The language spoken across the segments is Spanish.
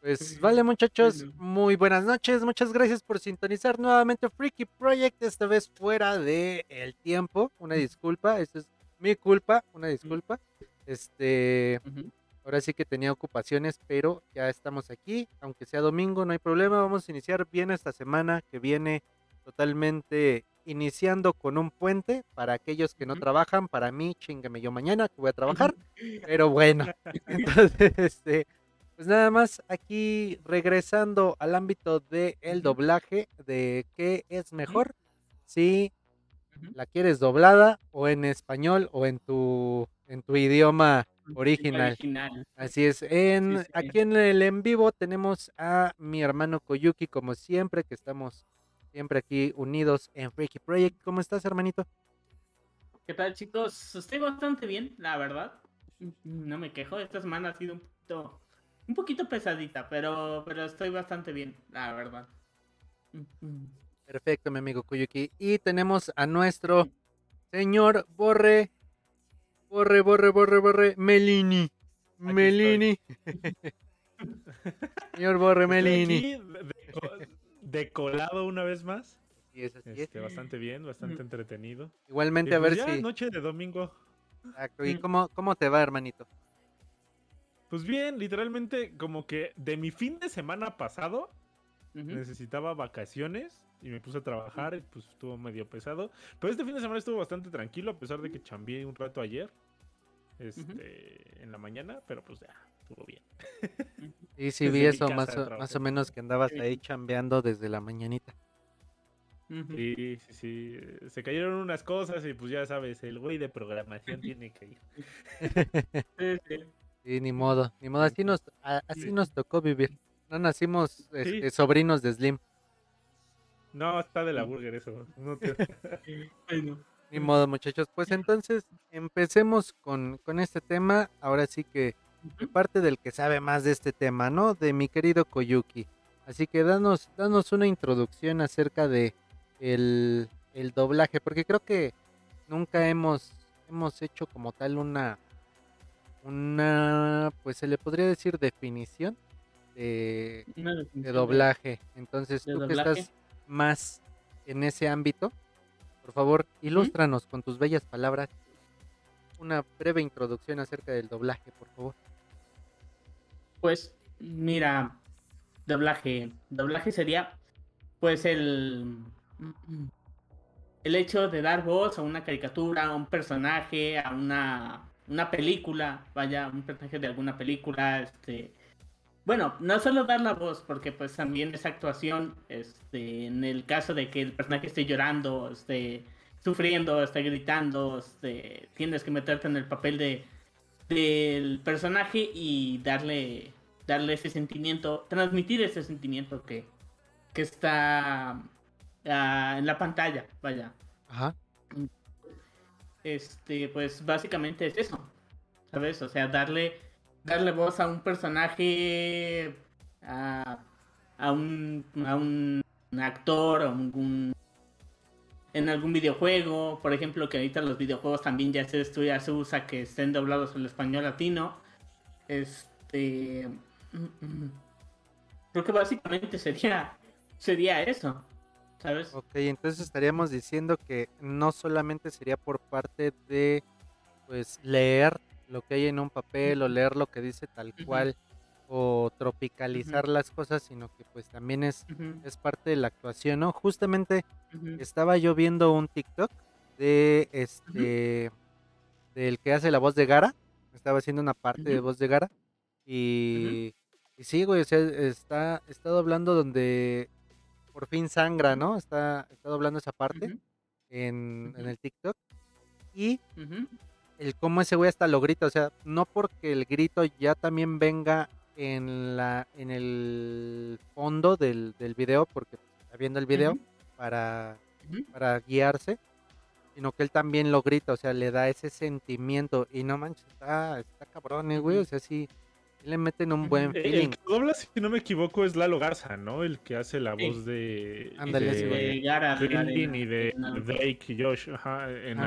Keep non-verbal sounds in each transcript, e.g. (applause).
Pues vale muchachos, muy buenas noches, muchas gracias por sintonizar nuevamente Freaky Project, esta vez fuera de el tiempo, una disculpa, esta es mi culpa, una disculpa, este, ahora sí que tenía ocupaciones, pero ya estamos aquí, aunque sea domingo, no hay problema, vamos a iniciar bien esta semana que viene totalmente iniciando con un puente para aquellos que no trabajan, para mí, chingueme yo mañana que voy a trabajar, (laughs) pero bueno, (laughs) (laughs) entonces, este pues nada más aquí regresando al ámbito del el doblaje, de qué es mejor, si la quieres doblada o en español o en tu, en tu idioma original. Así es. En, Aquí en el en vivo tenemos a mi hermano Koyuki, como siempre, que estamos siempre aquí unidos en Freaky Project. ¿Cómo estás, hermanito? ¿Qué tal, chicos? Estoy bastante bien, la verdad. No me quejo. Esta semana ha sido un poquito un poquito pesadita, pero, pero estoy bastante bien, la verdad. Perfecto, mi amigo Kuyuki. Y tenemos a nuestro señor Borre, Borre, Borre, Borre, Borre, Melini. Melini. (laughs) señor Borre Melini. De, colado una vez más. Sí, es así este, Bastante bien, bastante entretenido. Igualmente, a pues ver si. noche de domingo. Exacto. ¿Y cómo, cómo te va, hermanito? Pues bien, literalmente como que de mi fin de semana pasado necesitaba vacaciones y me puse a trabajar y pues estuvo medio pesado. Pero este fin de semana estuvo bastante tranquilo a pesar de que chambié un rato ayer. Este, en la mañana, pero pues ya, estuvo bien. Y sí vi eso, más más o menos que andabas ahí chambeando desde la mañanita. Sí, sí, sí. Se cayeron unas cosas y pues ya sabes, el güey de programación (laughs) tiene que ir. sí, sí. Sí, ni modo, ni modo, así nos, así nos tocó vivir. No nacimos este, sobrinos de Slim. No, está de la burger eso. No (laughs) Ni modo, muchachos. Pues entonces empecemos con, con este tema. Ahora sí que parte del que sabe más de este tema, ¿no? De mi querido Koyuki. Así que danos, danos una introducción acerca de el, el doblaje, porque creo que nunca hemos, hemos hecho como tal una una, pues se le podría decir definición de, doblaje. Entonces, tú que estás más en ese ámbito, por favor, ilústranos con tus bellas palabras una breve introducción acerca del doblaje, por favor. Pues, mira, doblaje. Doblaje sería, pues, el, el hecho de dar voz a una caricatura, a un personaje, a una una película, vaya, un personaje de alguna película, este... Bueno, no solo dar la voz, porque pues también esa actuación, este, en el caso de que el personaje esté llorando, esté sufriendo, esté gritando, este, tienes que meterte en el papel de del personaje y darle darle ese sentimiento, transmitir ese sentimiento que, que está ah, en la pantalla, vaya. Ajá este, pues básicamente es eso, ¿sabes? O sea, darle, darle voz a un personaje, a, a, un, a un actor, a un, en algún videojuego, por ejemplo, que ahorita los videojuegos también ya se, estudia, se usa que estén doblados el español latino. Este. Creo que básicamente sería, sería eso. ¿Sabes? Ok, entonces estaríamos diciendo que no solamente sería por parte de, pues, leer lo que hay en un papel o leer lo que dice tal cual o tropicalizar las cosas, sino que pues también es, es parte de la actuación, ¿no? Justamente estaba yo viendo un TikTok de este, del que hace la voz de Gara, estaba haciendo una parte de voz de Gara y, y sí, güey, o sea, está, estado hablando donde por fin sangra, ¿no? Está, está doblando esa parte en, el TikTok. Y el cómo ese güey hasta lo grita, o sea, no porque el grito ya también venga en la en el fondo del, del video, porque está viendo el video para, para guiarse, sino que él también lo grita, o sea, le da ese sentimiento. Y no manches, está, está cabrón, güey, o sea, sí le meten un buen feeling. El que dobla, si no me equivoco, es Lalo Garza, ¿no? El que hace la voz de. Ándale, de, Gara, y de Drake y Josh. Ajá, en,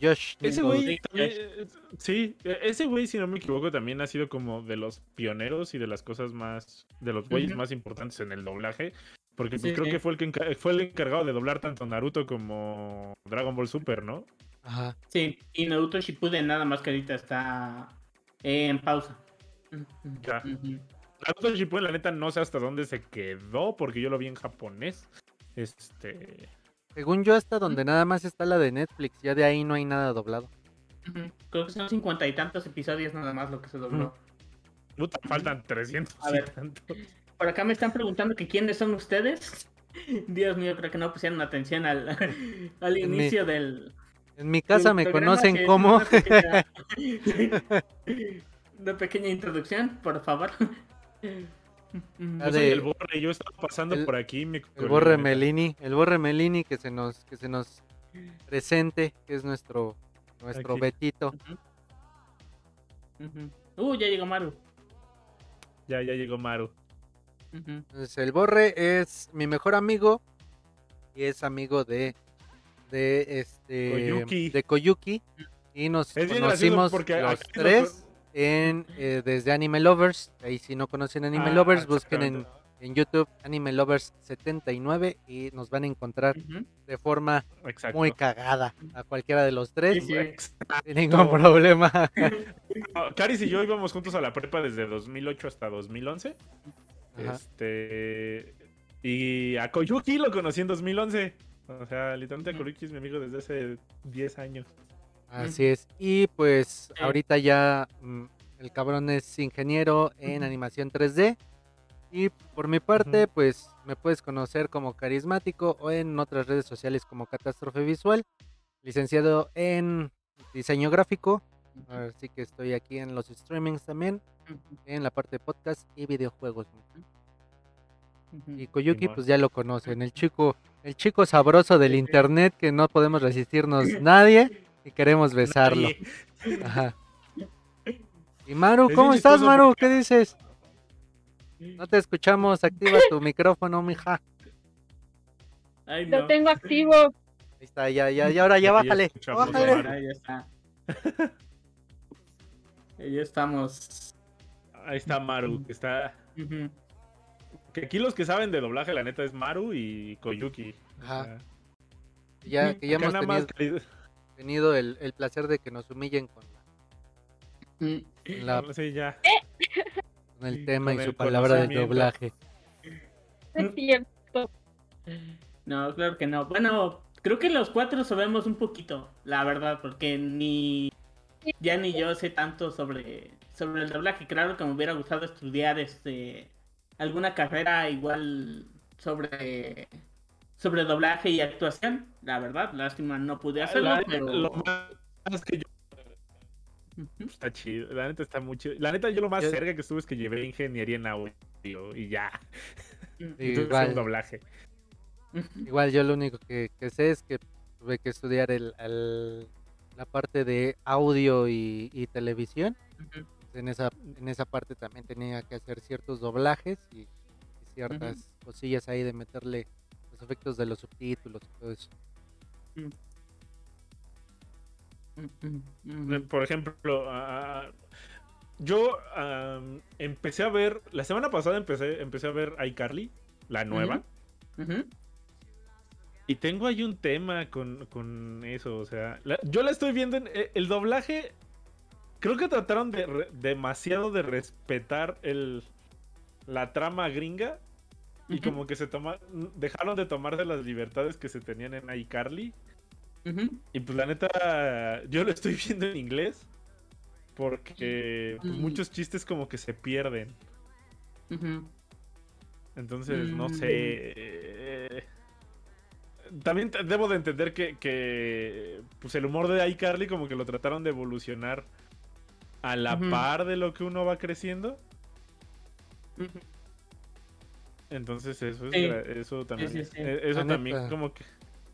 Josh. Ese Nintendo güey, también, eh, sí, e- ese güey, si no me equivoco, también ha sido como de los pioneros y de las cosas más, de los güeyes más importantes en el doblaje. Porque Sí, creo sí. que fue el, que fue el encargado de doblar tanto Naruto como Dragon Ball Super, ¿no? Ajá. Sí, y Naruto Shippuden nada más que ahorita está en pausa. Ya. Naruto Shippuden, la neta, no sé hasta dónde se quedó, porque yo lo vi en japonés. Este... Según yo, hasta donde nada más está la de Netflix, ya de ahí no hay nada doblado. Creo que son cincuenta y tantos episodios nada más lo que se dobló. Puta, faltan 300 A y ver. tantos. Por acá me están preguntando que quiénes son ustedes. (laughs) Dios mío, creo que no pusieron atención al, (laughs) al mi- inicio del. En mi casa me conocen como... Una pequeña, (laughs) una pequeña introducción, por favor. De- el borre, yo estaba pasando el- por aquí. me El Borre. Melini, el Borre Melini que se nos, que se nos presente, que es nuestro, nuestro Aquí. Betito. Uh, ya llegó Maru. Ya, ya llegó Maru. Entonces, el Borre es mi mejor amigo y es amigo de, de este, Koyuki. de Koyuki y nos Es conocimos porque los tres en eh, desde Anime Lovers. Ahí si no conocen Anime Ah, Lovers, busquen en, en YouTube Anime Lovers 79 y nos van a encontrar de forma Exacto. muy cagada a cualquiera de los tres. Sí. Sin ningún problema. (laughs) No, Caris y yo íbamos juntos a la prepa desde 2008 hasta 2011. Ajá. Este. Y a Koyuki lo conocí en 2011. O sea, literalmente Ujú. Koyuki es mi amigo desde hace 10 años. Así es. Y pues ahorita ya mm, el cabrón es ingeniero en animación 3D. Y por mi parte, pues me puedes conocer como carismático o en otras redes sociales como Catástrofe Visual. Licenciado en diseño gráfico. Así que estoy aquí en los streamings también, en la parte de podcast y videojuegos. Y Koyuki, pues ya lo conocen, el chico, el chico sabroso del internet que no podemos resistirnos nadie y queremos besarlo. Ajá. Y Maru, ¿cómo estás, Maru? ¿Qué dices? No te escuchamos, activa (laughs) tu micrófono, mija. Ay, Lo tengo activo. Ahí está, ya, ya, ya, ahora ya Ya bájale. escuchamos a bájale. Maru. Ahí está. Ahí estamos. Ahí está Maru, que está. Que aquí los que saben de doblaje, la neta, es Maru y Koyuki. Ajá. Ya, que ya hemos más tenido, tenido el, el placer de que nos humillen con, la- con la- Sí, ya. con el Sí, tema y su palabra de doblaje. No, claro que no. Bueno, creo que los cuatro sabemos un poquito, la verdad, porque ni ya ni yo sé tanto sobre, sobre el doblaje. Claro que me hubiera gustado estudiar este alguna carrera igual sobre sobre doblaje y actuación. La verdad, lástima no pude hacerlo, La- pero Lo más que yo está chido. La neta está muy chido. La neta, yo lo más Yo- cerca que estuve es que llevé ingeniería en audio y ya. (laughs) Igual. un doblaje. Igual yo lo único que, que sé es que tuve que estudiar el, el- la parte de audio y, y televisión. Ujú. En esa, en esa parte también tenía que hacer ciertos doblajes y, y ciertas cosillas ahí de meterle los efectos de los subtítulos y todo eso. Ujú. Ujú. Por ejemplo, yo empecé a ver. La semana pasada empecé, empecé a ver iCarly, la nueva. Y tengo ahí un tema con, con eso, o sea, la- yo la estoy viendo en eh, el doblaje. Creo que trataron de re- demasiado de respetar el la trama gringa y como que se toma, dejaron de tomarse las libertades que se tenían en iCarly Ujú. y pues la neta yo lo estoy (laughs) viendo en inglés porque Mm. muchos chistes como que se pierden. Entonces, no Mm. sé. También debo de entender que, que, pues el humor de iCarly como que lo trataron de evolucionar a la par de lo que uno va creciendo. Entonces eso es Sí. eso también sí, sí. eh, eso La también neta. como que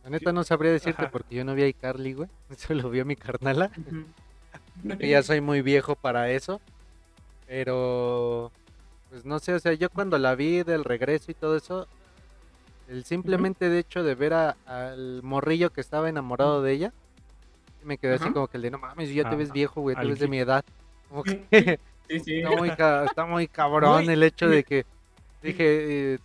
La neta no sabría decirte Ajá. porque yo no vi a iCarly, güey. (laughs) Eso lo vio mi carnala. Que (laughs) ya soy muy viejo para eso. Pero, pues no sé, o sea, yo cuando la vi del regreso y todo eso, el simplemente de hecho de ver a- al morrillo que estaba enamorado de ella, me quedé así como que el de no mames, ya te Ah, ves viejo, güey, te ves de mi edad. Como que (laughs) Sí, sí. (laughs) está muy, ca- está muy cabrón el hecho de que (laughs) dije, eh,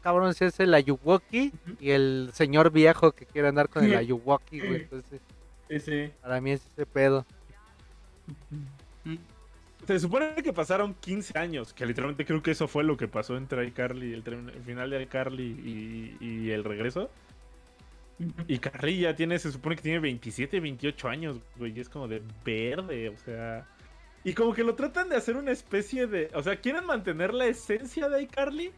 cabrón si es el Ayuwoki y el señor viejo que quiere andar con el Ayuwoki, güey. Entonces, Sí, sí. para mí es ese pedo. Se supone que pasaron 15 años, que literalmente creo que eso fue lo que pasó entre iCarly, el, el final de iCarly y, y el regreso. Y Carly ya tiene, se supone que tiene 27, 28 años, güey, y es como de verde, o sea... Y como que lo tratan de hacer una especie de... O sea, quieren mantener la esencia de iCarly,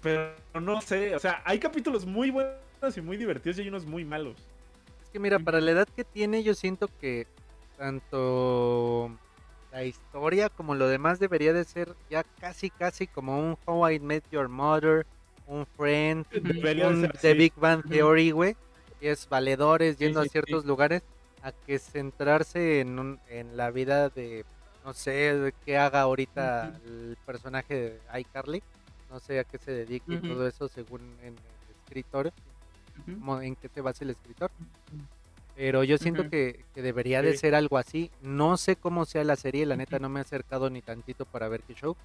pero no sé, o sea, hay capítulos muy buenos y muy divertidos y hay unos muy malos. Es que mira, para la edad que tiene, yo siento que tanto la historia como lo demás debería de ser ya casi casi como un How I Met Your Mother, un Friend, un The. Big Bang. Theory, güey. Es valedores yendo sí, a ciertos lugares a que centrarse en, un- en la vida de, no sé, de qué haga ahorita el personaje de iCarly. No sé a qué se dedique y Ujú. todo eso según en el escritor, Ujú. como en qué se basa el escritor. Pero yo siento que, que debería de Sí. ser algo así. No sé cómo sea la serie, la neta no me he acercado ni tantito para ver qué show.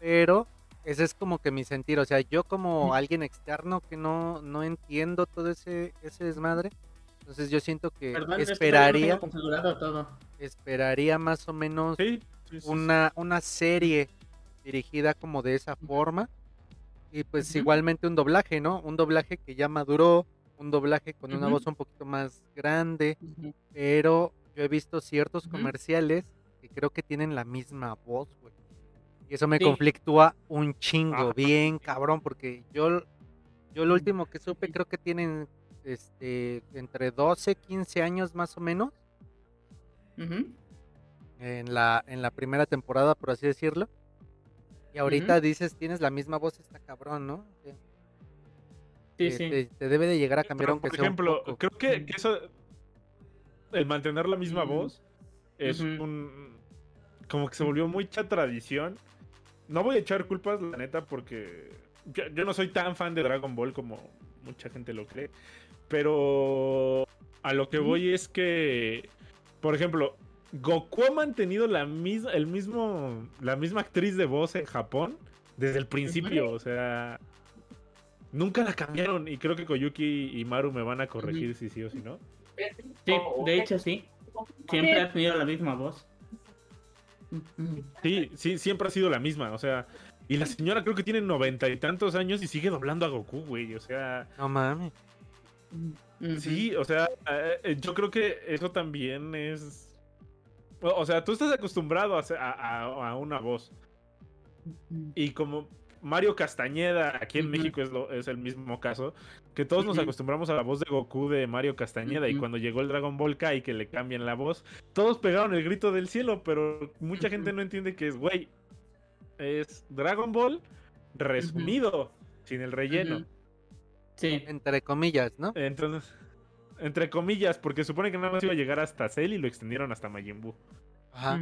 Pero ese es como que mi sentir. O sea, yo como alguien externo que no, no entiendo todo ese, ese desmadre. Entonces yo siento que Perdón, es que esperaría, no todo. esperaría más o menos Sí, sí, sí, sí. una, una serie dirigida como de esa forma. Y pues igualmente un doblaje, ¿no? Un doblaje que ya maduró, un doblaje con una voz un poquito más grande, pero yo he visto ciertos comerciales que creo que tienen la misma voz, güey. Y eso me Sí. conflictúa un chingo, Ajá. bien cabrón, porque yo, yo lo último que supe creo que tienen este entre 12, 15 años más o menos en la, en la primera temporada, por así decirlo. Y ahorita dices, tienes la misma voz, está cabrón, ¿no? Sí, te, sí. te- te debe de llegar a cambiar Pero, aunque por sea un ejemplo, poco. creo que, que eso, el mantener la misma voz, es un, como que se volvió mucha tradición. No voy a echar culpas, la neta, porque yo, yo no soy tan fan de Dragon Ball como mucha gente lo cree. Pero a lo que voy es que, por ejemplo, Goku ha mantenido la misma, el mismo, la misma actriz de voz en Japón desde el principio. O sea, nunca la cambiaron. Y creo que Koyuki y Maru me van a corregir si sí o si no. Sí, de hecho sí. Siempre ha tenido la misma voz. (laughs) Sí, sí, siempre ha sido la misma. O sea, y la señora creo que tiene noventa y tantos años y sigue doblando a Goku, güey. O sea, No mames. Sí, o sea, eh, yo creo que eso también es. O sea, tú estás acostumbrado a- a- a una voz. Y como Mario Castañeda, aquí en. México es, lo- es el mismo caso, que todos nos acostumbramos a la voz de Goku de Mario Castañeda y cuando llegó el Dragon Ball Kai que le cambian la voz, todos pegaron el grito del cielo, pero mucha gente no entiende que es, güey, es Dragon Ball resumido, sin el relleno. Sí. Entre comillas, ¿no? Entonces, entre comillas, porque supone que nada más iba a llegar hasta Cell y lo extendieron hasta Majin Buu. Ajá.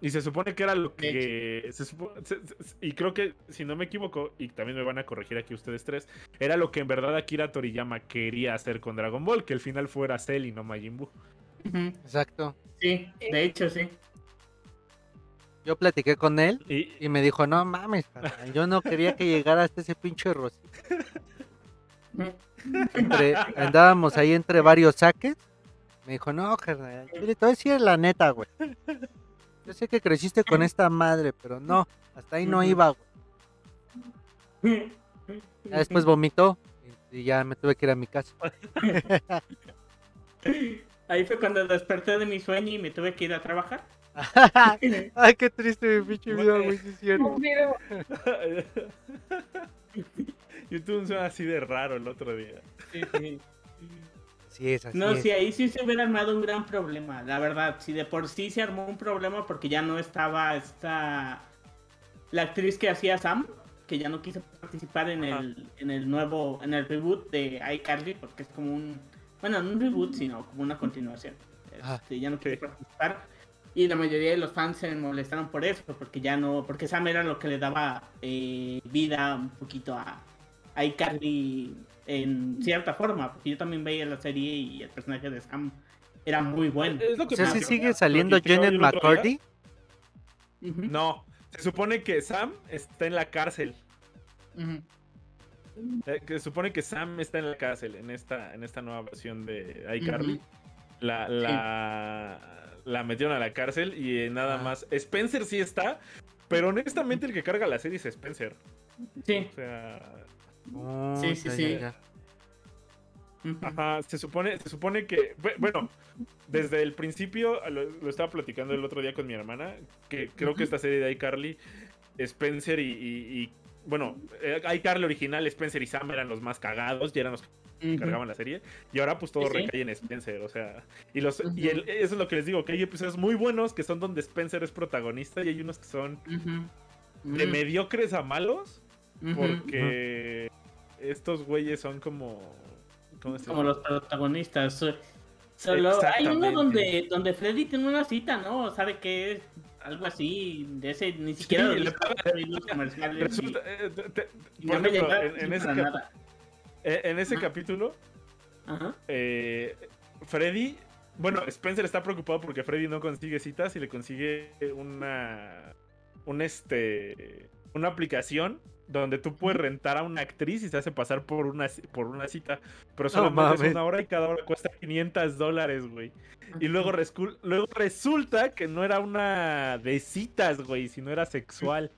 Y se supone que era lo que. se supo- se- se- y creo que, si no me equivoco, y también me van a corregir aquí ustedes tres, era lo que en verdad Akira Toriyama quería hacer con Dragon Ball, que el final fuera Cell y no Majin Buu. Exacto. Sí, de hecho sí. Yo platiqué con él Y, y me dijo, no mames, yo no quería que llegara hasta ese pinche rosito. (laughs) Entre- andábamos ahí entre varios saques. Me dijo, no, carnal, yo le te voy a decir la neta, güey. Yo sé que creciste con esta madre, pero no, hasta ahí no iba, güey. Ya después vomitó y, ya me tuve que ir a mi casa. (laughs) Ahí fue cuando desperté de mi sueño y me tuve que ir a trabajar. (laughs) Ay, qué triste mi pinche vida, güey, es cierto. Yo tuve un sueño así de raro el otro día. Sí, sí. Sí es así. No, es. sí, ahí sí se hubiera armado un gran problema, la verdad. Si de por sí se armó un problema porque ya no estaba esta. La actriz que hacía Sam, que ya no quiso participar en Ajá. el, en el nuevo, en el reboot de iCarly, porque es como un. Bueno, no un reboot, sino como una continuación. Este, ya no quiso participar. Y la mayoría de los fans se molestaron por eso, porque ya no. Porque Sam era lo que le daba eh, vida un poquito a, a iCarly en cierta forma, porque yo también veía la serie y el personaje de Sam era muy bueno. Es lo que O sea, me si hace- sigue saliendo Janet McCarthy. No, se supone que Sam está en la cárcel. Eh, que se supone que Sam está en la cárcel en esta, en esta nueva versión de iCarly. La, la, la metieron a la cárcel y nada Ah. más. Spencer sí está, pero honestamente el que carga la serie es Spencer. Sí. O sea, Oh, Sí, sí, ya, sí. ya, ya. Ajá, se supone, se supone que, bu- bueno, desde el principio, lo, lo estaba platicando el otro día con mi hermana, que creo que esta serie de iCarly, Spencer y, y- y, bueno, eh, iCarly original, Spencer y Sam eran los más cagados, y eran los que cargaban la serie, y ahora pues todo Sí, recae en Spencer, o sea, y, los, y el- eso es lo que les digo, que hay episodios muy buenos que son donde Spencer es protagonista y hay unos que son de Ujú. mediocres a malos, Porque estos güeyes son como... ¿cómo se como llama? los protagonistas. So- Solo hay uno donde, donde Freddy tiene una cita, ¿no? ¿Sabe qué es? Algo así, de ese, ni siquiera lo visto en los comerciales. y- eh, te- y por ejemplo, en, en ese, para cap- nada. en ese Ajá. capítulo, Ajá. eh, Freddy, bueno, Spencer está preocupado porque Freddy no consigue citas y le consigue una, un este, una aplicación donde tú puedes rentar a una actriz y se hace pasar por una, por una cita, pero solamente es mames. una hora y cada hora cuesta 500 dólares, güey. Y luego, rescu- luego resulta que no era una de citas, güey, sino era sexual.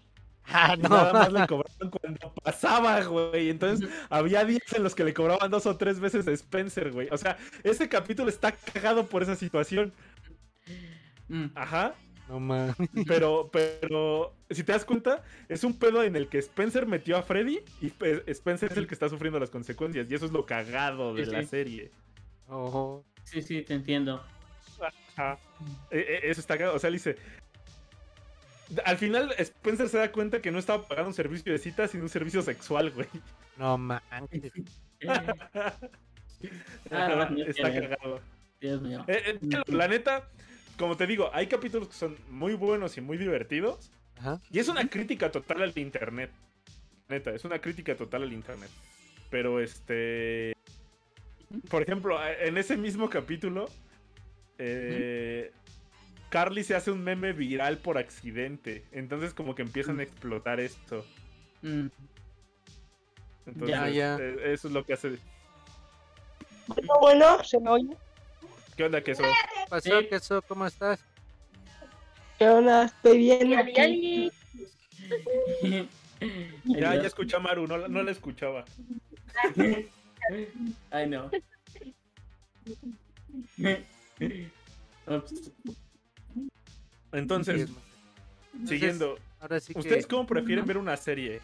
Ah, no. nada más le cobraban cuando pasaba, güey. Entonces había días en los que le cobraban dos o tres veces a Spencer, güey. O sea, ese capítulo está cagado por esa situación. Mm. Ajá. No mames. (laughs) Pero, pero, si te das cuenta, es un pedo en el que Spencer metió a Freddy y pues, Spencer es el que está sufriendo las consecuencias. Y eso es lo cagado de Sí, la sí. serie. Oh, Sí, sí, te entiendo. Ajá. E- e- Eso está cagado. O sea, él dice. Al final, Spencer se da cuenta que no estaba pagando un servicio de citas, sino un servicio sexual, güey. no manches. (laughs) (laughs) Ah, está cagado. Dios mío. Eh, eh, la neta, como te digo, hay capítulos que son muy buenos y muy divertidos. Ajá. Y es una crítica total al internet. Neta, es una crítica total al internet. Pero este. Por ejemplo, en ese mismo capítulo. eh, Carly se hace un meme viral por accidente. Entonces, como que empiezan a explotar esto. Mm. Entonces, Ya, ya. eh, eso es lo que hace. Bueno, bueno, se me oye. ¿Qué onda, que eso? ¿Qué pasó, Sí. queso? ¿Cómo estás? ¿Qué onda? Estoy bien. Aquí. Ya, ya escuché a Maru, no, la- no la escuchaba. Ay, no. Entonces, Entonces, siguiendo. Ahora sí que. ¿Ustedes cómo prefieren ver una serie?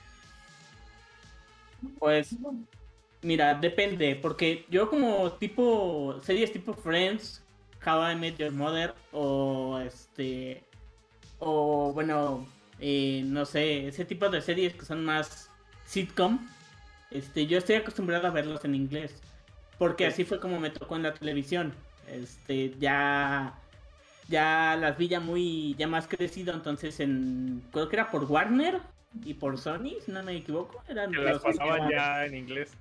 Pues, mira, depende, porque yo como tipo, series tipo Friends, How I Met Your Mother, o este, o bueno, eh, no sé, ese tipo de series que son más sitcom, este, yo estoy acostumbrado a verlos en inglés, porque así fue como me tocó en la televisión, este, ya, ya las vi ya muy, ya más crecido, entonces en, creo que era por Warner, y por Sony, si no me equivoco, eran Que las los que pasaban ya en inglés.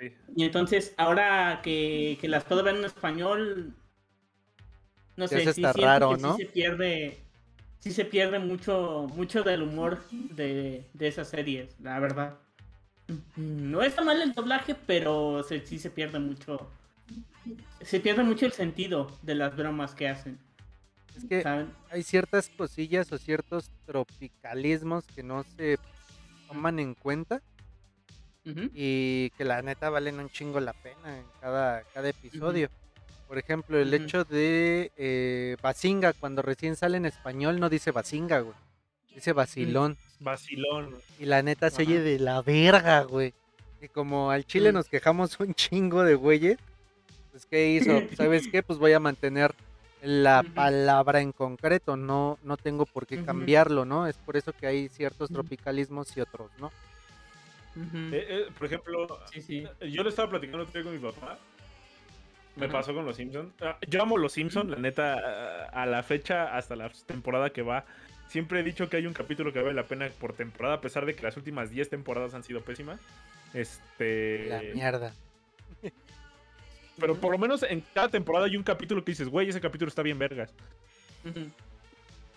Sí. Y entonces, ahora que, que las puedo ver en español, no Ya sé, se sí raro, que ¿no? sí se pierde, sí se pierde mucho, mucho del humor de, de esas series, la verdad. No está mal el doblaje, pero se- sí se pierde mucho. Se pierde mucho el sentido de las bromas que hacen. Es que ¿Saben? hay ciertas cosillas o ciertos tropicalismos que no se toman en cuenta y que la neta valen un chingo la pena en cada, cada episodio. Por ejemplo, el hecho de eh, Basinga, cuando recién sale en español, no dice Basinga, güey. Dice Basilón. Vacilón. Y la neta se Ajá. oye de la verga, güey. Y como al chile Mm. nos quejamos un chingo de güeyes, pues ¿qué hizo? (laughs) ¿Sabes qué? Pues voy a mantener la palabra en concreto, no, no tengo por qué cambiarlo, ¿no? Es por eso que hay ciertos tropicalismos y otros, ¿no? Eh, eh, por ejemplo, Sí, sí. yo lo estaba platicando otro día con mi papá. Me Ajá. pasó con los Simpsons. yo amo los Simpsons, la neta, ah, a la fecha, hasta la temporada que va. Siempre he dicho que hay un capítulo que vale la pena por temporada, a pesar de que las últimas 10 temporadas han sido pésimas. Este. La mierda. Pero por lo menos en cada temporada hay un capítulo que dices, güey, ese capítulo está bien vergas.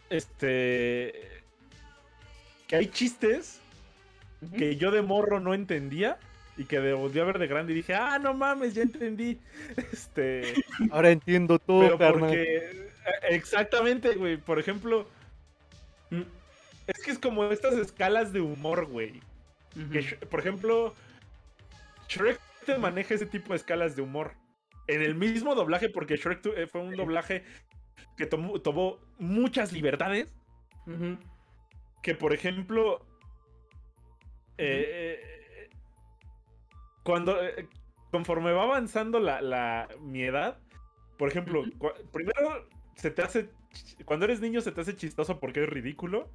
Este. Que hay chistes que yo de morro no entendía y que de, volví a ver de grande y dije, ah, no mames, ya entendí. (laughs) Este. Ahora entiendo todo, pero carnal. porque. eh, Exactamente, güey. Por ejemplo. mm, Es que es como estas escalas de humor, güey. Por ejemplo, Shrek te maneja ese tipo de escalas de humor. En el mismo doblaje, porque Shrek eh, fue un doblaje que tomó, tomó muchas libertades. Que, por ejemplo, eh, eh, cuando eh, conforme va avanzando la, la- mi edad, por ejemplo, primero se te hace. Cuando eres niño se te hace chistoso porque es ridículo.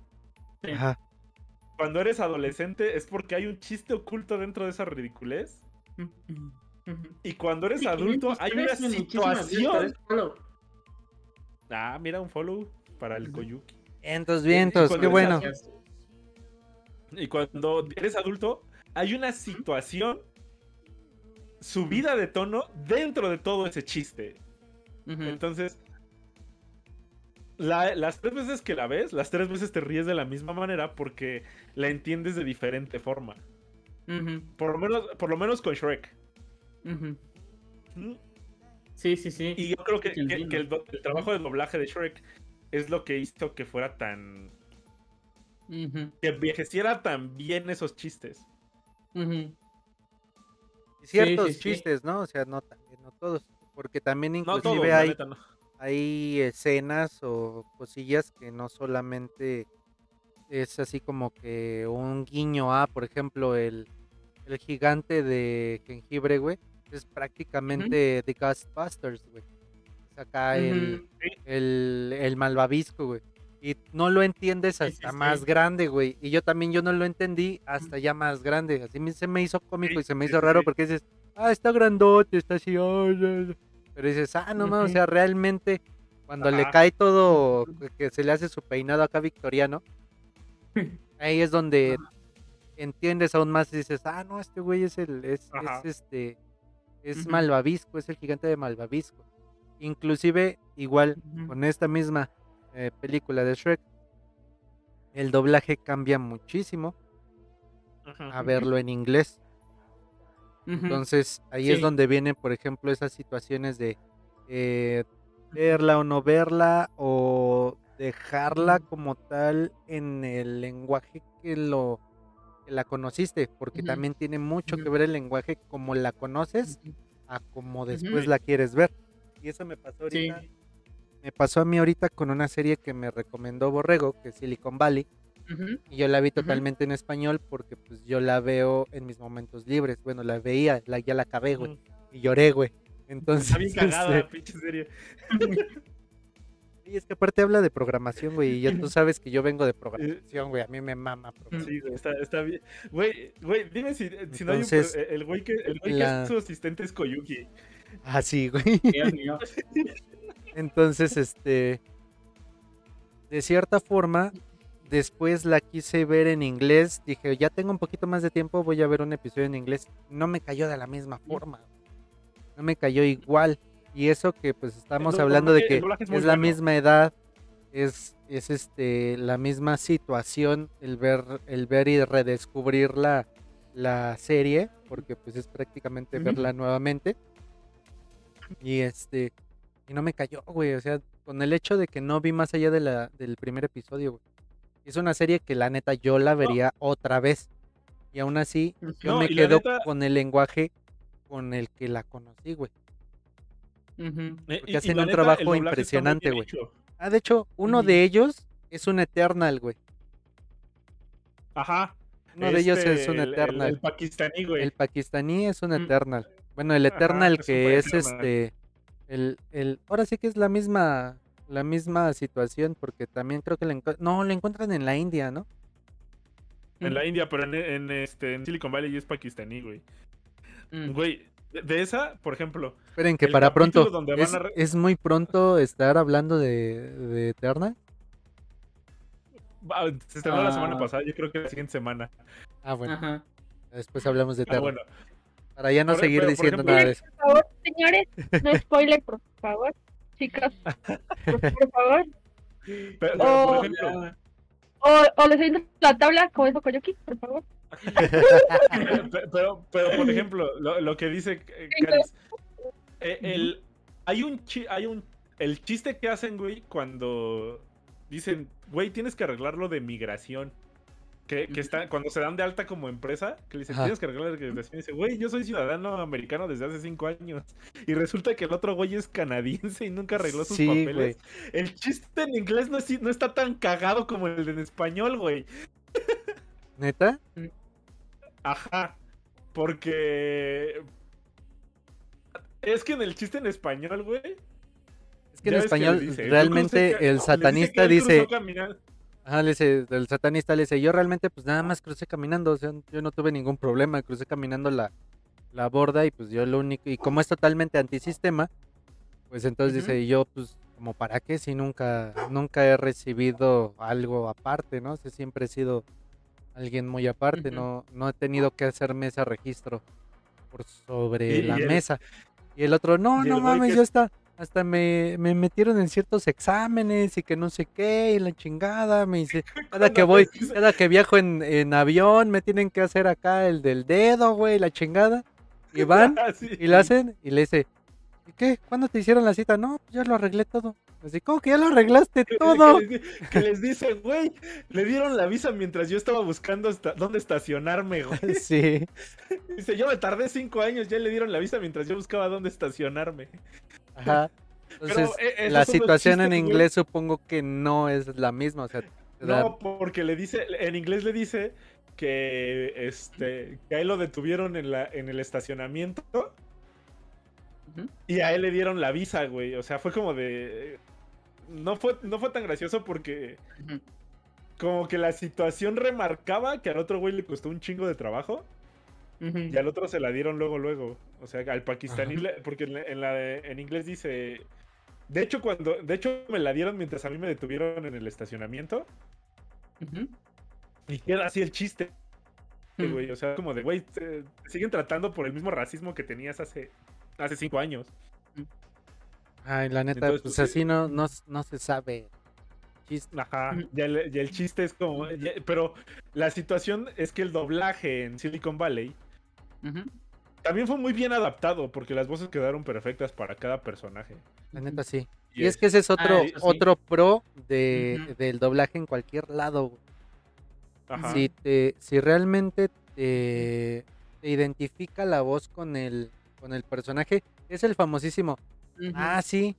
Ajá. Cuando eres adolescente es porque hay un chiste oculto dentro de esa ridiculez. Y cuando eres Sí, adulto hay una situación. Ah, mira un follow para el. Koyuki. Vientos, Y vientos, cuando qué eres bueno. Y cuando eres adulto hay una situación subida de tono dentro de todo ese chiste. Entonces, la- las tres veces que la ves, las tres veces te ríes de la misma manera porque la entiendes de diferente forma. Por lo menos, por lo menos con Shrek. ¿Mm? Sí, sí, sí. Y yo creo que, el, trabajo de doblaje de Shrek es lo que hizo que fuera tan. Que envejeciera tan bien esos chistes. Y ciertos sí, sí. chistes, ¿no? O sea, no también, no todos. Porque también No inclusive todos, la hay, neta, no. hay escenas o cosillas que no solamente es así como que un guiño a, por ejemplo, el, el gigante de jengibre, güey. Es prácticamente The Ghostbusters, güey. Es acá el, el, el malvavisco, güey. Y no lo entiendes hasta sí, más sí. grande, güey. Y yo también yo no lo entendí hasta ya más grande. Así me- se me hizo cómico Sí, y se me sí, hizo raro sí. porque dices, ah, está grandote, está así. ay". Pero dices, ah, no mames, o sea, realmente cuando le cae todo, que- se le hace su peinado acá victoriano, (laughs) ahí es donde entiendes aún más y dices, ah, no, este güey es el, es, es este, es malvavisco, es el gigante de malvavisco. Inclusive, igual, con esta misma eh, película de Shrek, el doblaje cambia muchísimo a verlo en inglés. Entonces ahí es donde vienen, por ejemplo, esas situaciones de eh, verla o no verla o dejarla como tal en el lenguaje que lo que la conociste, porque también tiene mucho que ver el lenguaje como la conoces a como después la quieres ver. Y eso me pasó Sí. ahorita. Me pasó a mí ahorita con una serie que me recomendó Borrego, que es Silicon Valley. Y yo la vi totalmente en español porque pues yo la veo en mis momentos libres. Bueno, la veía, la, ya la acabé, güey. Y lloré, güey. Entonces, Está bien (laughs) cagada, este, pinche serie. (laughs) y es que aparte habla de programación, güey. Y ya tú (laughs) sabes que yo vengo de programación, güey. A mí me mama programación. Sí, güey, está, está bien. Güey, güey, dime si, si no hay un. El güey que, el güey que es su asistente es Koyuki. Ah, sí, güey. (laughs) Entonces, este. De cierta forma, después la quise ver en inglés. Dije, ya tengo un poquito más de tiempo, voy a ver un episodio en inglés. No me cayó de la misma forma. No me cayó igual. Y eso que pues estamos El hablando de que es, la bueno. misma edad, es, es este la misma situación, el ver, el ver y redescubrir la, la serie, porque pues es prácticamente verla nuevamente. Y este, y no me cayó, güey. O sea, con el hecho de que no vi más allá de la, del primer episodio, güey. Es una serie que la neta yo la vería otra vez. Y aún así, yo No, me quedo neta- con el lenguaje con el que la conocí, güey. Porque y- y hacen un neta, trabajo el impresionante, güey. Ah, de hecho, uno de ellos es un Eternal, güey. Ajá. Uno de ellos Este, es un el- el- Eternal. El, pakistaní, güey. El pakistaní es un Mm. Eternal. Bueno, el Eternal que es este. El, el, ahora sí que es la misma. La misma situación. Porque también creo que le encuentran. No, lo encuentran en la India, ¿no? En la India, pero en, en, este, en Silicon Valley es pakistaní, güey. Mm. Güey, de, esa, por ejemplo, Esperen que para pronto. donde van Es, a re- es muy pronto estar hablando de, de Eternal. va- se estrenó la semana Ah. pasada, yo creo que la siguiente semana. Ah, bueno. Ajá. Después hablamos de Ah, terror. bueno. Para ya no Por- seguir pero, por diciendo ejemplo- nada de eso. Por favor, señores, no spoiler, por favor. Chicas, por, por favor. (laughs) Pero, pero, Oh. por ejemplo, O, o les doy la tabla como dijo Koyoki, por favor. Pe- pero, pero por ejemplo, lo, lo que dice eh, Caris, eh, el, hay un chi- hay un el chiste que hacen, güey, cuando dicen, güey, tienes que arreglarlo de migración. Que, que está, cuando se dan de alta como empresa, que le dicen, tienes que arreglar la migración. Y dice, güey, yo soy ciudadano americano desde hace cinco años. Y resulta que el otro güey es canadiense y nunca arregló sus Sí, papeles. El chiste en inglés no, es- no está tan cagado como el en español, güey. ¿Neta? Ajá. Porque. Es que en el chiste en español, güey. Es que en español dice, "Yo realmente crucé el satanista dice, caminando". ajá, le dice, el satanista le dice, yo realmente pues nada más crucé caminando, o sea, yo no tuve ningún problema, crucé caminando la, la borda y pues yo lo único, y como es totalmente antisistema, pues entonces Ujú. dice, yo pues como para qué si nunca, nunca he recibido algo aparte, ¿no? O sea, siempre he sido alguien muy aparte, no, no he tenido que hacerme ese registro por sobre Y- la y el- mesa. Y el otro, no, no mames, que yo hasta, hasta me, me metieron en ciertos exámenes y que no sé qué, y la chingada, me dice, (laughs) cada que voy, cada que viajo en, en avión, me tienen que hacer acá el del dedo, güey, la chingada. Y (laughs) van, Ah, sí. y lo hacen, y le dice, ¿y qué? ¿Cuándo te hicieron la cita? No, pues ya lo arreglé todo. Así, ¿cómo que ya lo arreglaste todo? Que, les, que les dice, güey, le dieron la visa mientras yo estaba buscando esta- dónde estacionarme, güey. (laughs) Sí, Dice, yo me tardé cinco años, ya le dieron la visa mientras yo buscaba dónde estacionarme. ajá. Entonces, eh, esos la situación en güey. inglés supongo que no es la misma, o sea, No, porque le dice, en inglés le dice que este que a él lo detuvieron en la en el estacionamiento y a él le dieron la visa, güey. O sea, fue como de no fue no fue tan gracioso porque como que la situación remarcaba que al otro güey le costó un chingo de trabajo y al otro se la dieron luego luego. O sea, al pakistaní porque en, la, en la de- en inglés dice de hecho cuando de hecho me la dieron mientras a mí me detuvieron en el estacionamiento y queda así el chiste. Güey. O sea, como de, güey, te, te siguen tratando por el mismo racismo que tenías hace, hace cinco años. Ay, la neta, Entonces, pues pues, así no, no, no se sabe. Chiste. Ajá. Y el, y el chiste es como. ya- pero la situación es que el doblaje en Silicon Valley también fue muy bien adaptado porque las voces quedaron perfectas para cada personaje. La neta sí. Y Y es que ese es otro, Ah, sí. otro pro de, del doblaje en cualquier lado. güey. Ajá. Si, te, si realmente te, te identifica la voz con el, con el personaje, es el famosísimo. Ah, sí,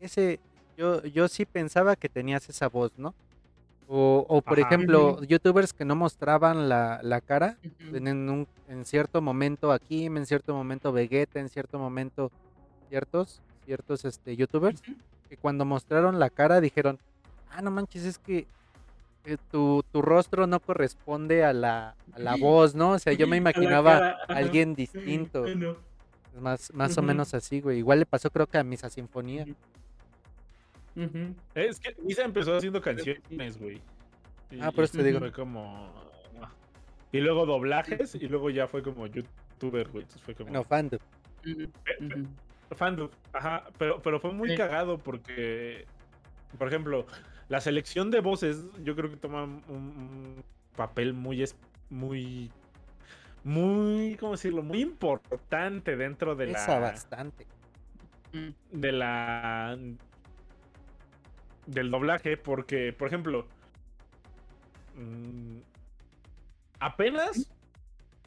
ese, yo, yo sí pensaba que tenías esa voz, ¿no? O, o por Ajá. ejemplo, youtubers que no mostraban la, la cara, Ujú. en, en un, en cierto momento aquí, en cierto momento Vegeta, en cierto momento ciertos, ciertos este, youtubers, que cuando mostraron la cara dijeron, ah, no manches, es que eh, tu, tu rostro no corresponde a la, a la voz, ¿no? O sea, yo me (laughs) imaginaba a alguien distinto. Bueno. Más, más o menos así, güey. Igual le pasó creo que a Misa Sinfonía. Es que Misa empezó haciendo canciones, güey. Y- Ah, por eso te digo. Fue como. Y luego doblajes y luego ya fue como youtuber, güey. Entonces fue como. Bueno, fandom. Fandom, ajá, pero, pero fue muy Sí. cagado porque, por ejemplo, la selección de voces, yo creo que toma un, un papel muy, es- muy, muy, ¿cómo decirlo? Muy importante dentro de Pesa la, bastante. Ujú. de la, del doblaje, porque, por ejemplo, mm, apenas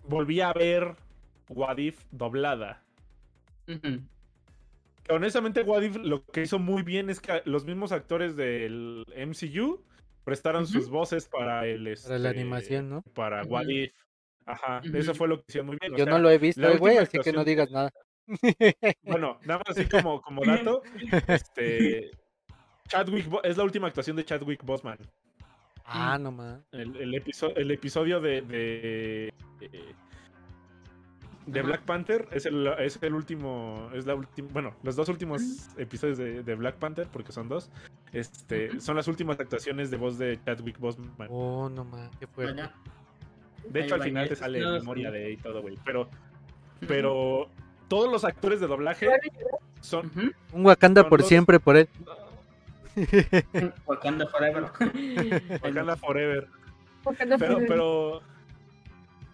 volví a ver Wadif doblada. Ujú. Que honestamente, Wadif lo que hizo muy bien es que los mismos actores del MCU prestaron sus voces para el Para la este, animación, ¿no? Para. Wadif. Ajá, eso fue lo que hicieron muy bien. o Yo sea, no lo he visto, eh, güey, así que no digas nada. Bueno, nada más así como, como (laughs) dato, este Chadwick es la última actuación de Chadwick Boseman. ah, no más. El, el, episo- el episodio de, de, de Ajá. Black Panther es el, es el último, es la última, bueno, los dos últimos episodios de, de Black Panther, porque son dos, este, son las últimas actuaciones de voz de Chadwick Boseman. Oh, no más, qué fuerte. De hecho, al final te sale no, memoria sí. de y todo, güey. Pero, pero todos los actores de doblaje son. Un Wakanda Son por los- siempre por él. (laughs) (laughs) Wakanda Forever. Wakanda Forever. Pero, pero.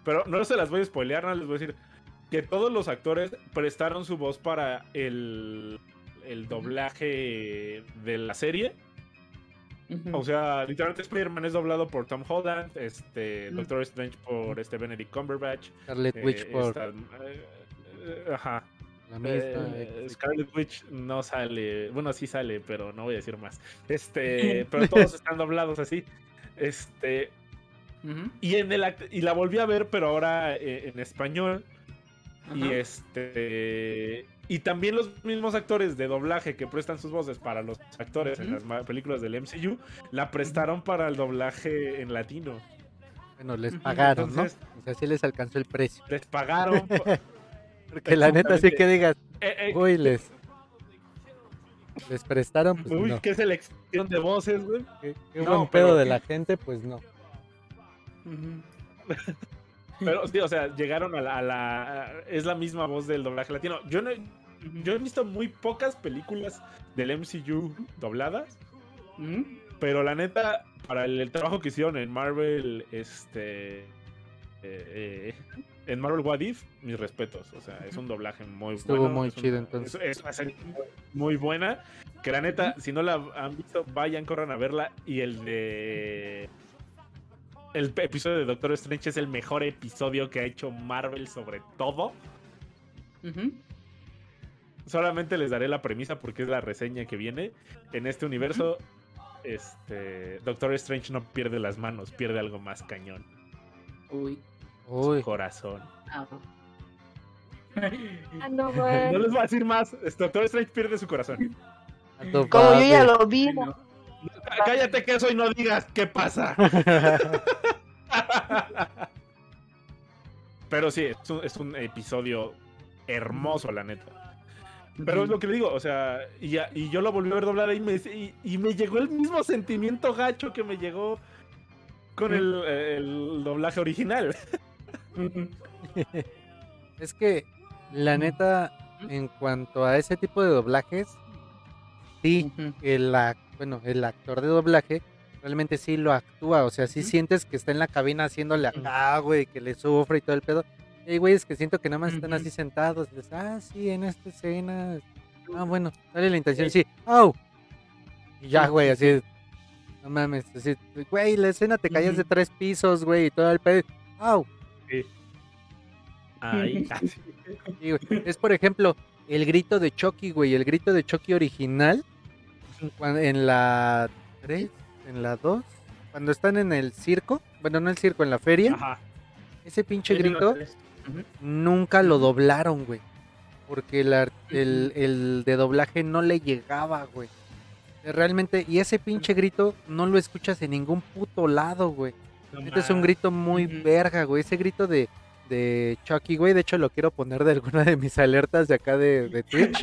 Pero no se las voy a spoilear, no les voy a decir. Que todos los actores prestaron su voz para el, el doblaje de la serie. O sea, literalmente Spider-Man es doblado por Tom Holland, este. Doctor Strange por este Benedict Cumberbatch. Scarlet eh, Witch por esta- eh, eh, ajá. la misma. Eh, ex- Scarlet Witch no sale, bueno, sí sale, pero no voy a decir más. Este, pero todos (laughs) están doblados así. Este, y en el act- y la volví a ver, pero ahora eh, en español. Y este y también los mismos actores de doblaje que prestan sus voces para los actores en las películas del MCU la prestaron para el doblaje en latino. Bueno, les pagaron, ¿no? Entonces- O sea, sí les alcanzó el precio. Les pagaron. (laughs) po- Porque la neta sí que digas, Eh, eh, uy, les, les prestaron, pues uy, no. qué selección de voces, güey. Qué, qué no, buen pero pedo de qué- la gente, pues no. Ujú. (laughs) Pero sí, o sea, llegaron a la, a la- es la misma voz del doblaje latino. Yo no yo he visto muy pocas películas del MCU dobladas. Ujú. Pero la neta, para el, el trabajo que hicieron en Marvel, este. eh, eh, en Marvel What If, mis respetos. O sea, es un doblaje muy Estuvo bueno. muy es un- chido, entonces. Es, es una serie muy buena. Que la neta, si no la han visto, vayan, corran a verla. Y el de. El episodio de Doctor Strange es el mejor episodio que ha hecho Marvel sobre todo. Solamente les daré la premisa porque es la reseña que viene. En este universo, este Doctor Strange no pierde las manos, pierde algo más cañón. Uy. Uy, Corazón. Ah. Ah, (laughs) no, les voy a decir más. este, Doctor Strange pierde su corazón. Como yo ya lo vi. No. Cállate que eso y no digas qué pasa. (laughs) Pero sí, es un, es un episodio hermoso, la neta. Pero es lo que le digo, o sea, y, yo lo volví a ver doblada y me, y, y me llegó el mismo sentimiento gacho que me llegó con el, el doblaje original. (laughs) Es que, la neta, en cuanto a ese tipo de doblajes, sí, el, ac- bueno, el actor de doblaje realmente sí lo actúa. O sea, sí sientes que está en la cabina haciéndole acá, güey, que le sufre y todo el pedo. Y hay güeyes que siento que nada más están así sentados. y dices, ah, sí, en esta escena. Ah, bueno, dale la intención, sí. ¡Au! Y ya, güey, así. No mames, así, güey, la escena te caías de tres pisos, güey, y todo el pedo. ¡Au! Ahí. (laughs) Sí, güey. Es por ejemplo el grito de Chucky, güey, el grito de Chucky original en la 3, en la 2, cuando están en el circo, bueno, no el circo, en la feria, Ajá. ese pinche grito nunca lo doblaron, güey. Porque el, el, el de doblaje no le llegaba, güey. Eh, Realmente, y ese pinche grito no lo escuchas en ningún puto lado, güey. No Este es un grito muy verga, güey. Ese grito de, de Chucky, güey. De hecho, lo quiero poner de alguna de mis alertas de acá de, de Twitch.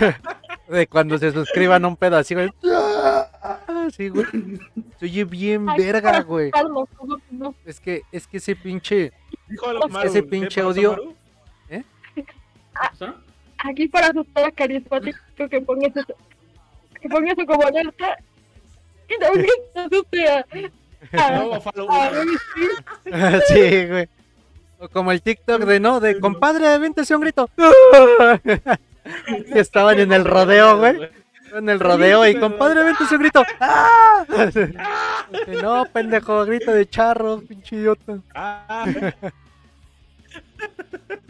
(laughs) de cuando se suscriban a un pedo así, güey. Sí, güey. Se oye bien verga, güey. Es que, es que ese pinche. Ese ¿qué pinche audio- Maru? ¿Pasó? Aquí para asustar a carismático que ponga eso, que ponga eso como alerta. Y también que asuste a, (laughs) sí, güey. O como el TikTok de no, de compadre, véntese un grito. (laughs) (laughs) Estaban en el rodeo, güey. En el rodeo y compadre, véntese un grito. ¡Ah! (laughs) Dice, No, pendejo, grito de charro, pinche idiota. (laughs)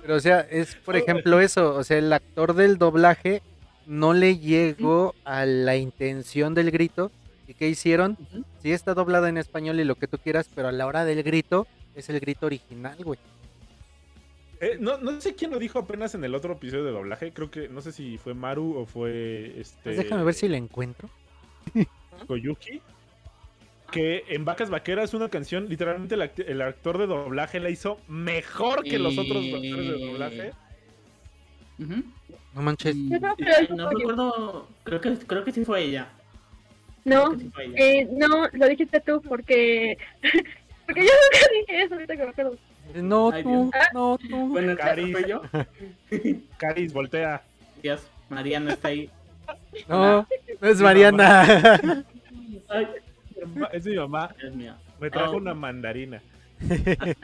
Pero o sea, es por ejemplo eso, o sea, el actor del doblaje no le llegó a la intención del grito. ¿Y qué hicieron? Sí está doblada en español y lo que tú quieras, pero a la hora del grito es el grito original, güey. Eh, no, no sé quién lo dijo apenas en el otro episodio de doblaje. Creo que no sé si fue Maru o fue este. Pues déjame ver si la encuentro. Koyuki. Que en Vacas Vaqueras una canción, literalmente el, act- el actor de doblaje la hizo mejor que los otros actores de doblaje. No manches. Y- no yo. recuerdo, creo que, creo que sí fue ella. No, sí fue ella. eh, no, lo dijiste tú porque (laughs) Porque yo nunca dije eso, ahorita que me acuerdo. No Ay, tú, Dios. no tú. Bueno, Caris. fue yo. Caris, voltea. Dios, Mariana está ahí. No, no es Mariana. Ay, Es mi mamá. Dios mío. Me trajo Oh. una mandarina. (laughs)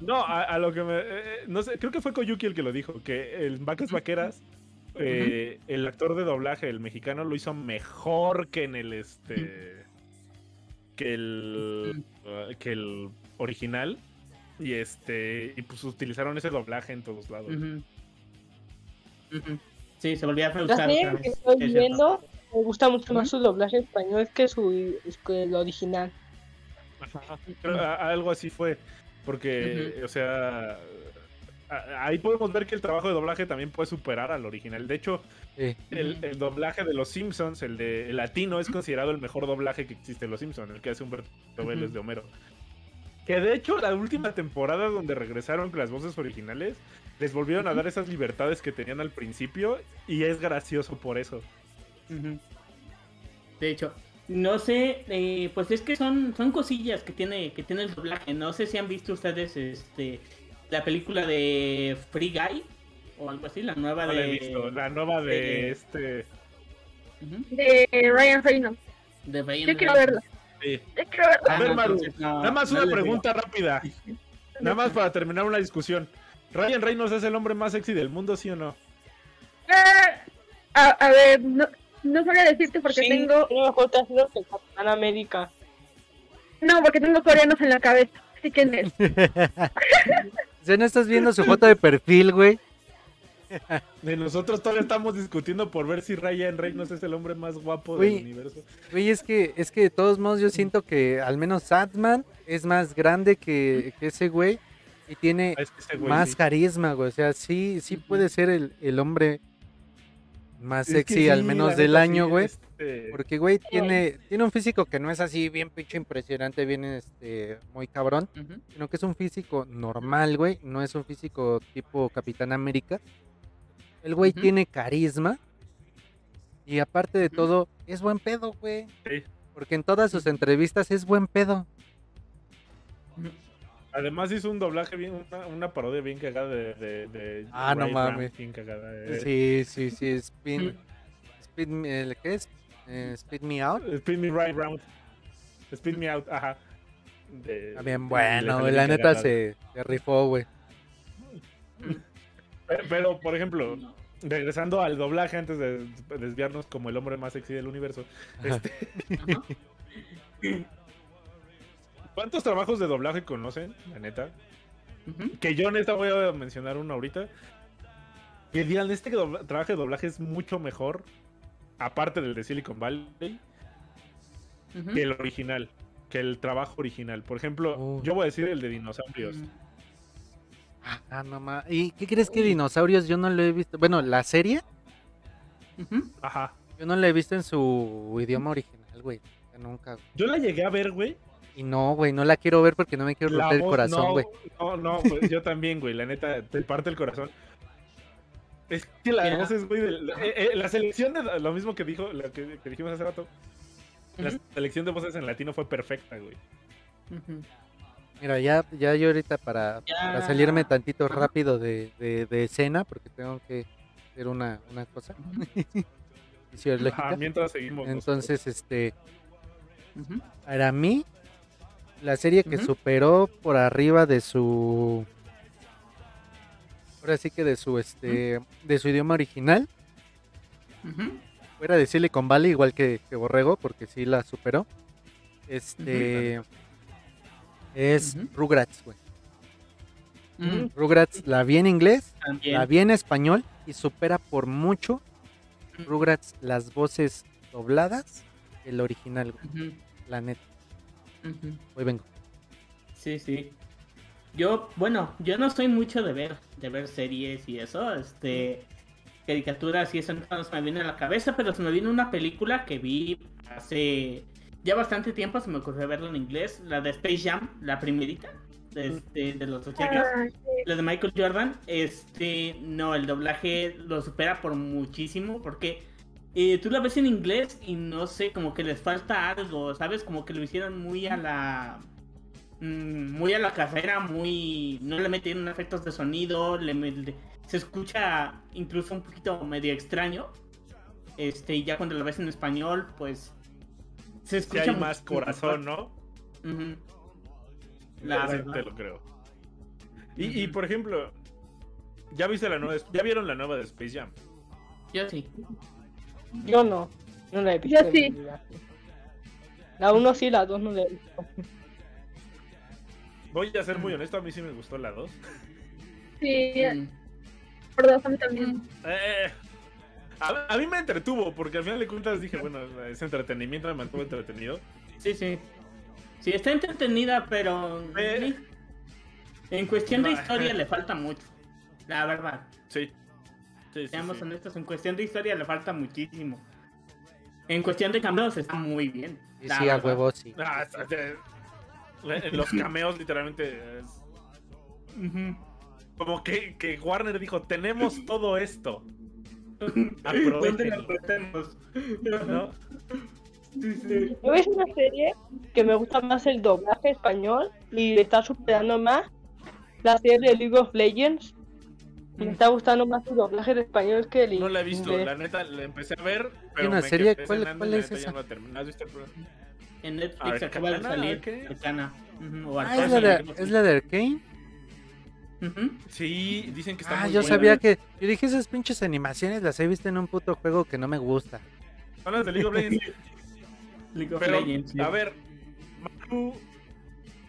No, a, a lo que me. eh, no sé, creo que fue Koyuki el que lo dijo, que en Vacas Vaqueras, eh, el actor de doblaje, el mexicano, lo hizo mejor que en el este. que el. Uh, que el original. Y este. Y pues utilizaron ese doblaje en todos lados. Sí, se volvía a La usar serie otra que estoy es viendo me gusta mucho más su doblaje español que su que el original. Ajá, a- algo así fue. Porque, o sea. Ahí podemos ver que el trabajo de doblaje también puede superar al original. De hecho, Sí. El, el doblaje de los Simpsons, el de el latino, es considerado el mejor doblaje que existe en los Simpsons, el que hace Humberto Vélez de Homero. Que de hecho, la última temporada donde regresaron con las voces originales, les volvieron a dar esas libertades que tenían al principio, y es gracioso por eso. De hecho, no sé, eh, pues es que son, son cosillas que tiene, que tiene el doblaje. No sé si han visto ustedes este la película de Free Guy o algo así, la nueva No la de, he visto. La nueva de de- este. De Ryan Reynolds. de Ryan Yo quiero verla. sí. Yo quiero verla. A ver, no, Maru, no, Nada más una digo. pregunta rápida. Nada más para terminar una discusión. ¿Ryan Reynolds es el hombre más sexy del mundo, sí o no? Ah, A, a ver, no, no sabría decirte porque Sí, tengo. tiene mejor trasero que el Capitán América. No, porque tengo coreanos en la cabeza. Así que en él. (laughs) Sea, no estás viendo su foto de perfil, güey. De nosotros todavía estamos discutiendo por ver si Ryan Reynolds es el hombre más guapo del universo. Güey, es que, es que de todos modos yo siento que al menos Satman es más grande que, que ese güey y tiene Ah, es que ese güey más sí. carisma, güey. O sea, sí, sí puede ser el, el hombre más Es sexy al menos del año, sí, güey. Este, Porque, güey, tiene, tiene un físico que no es así bien pinche impresionante, bien este, muy cabrón, sino que es un físico normal, güey. No es un físico tipo Capitán América. El güey tiene carisma. Y aparte de todo, es buen pedo, güey. Sí. Porque en todas sus entrevistas es buen pedo. Además hizo un doblaje bien, una, una parodia bien cagada de, de, de Ah, no Ray Brown, mames. bien cagada. eh. Sí, sí, sí. Spin, ¿el ¿Qué es? Eh, speed Me Out. Speed me right round. Speed me out, ajá. De- También bueno, güey. La bien neta se, se rifó, güey. Pero, pero, por ejemplo, regresando al doblaje antes de desviarnos como el hombre más sexy del universo. Este. (laughs) ¿Cuántos trabajos de doblaje conocen, la neta? Que yo neta voy a mencionar uno ahorita. Que digan, este trabajo de doblaje es mucho mejor, aparte del de Silicon Valley, que el original, que el trabajo original. Por ejemplo, Uy. yo voy a decir el de dinosaurios. Ujú. Ah, no ma- ¿Y qué crees que dinosaurios yo no lo he visto? Bueno, la serie. Ajá. yo no la he visto en su idioma original, güey. Nunca. güey. Yo la llegué a ver, güey. Y no, güey, no la quiero ver porque no me quiero La romper el corazón, no, güey. No, no, pues, yo también, güey. La neta, te parte el corazón. Es que la Mira. voz es, güey, del- eh, eh, la selección de lo mismo que dijo, lo que, que dijimos hace rato. La selección de voces en latino fue perfecta, güey. Mira, ya, ya yo ahorita para, para salirme tantito rápido de, de, de escena, porque tengo que hacer una, una cosa. (laughs) Ajá, mientras seguimos. nosotros. Entonces, este, para mí, la serie que superó por arriba de su. Ahora sí que de su este. de su idioma original. Fuera de Silicon Valley, igual que, que Borrego, porque sí la superó. Este. Es. Rugrats, güey. Rugrats la vi en inglés, También. la vi en español y supera por mucho Rugrats las voces dobladas el original, güey. La neta. Hoy vengo. Sí, sí. Yo, bueno, yo no soy mucho de ver, de ver series y eso, este, caricaturas y eso no se me viene a la cabeza, pero se me vino una película que vi hace ya bastante tiempo, se me ocurrió verla en inglés, la de Space Jam, la primerita, de, este, de los 80 Ah, sí. la de Michael Jordan, este, no, el doblaje lo supera por muchísimo, porque Y tú la ves en inglés y no sé, como que les falta algo, ¿sabes? Como que lo hicieron muy a la. Mm, Muy a la carrera, muy. No le metieron efectos de sonido, le, le- se escucha incluso un poquito medio extraño. Este, y ya cuando lo ves en español, pues. Se Si escucha hay mucho más corazón, ¿no? mejor. Ujú. La Sí, verdad. te lo creo. Y, y, Ujú. por ejemplo, ¿ya viste la nueva? ¿Ya vieron la nueva de Space Jam? Yo sí. Yo no. No la he visto. Yo sí. La 1 sí, la 2 no la he visto. Voy a ser muy honesto, a mí sí me gustó la 2. Sí, Mm. por dos a mí también. Eh, a, a mí me entretuvo, porque al final de cuentas dije, bueno, es entretenimiento, me mantuvo entretenido. Sí, sí. Sí, está entretenida, pero. Eh. En cuestión de historia le (laughs) falta mucho. La verdad. Sí. Seamos sí. honestos, en cuestión de historia le falta muchísimo. En cuestión de cambios está muy bien. Sí, a huevo, sí. Ah, está- los cameos, literalmente. es como que, que Warner dijo: Tenemos todo esto. ¿no? Sí, sí. Yo es una serie que me gusta más el doblaje español y está superando más la serie de League of Legends. Me está gustando más el doblaje de español que el No la he visto, la neta la empecé a ver. Pero una me serie? quedé ¿Cuál- cuál es ya esa? no la terminé. ¿Has visto el programa? En Netflix Arcana, acaba de salir. Arcana. Ujú, o Ah, ¿es Arcana, la, de. ¿es la de Arcane? Ujú. Sí, dicen que está Ah, muy yo buena. sabía que. Yo dije, esas pinches animaciones las he visto en un puto juego que no me gusta. Son las de League of (laughs) Legends. League of Pero, Legends. sí. a ver, Maru,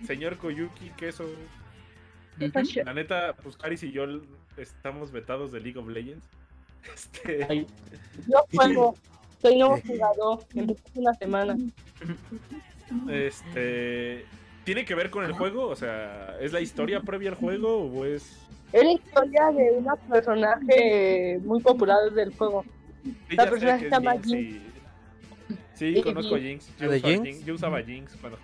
señor Koyuki, queso. Ujú. La neta, pues Caris y yo estamos vetados de League of Legends. (laughs) Este, Ay, Yo juego, soy nuevo jugador, empecé hace una semana. este, ¿tiene que ver con el juego? O sea, ¿es la historia previa al juego o es...? Es la historia de una personaje muy popular del juego. Sí, La persona se llama Jinx, sí. Sí, Sí, conozco a Jinx. Jinx. ¿La Yo, usaba Jinx? Jinx, yo usaba Jinx cuando...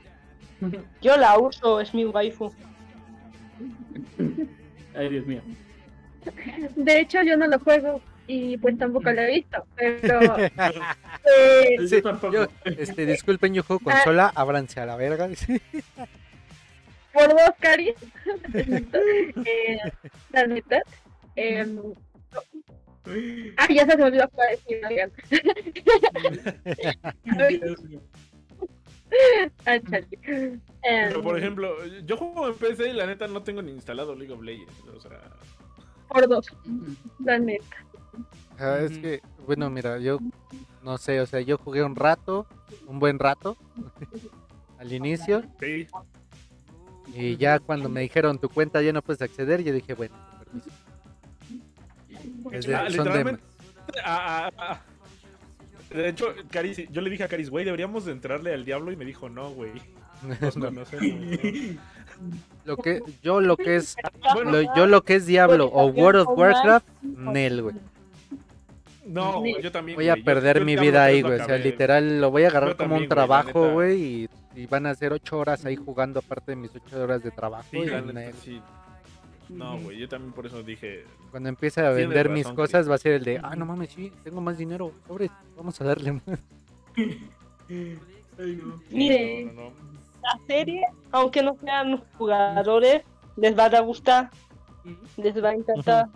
Yo la uso, es mi waifu. ay, Dios mío. De hecho, yo no lo juego y pues tampoco lo he visto. Pero (laughs) eh, Sí, yo, este, disculpen, yo juego consola, ábranse a la verga. por dos caris, (laughs) eh, la neta. Eh, ah, ya se me olvidó. Dios mío. (laughs) Ah. Eh, Pero, por ejemplo, yo juego en PC y la neta no tengo ni instalado League of Legends. O sea, por dos, la neta. Ah, es que, bueno, mira, yo no sé, o sea, yo jugué un rato, un buen rato, (laughs) al inicio, sí. y ya cuando me dijeron tu cuenta ya no puedes acceder, yo dije, bueno, con permiso. Es de- Ah, son de- ah, ah, ah. De hecho, Caris, yo le dije a Caris, güey, deberíamos de entrarle al diablo y me dijo, no, güey. Nos (laughs) conocemos. ¿no?". lo que, yo lo que es, Bueno, lo- yo lo que es Diablo o World of Warcraft, Nel, güey. No, güey, yo también. Voy a güey, perder yo mi vida 3 ahí, güey. O sea, literal, lo voy a agarrar Yo como un también, trabajo, güey, y, y van a ser ocho horas ahí jugando aparte de mis ocho horas de trabajo. Sí, y la Nel. neta, sí. No, güey, yo también por eso dije. Cuando empiece a vender mis cosas va a ser el de, ah, no mames, sí, tengo más dinero, sobre, vamos a darle más. (laughs) Ay, no. Mire, No, no, no. la serie, aunque no sean jugadores, les va a gustar, les va a encantar.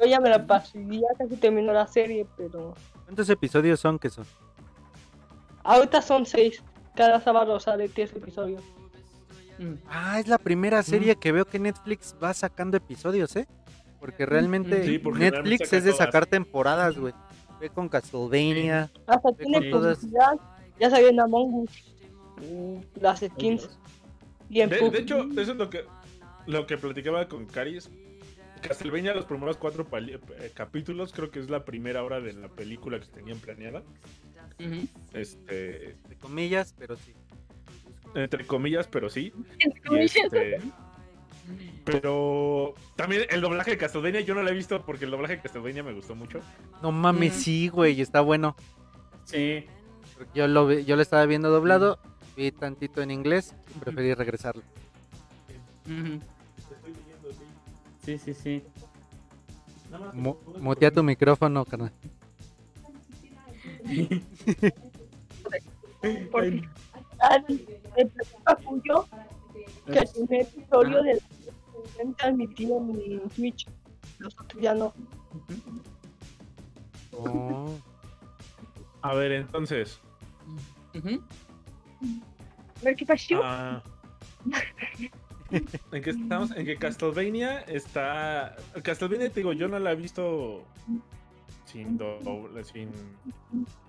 Yo ya me la pasé, ya casi terminó la serie, pero ¿Cuántos episodios son que son? ahorita son seis. Cada sábado sale tres episodios. Mm. Ah, es la primera serie que veo que Netflix va sacando episodios, ¿eh? Porque realmente Sí, porque Netflix es de todas. sacar temporadas, güey. Ve con Castlevania. Hasta con tiene todas. Ya salió en Among Us. mm, Las skins. Y en De, de hecho, eso es lo que lo que platicaba con Caris. Castlevania, los primeros cuatro eh, capítulos, creo que es la primera hora de la película que tenían planeada. Este, De comillas, pero sí. entre comillas, pero sí. Entre Y comillas. este, pero también el doblaje de Castlevania yo no lo he visto porque el doblaje de Castlevania me gustó mucho. No mames, Mm. sí, güey, está bueno. Sí. Porque Yo lo, vi- yo lo estaba viendo doblado, vi tantito en inglés, preferí regresarlo. Sí, sí, sí. Mu- mutea tu micrófono, carnal. (laughs) Porque me preocupa mucho que el primer episodio de han transmitido en Twitch. Los otros ya no. Oh, A ver, entonces. A ver qué pasó. ah, (laughs) (laughs) ¿En qué estamos? En que Castlevania está. Castlevania, te digo, yo no la he visto sin doble, sin.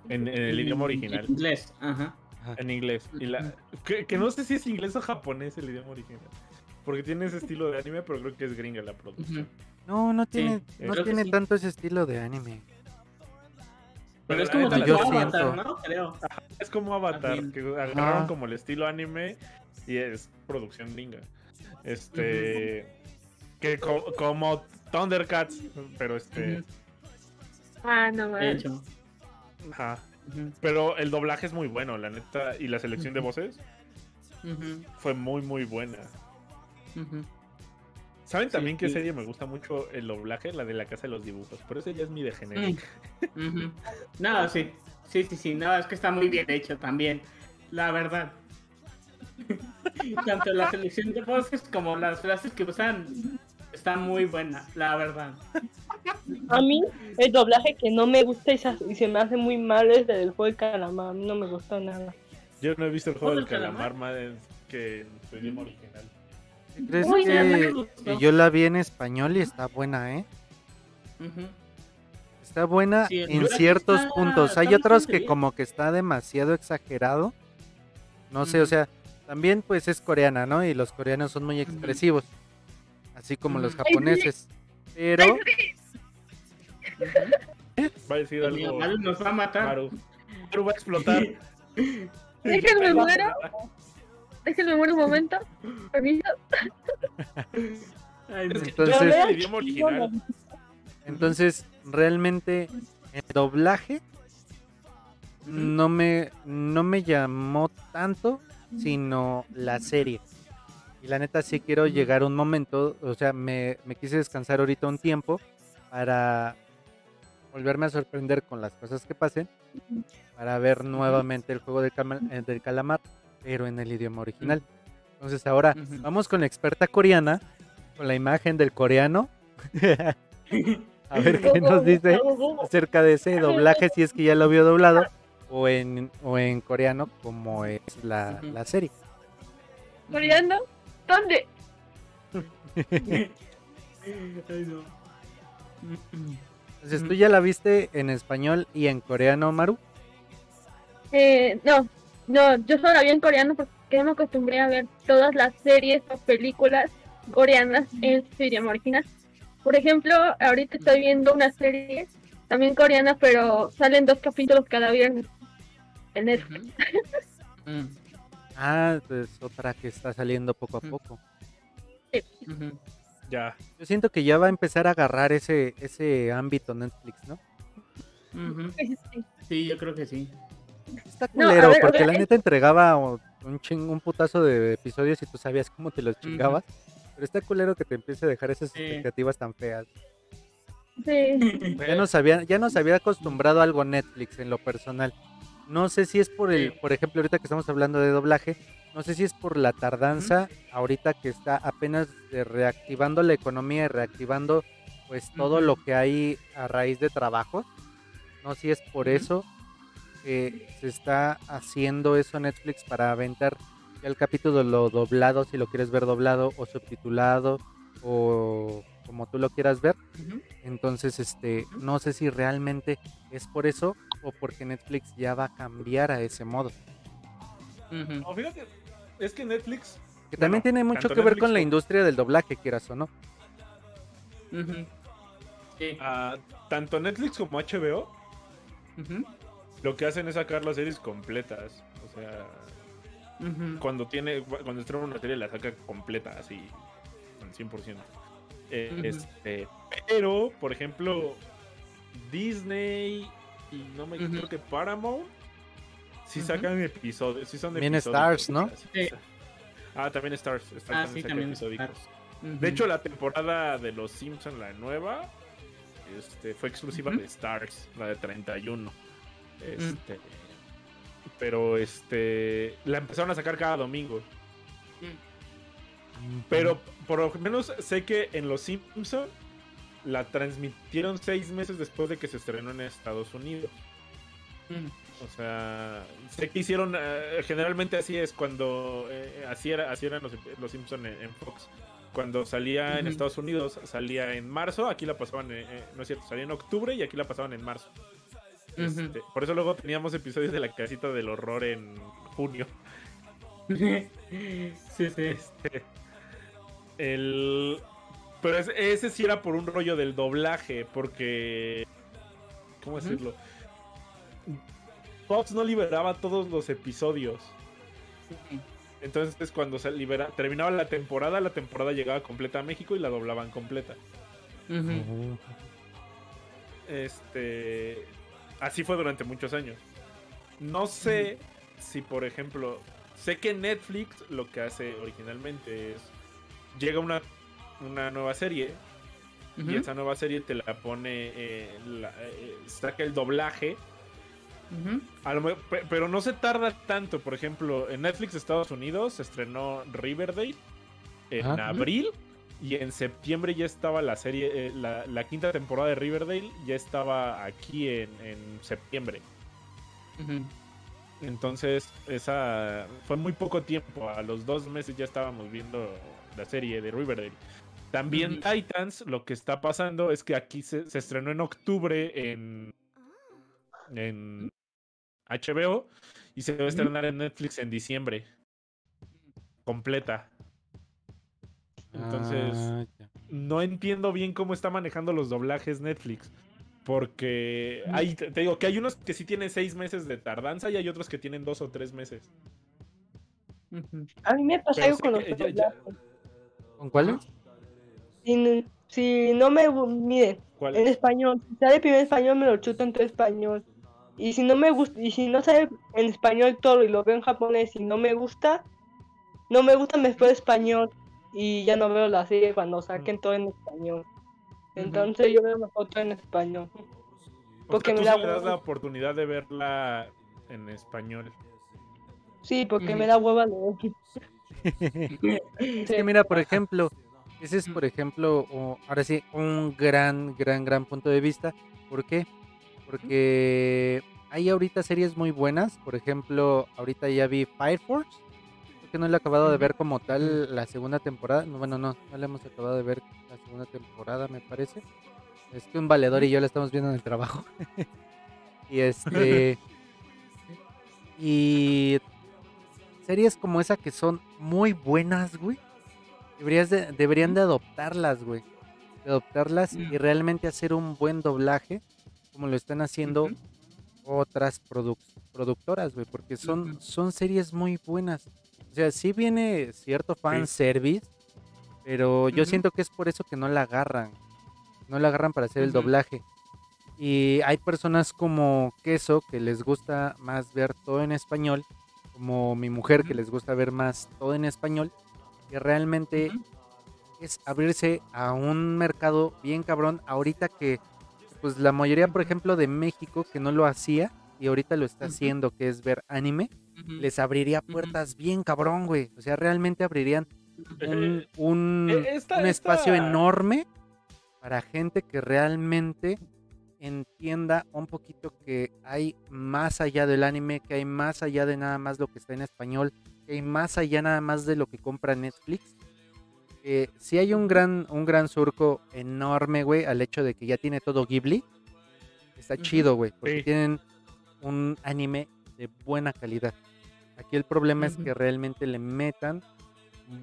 En, en el idioma original, Inglés, ajá. en inglés. Y la, que, que no sé si es inglés o japonés el idioma original. Porque tiene ese estilo de anime, pero creo que es gringa la producción. No, no tiene, no creo que tiene sí. tanto ese estilo de anime. Pero es como yo Avatar, siento. ¿no? Creo. Es como Avatar, También. que agarraron Ajá. como el estilo anime y es producción gringa. Este. Que co- como Thundercats, pero este. Ah, no, De man. hecho. Ajá. Pero el doblaje es muy bueno, la neta. Y la selección de voces fue muy, muy buena. ¿Saben Sí, también qué serie me gusta mucho el doblaje? La de la casa de los dibujos. Pero ese ya es mi de genérica. Mm. Ujú. No, sí. Sí, sí, sí. No, es que está muy bien hecho también. La verdad. Tanto la selección de voces como las frases que usan está muy buena, la verdad. A mí, el doblaje que no me gusta y se, me hace muy mal es el del juego de calamar. A mí no me gusta nada. Yo no he visto el juego del ¿Juego del calamar calamar? más que idioma original. ¿Crees Uy, que, yo la vi en español y está buena, eh? Está buena Sí, el en ciertos está- puntos. Hay otros que bien. como que está demasiado exagerado. No sé, o sea, también pues es coreana, ¿no? Y los coreanos son muy expresivos. Así como los japoneses. Pero Va a decir algo. Maru nos va a matar. Maru. Maru va a explotar. (laughs) Déjenme muero. Déjenme muero un momento. Permiso. Entonces- entonces realmente el doblaje no me, no me llamó tanto, sino la serie. Y la neta sí quiero llegar a un momento, o sea, me, me quise descansar ahorita un tiempo para volverme a sorprender con las cosas que pasen, para ver nuevamente el juego del, cama- eh, del calamar, pero en el idioma original. Entonces ahora vamos con la experta coreana, con la imagen del coreano, (laughs) a ver qué nos dice acerca de ese doblaje, si es que ya lo vio doblado, o en, o en coreano, como es la, la serie. ¿Coreano? ¿Dónde? Ay, no. Entonces, ¿tú ya la viste en español y en coreano, Maru? Eh, no, no, yo solo la vi en coreano porque me acostumbré a ver todas las series o películas coreanas en su idioma original. Por ejemplo, ahorita estoy viendo una serie también coreana, pero salen dos capítulos cada viernes en Netflix. Mm, Ah, pues otra que está saliendo poco a poco. ujú. Ya. Yo siento que ya va a empezar a agarrar ese, ese ámbito Netflix, ¿no? Ujú. Sí, sí. Sí, yo creo que sí. Está No, culero, ver, porque ver, la es- neta entregaba un, ching- un putazo de episodios y tú sabías cómo te los chingabas. Pero está culero que te empiece a dejar esas Sí. expectativas tan feas. Sí. Ya nos había, ya nos había acostumbrado a algo Netflix en lo personal. No sé si es por el, por ejemplo, ahorita que estamos hablando de doblaje, no sé si es por la tardanza, ahorita que está apenas reactivando la economía y reactivando pues todo lo que hay a raíz de trabajo. No sé si es por eso que se está haciendo eso Netflix para aventar el capítulo lo doblado, si lo quieres ver doblado o subtitulado o como tú lo quieras ver. Entonces, este, no sé si realmente es por eso o porque Netflix ya va a cambiar a ese modo. No, fíjate, es que Netflix. Que Bueno, también tiene mucho que ver Netflix con la industria del doblaje, quieras o no. Sí. ah, tanto Netflix como HBO lo que hacen es sacar las series completas. O sea, cuando tiene cuando estrena una serie la saca completa, así, al 100%. Eh, Ujú. este, pero, por ejemplo, Disney y no me Ujú. creo que Paramount sí sacan episodios, sí son También episódicos, Stars, ¿no? sí. Ah, también Stars, Stars Ah, también sí, saca también episódicos. Ujú. De hecho, la temporada de Los Simpsons, la nueva, este, fue exclusiva de Stars, la de 31. Este, Pero este la empezaron a sacar cada domingo. Pero por lo menos sé que en Los Simpsons la transmitieron seis meses después de que se estrenó en Estados Unidos. O sea, sé que hicieron, eh, generalmente así es cuando, eh, así, era, así eran los, los Simpsons en, Fox. Cuando salía en Estados Unidos, salía en marzo, aquí la pasaban, eh, no es cierto, salía en octubre y aquí la pasaban en marzo. Este, por eso luego teníamos episodios de la casita del horror en junio. (laughs) sí, sí. Este, el... Pero ese sí era por un rollo del doblaje, porque... ¿Cómo decirlo? Fox no liberaba todos los episodios. Entonces cuando se libera, terminaba la temporada, la temporada llegaba completa a México y la doblaban completa. Este, así fue durante muchos años. No sé si, por ejemplo, sé que Netflix lo que hace originalmente es llega una, una nueva serie y esa nueva serie te la pone, eh, eh, saca el doblaje. pero no se tarda tanto. Por ejemplo, en Netflix Estados Unidos se estrenó Riverdale en abril y en septiembre ya estaba la serie, eh, la, quinta temporada de Riverdale ya estaba aquí en, septiembre. Entonces, esa fue muy poco tiempo. A los dos meses ya estábamos viendo la serie de Riverdale. También Titans, lo que está pasando es que aquí se, estrenó en octubre en, en HBO y se va a estrenar en Netflix en diciembre. Completa. Entonces, ah, no entiendo bien cómo está manejando los doblajes Netflix. Porque hay, te digo que hay unos que sí tienen seis meses de tardanza y hay otros que tienen dos o tres meses. A mí me pasa algo con los ¿Con cuáles? Si, si, no me. Miren, en español. Si sale primero español, me lo chuto en todo español. Y si no me gusta, y si no sale en español todo y lo veo en japonés y no me gusta, no me gusta, me espero español y ya no veo la serie cuando saquen todo en español. Entonces yo veo mejor todo en español. Porque me da la oportunidad de verla en español. Sí, porque me da hueva leer. (laughs) es que mira, por ejemplo, ese es, por ejemplo, ahora sí, un gran, gran, gran punto de vista. ¿Por qué? Porque hay ahorita series muy buenas. Por ejemplo, ahorita ya vi Fire Force. que no le he acabado de ver como tal la segunda temporada. No, bueno, no, no le hemos acabado de ver la segunda temporada, me parece. Es que un valedor y yo la estamos viendo en el trabajo. (laughs) y este. (laughs) y series como esa que son muy buenas, güey. Deberías de, deberían de adoptarlas, güey. De adoptarlas y realmente hacer un buen doblaje, como lo están haciendo otras productoras, güey, porque son, son series muy buenas. O sea, sí viene cierto fan service, pero yo siento que es por eso que no la agarran. No la agarran para hacer el doblaje. Y hay personas como Queso que les gusta más ver todo en español como mi mujer que les gusta ver más todo en español, que realmente es abrirse a un mercado bien cabrón ahorita que pues la mayoría por ejemplo de México que no lo hacía y ahorita lo está haciendo que es ver anime, les abriría puertas bien cabrón, güey. O sea, realmente abrirían un, (laughs) un, e, un espacio enorme para gente que realmente entienda un poquito que hay más allá del anime, que hay más allá de nada más lo que está en español, que hay más allá nada más de lo que compra Netflix. Eh, si hay un gran, un gran surco enorme, güey, al hecho de que ya tiene todo Ghibli. Está chido, güey, porque tienen un anime de buena calidad. Aquí el problema es que realmente le metan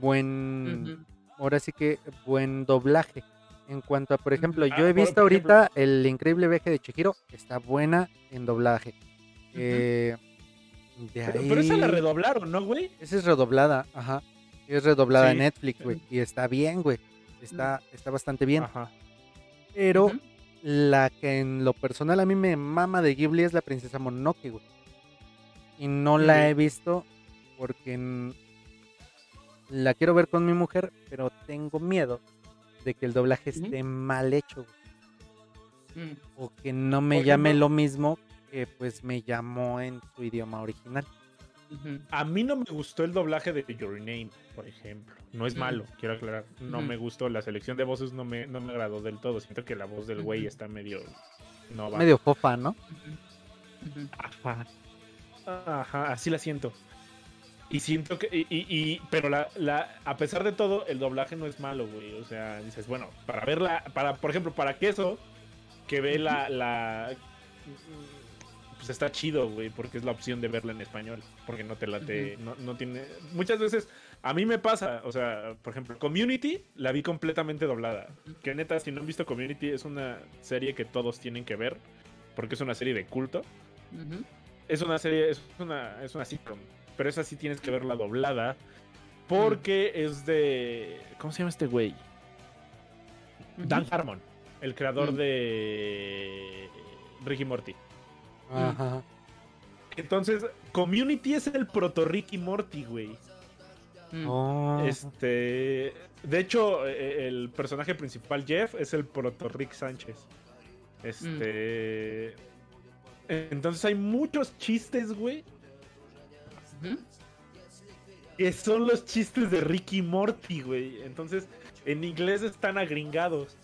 buen, ahora sí que buen doblaje. En cuanto a, por ejemplo, yo ah, he visto ahorita el increíble viaje de Chihiro, está buena en doblaje. Eh, pero, esa la redoblaron, ¿no, güey? Esa es redoblada, ajá. Es redoblada en Netflix, güey. Y está bien, güey. Está, está bastante bien. Ajá. Pero la que en lo personal a mí me mama de Ghibli es la princesa Mononoke, güey. Y no la he visto porque la quiero ver con mi mujer, pero tengo miedo de que el doblaje esté mal hecho. Mm. O que no me llame lo mismo que pues me llamó en su idioma original. A mí no me gustó el doblaje de Your Name, por ejemplo. No es malo, quiero aclarar. No me gustó. La selección de voces no me, no me agradó del todo. Siento que la voz del güey está medio. No Medio fofa, ¿no? Ajá. Ajá, así la siento. Y siento que. Y, y, pero la, la, a pesar de todo, el doblaje no es malo, güey. O sea, dices, bueno, para verla. Para, por ejemplo, para queso, que ve la, la pues está chido, güey, porque es la opción de verla en español, porque no te late, no, no tiene... Muchas veces, a mí me pasa, o sea, por ejemplo, Community la vi completamente doblada, que neta, si no han visto Community, es una serie que todos tienen que ver, porque es una serie de culto. Es una serie, es una, es una sitcom, pero esa sí tienes que verla doblada, porque es de... ¿Cómo se llama este güey? Dan Harmon, el creador de Ricky Morty. Ajá. Entonces, Community es el proto Ricky Morty, güey. Mm. Oh. Este. De hecho, e, e, el personaje principal, Jeff, es el proto Rick Sánchez. Este. Entonces hay muchos chistes, güey. Que son los chistes de Ricky Morty, güey. Entonces, en inglés están agringados.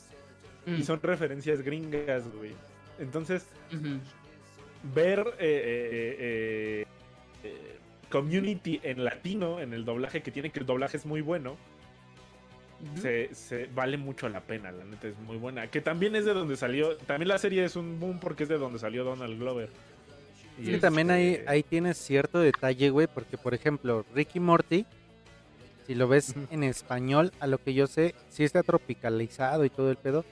Y mm. son referencias gringas, güey. Entonces, ver eh, eh, eh, Community en latino, en el doblaje que tiene, que el doblaje es muy bueno. se, vale mucho la pena, la neta es muy buena. Que también es de donde salió, también la serie es un boom porque es de donde salió Donald Glover. Y sí, también ahí, este ahí tienes cierto detalle, güey, porque por ejemplo, Ricky Morty, si lo ves en español, a lo que yo sé, sí está tropicalizado y todo el pedo.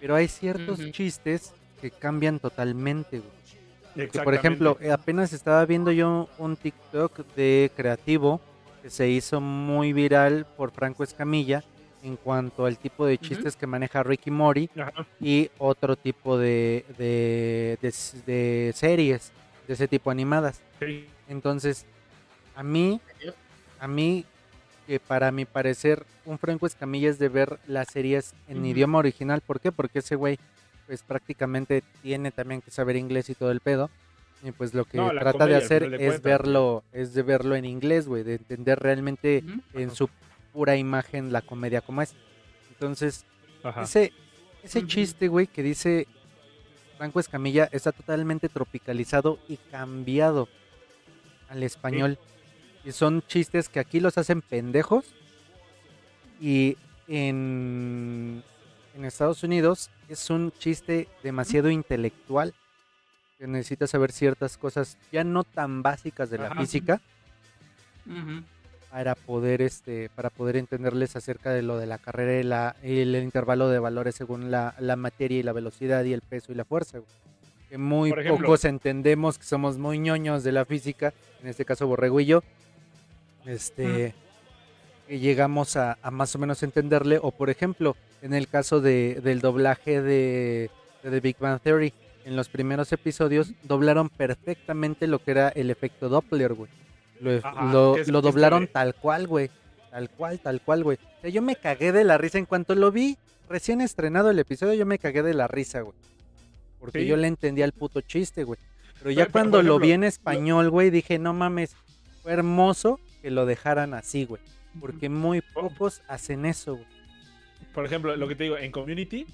Pero hay ciertos chistes que cambian totalmente, por ejemplo, eh, apenas estaba viendo yo un TikTok de creativo que se hizo muy viral por Franco Escamilla en cuanto al tipo de chistes que maneja Ricky Mori y otro tipo de, de, series de ese tipo animadas. Entonces, a mí, a mí, que para mi parecer, un Franco Escamilla es de ver las series en idioma original. ¿Por qué? Porque ese güey pues prácticamente tiene también que saber inglés y todo el pedo. Y pues lo que trata de hacer es verlo, es de verlo en inglés, güey, de entender realmente en su pura imagen la comedia como es. Entonces, ese, ese chiste, güey, que dice Franco Escamilla está totalmente tropicalizado y cambiado al español. Y son chistes que aquí los hacen pendejos. Y en en Estados Unidos es un chiste demasiado intelectual que necesita saber ciertas cosas ya no tan básicas de la física para poder este para poder entenderles acerca de lo de la carrera y la, el intervalo de valores según la, materia y la velocidad y el peso y la fuerza que muy pocos entendemos que somos muy ñoños de la física en este caso Borrego y yo. Este llegamos a, más o menos entenderle. O por ejemplo, en el caso de, del doblaje de, de The Big Bang Theory, en los primeros episodios doblaron perfectamente lo que era el efecto Doppler, güey. Lo, lo, doblaron tal cual, güey. Tal cual, tal cual, güey. O sea, yo me cagué de la risa en cuanto lo vi. Recién estrenado el episodio, yo me cagué de la risa, güey. Porque yo le entendía el puto chiste, güey. Pero ya cuando lo vi en español, güey, dije, no mames, fue hermoso que lo dejaran así, güey. Porque muy pocos hacen eso, Por ejemplo, lo que te digo, en Community.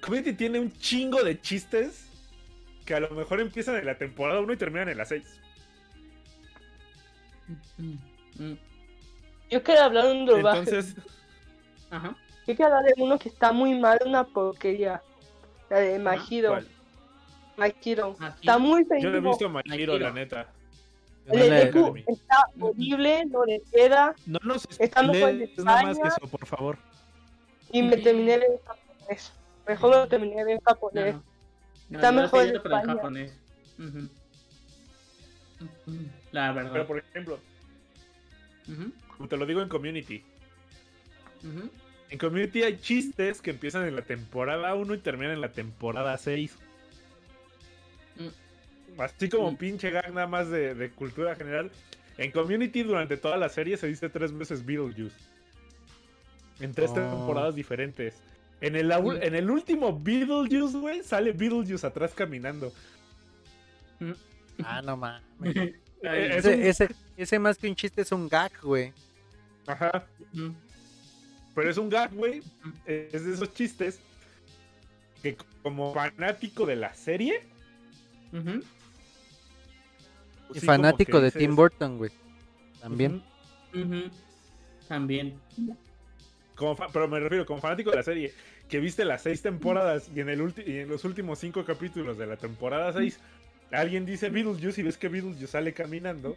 Community tiene un chingo de chistes que a lo mejor empiezan en la temporada 1 y terminan en la 6. Yo quiero hablar de un doblaje. Entonces. Ajá. Yo quiero hablar de uno que está muy mal, una porquería. La de Majiro. Majiro. Está muy feliz. Yo no he visto Majiro, la neta. El está horrible, no le queda. No nos Estamos nada más que eso, por favor. Y me terminé de japonés. Mejor lo terminé de japonés. está mejor en japonés. La verdad. Pero por ejemplo, como te lo digo en Community. En Community hay chistes que empiezan en la temporada 1 y terminan en la temporada 6. Así como un pinche gag nada más de, cultura general. En Community durante toda la serie se dice tres veces Beetlejuice. En tres oh. temporadas diferentes. En el, en el último Beetlejuice, güey, sale Beetlejuice atrás caminando. Ah, no mames. (laughs) ese, ese, ese, más que un chiste es un gag, güey. Ajá. Pero es un gag, güey. Es de esos chistes que como fanático de la serie. Y fanático de Tim Burton, güey. También. También. pero me refiero, como fanático de la serie, que viste las seis temporadas y en, el y en los últimos cinco capítulos de la temporada 6, alguien dice Beetlejuice y ves que Beetlejuice sale caminando.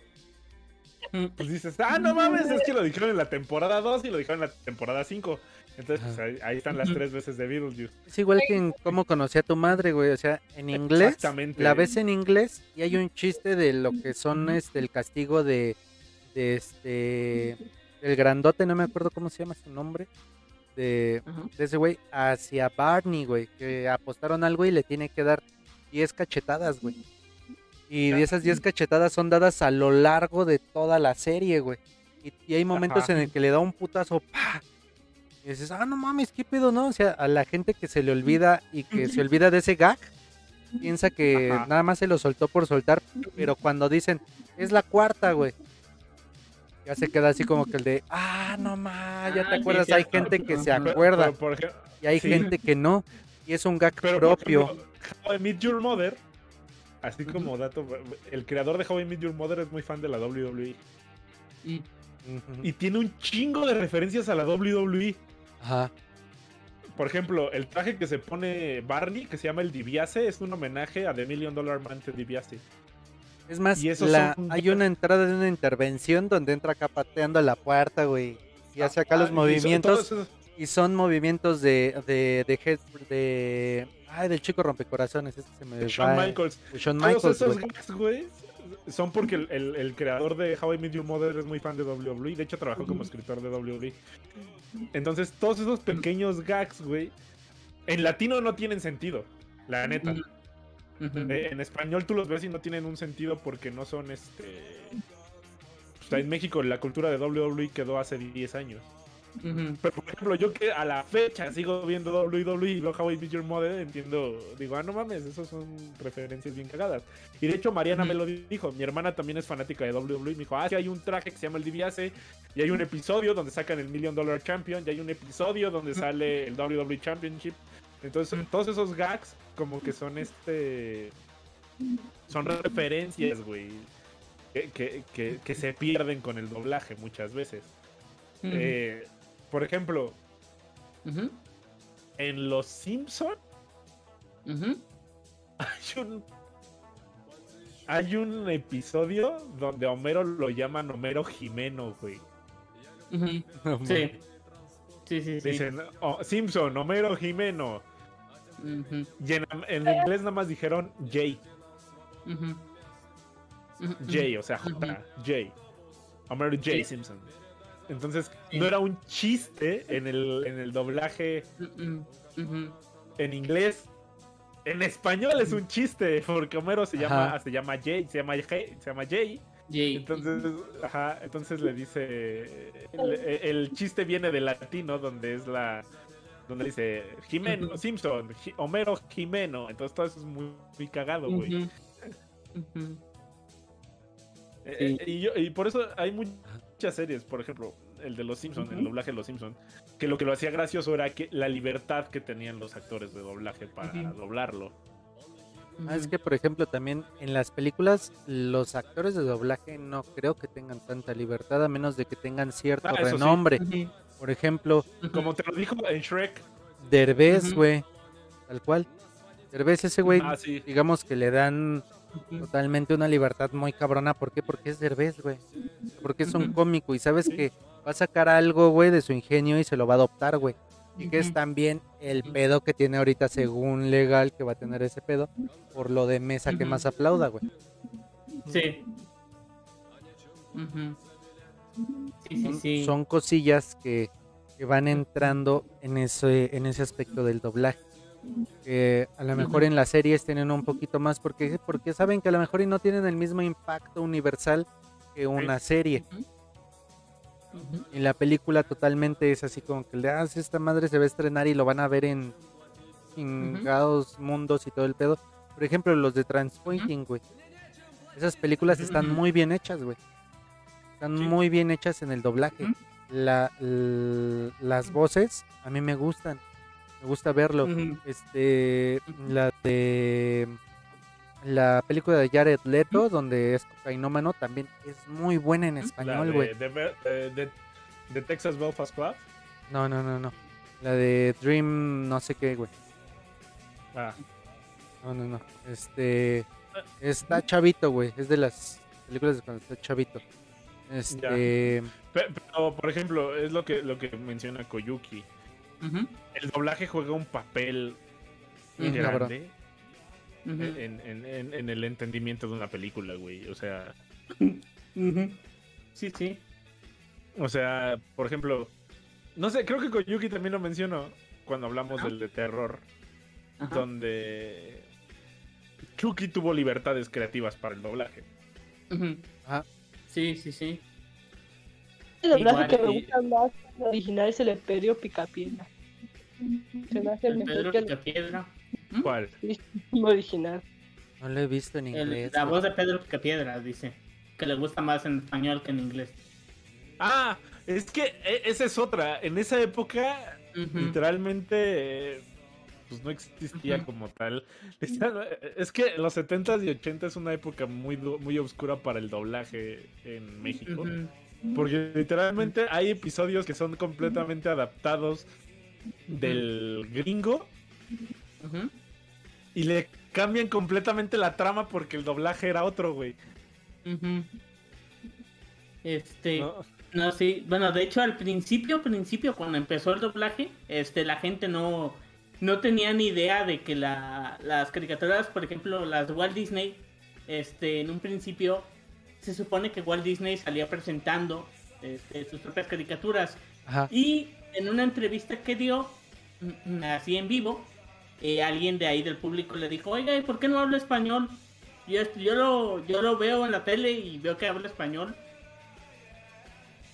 Pues dices, ah, no mames, es que lo dijeron en la temporada 2 y lo dijeron en la temporada 5. Entonces, pues ahí, están las tres veces de Beetlejuice. Es igual que en cómo conocí a tu madre, güey. O sea, en inglés, la ves en inglés y hay un chiste de lo que son este el castigo de, de este el grandote, no me acuerdo cómo se llama su nombre. De, de ese güey hacia Barney, güey, que apostaron algo y le tiene que dar 10 cachetadas, güey. Y esas 10 cachetadas son dadas a lo largo de toda la serie, güey. Y, hay momentos en el que le da un putazo, ¡pah! Y dices, ah, no mames, ¿qué pedo, no? O sea, a la gente que se le olvida y que se olvida de ese gag, piensa que nada más se lo soltó por soltar, pero cuando dicen, es la cuarta, güey. Ya se queda así como que el de, ah, no mames, ya te ah, acuerdas. hay gente que se acuerda y hay gente que no. Y es un gag propio. Meet Your Mother Así como dato, el creador de How I Met Your Mother es muy fan de la WWE. Y, tiene un chingo de referencias a la WWE. Ajá. Por ejemplo, el traje que se pone Barney, que se llama el DiBiase, es un homenaje a The Million Dollar Man de DiBiase. Es más, hay una entrada de una intervención donde entra acá pateando la puerta, güey. Y hace acá los movimientos. Y son, movimientos de, de, de, de Ay, del chico rompecorazones, este se me Shawn Michaels. Shawn Michaels, Todos esos gags, güey, son porque el, el, creador de How I Met Your Mother es muy fan de WWE. De hecho, trabajó como escritor de WWE. Entonces, todos esos pequeños gags, güey, en latino no tienen sentido, la neta. Eh, en español tú los ves y no tienen un sentido porque no son este. O sea, en México la cultura de WWE quedó hace 10 años. Pero por ejemplo, yo que a la fecha sigo viendo WWE y How I Met Your Mother, entiendo, digo, ah, no mames, esos son referencias bien cagadas. Y de hecho, Mariana me lo dijo, mi hermana también es fanática de WWE, me dijo, ah, sí, hay un traje que se llama el DiBiase, y hay un episodio donde sacan el Million Dollar Champion, y hay un episodio donde sale el WWE Championship. Entonces, todos esos gags, como que son este. Son referencias, güey. Que, que, que, se pierden con el doblaje muchas veces. eh, por ejemplo, en Los Simpson hay un hay un episodio donde Homero lo llaman Homero Jimeno, güey. (laughs) sí. Sí, sí, Dicen, oh, Simpson, Homero Jimeno. Y en, inglés nada más dijeron Jay. Jay, o sea, J. Jay. Homero J. Simpson. Entonces, no era un chiste en el, en el doblaje en inglés. En español es un chiste, porque Homero se llama, se llama Jay, se llama Jay, se llama Jay. Entonces, ajá, entonces le dice el, chiste viene del latino donde es la donde dice Jimeno Simpson, Homero Jimeno, entonces todo eso es muy, muy cagado, güey. Eh, eh, y, yo, y por eso hay muy, muchas series, por ejemplo, el de Los Simpsons, el doblaje de Los Simpsons, que lo que lo hacía gracioso era que la libertad que tenían los actores de doblaje para doblarlo. Ah, es que, por ejemplo, también en las películas los actores de doblaje no creo que tengan tanta libertad a menos de que tengan cierto ah, renombre. Por ejemplo, como te lo dijo en Shrek, Derbez, güey, tal cual. Derbez ese güey, ah, digamos que le dan totalmente una libertad muy cabrona. ¿Por qué? Porque es Derbez, güey. Porque es un cómico y sabes que va a sacar algo, güey, de su ingenio y se lo va a adoptar, güey. Y que es también el pedo que tiene ahorita según legal que va a tener ese pedo por lo de mesa que más aplauda, güey. Sí. Sí, sí, Son cosillas que, que, van entrando en ese, en ese aspecto del doblaje que a lo mejor en las series tienen un poquito más porque, porque saben que a lo mejor no tienen el mismo impacto universal que una serie. Y la película totalmente es así como que le ah, esta madre se va a estrenar y lo van a ver en chingados mundos y todo el pedo. Por ejemplo, los de Transpointing, güey. Esas películas están muy bien hechas, güey. Están muy bien hechas en el doblaje. La, las voces a mí me gustan. Me gusta verlo. Este, la de la película de Jared Leto, donde es cocainómano, también es muy buena en español, güey. De, de, Texas Belfast Club? No, no, no, no. La de Dream, no sé qué, güey. Ah. No, no, no. Este. Está chavito, güey. Es de las películas de cuando está chavito. Este. Pero, por ejemplo, es lo que, lo que menciona Koyuki. El doblaje juega un papel grande en, el entendimiento de una película, güey. O sea. Sí, sí. O sea, por ejemplo, no sé, creo que Koyuki también lo mencionó cuando hablamos del de terror, donde Chucky tuvo libertades creativas para el doblaje. Sí, sí, sí. El doblaje que me gusta más original es el de Pedro Picapiedra. Se me hace el, mejor Pedro Picapiedra. ¿Mm? ¿Cuál? original. No lo he visto en inglés. la voz de Pedro Picapiedra dice que le gusta más en español que en inglés. Ah, es que e, esa es otra. En esa época, literalmente, pues no existía como tal. (laughs) Es que los 70s y 80 es una época muy, muy oscura para el doblaje en México. Porque literalmente hay episodios que son completamente adaptados del gringo y le cambian completamente la trama porque el doblaje era otro, güey. Este. No. sí. Bueno, de hecho, al principio, principio, cuando empezó el doblaje, este, la gente no, no tenía ni idea de que la, las caricaturas, por ejemplo, las Walt Disney, este, en un principio, se supone que Walt Disney salía presentando este, sus propias caricaturas. Y en una entrevista que dio, mm, así en vivo, eh, alguien de ahí del público le dijo, oiga, ¿y por qué no habla español? Yo, yo, lo, yo lo veo en la tele y veo que habla español.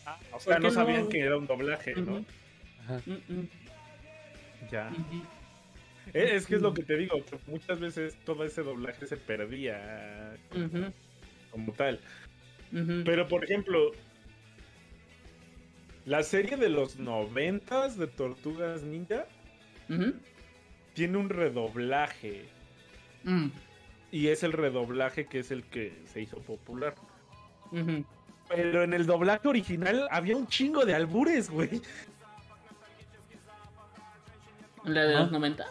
Ah, o sea, no sabían que era un doblaje, ¿no? Ya. E, es, que es lo que te digo, que muchas veces todo ese doblaje se perdía como, tal. Pero, por ejemplo, la serie de los noventas de Tortugas Ninja tiene un redoblaje. Mm. Y es el redoblaje que es el que se hizo popular. Pero en el doblaje original había un chingo de albures, güey. ¿La de los 90?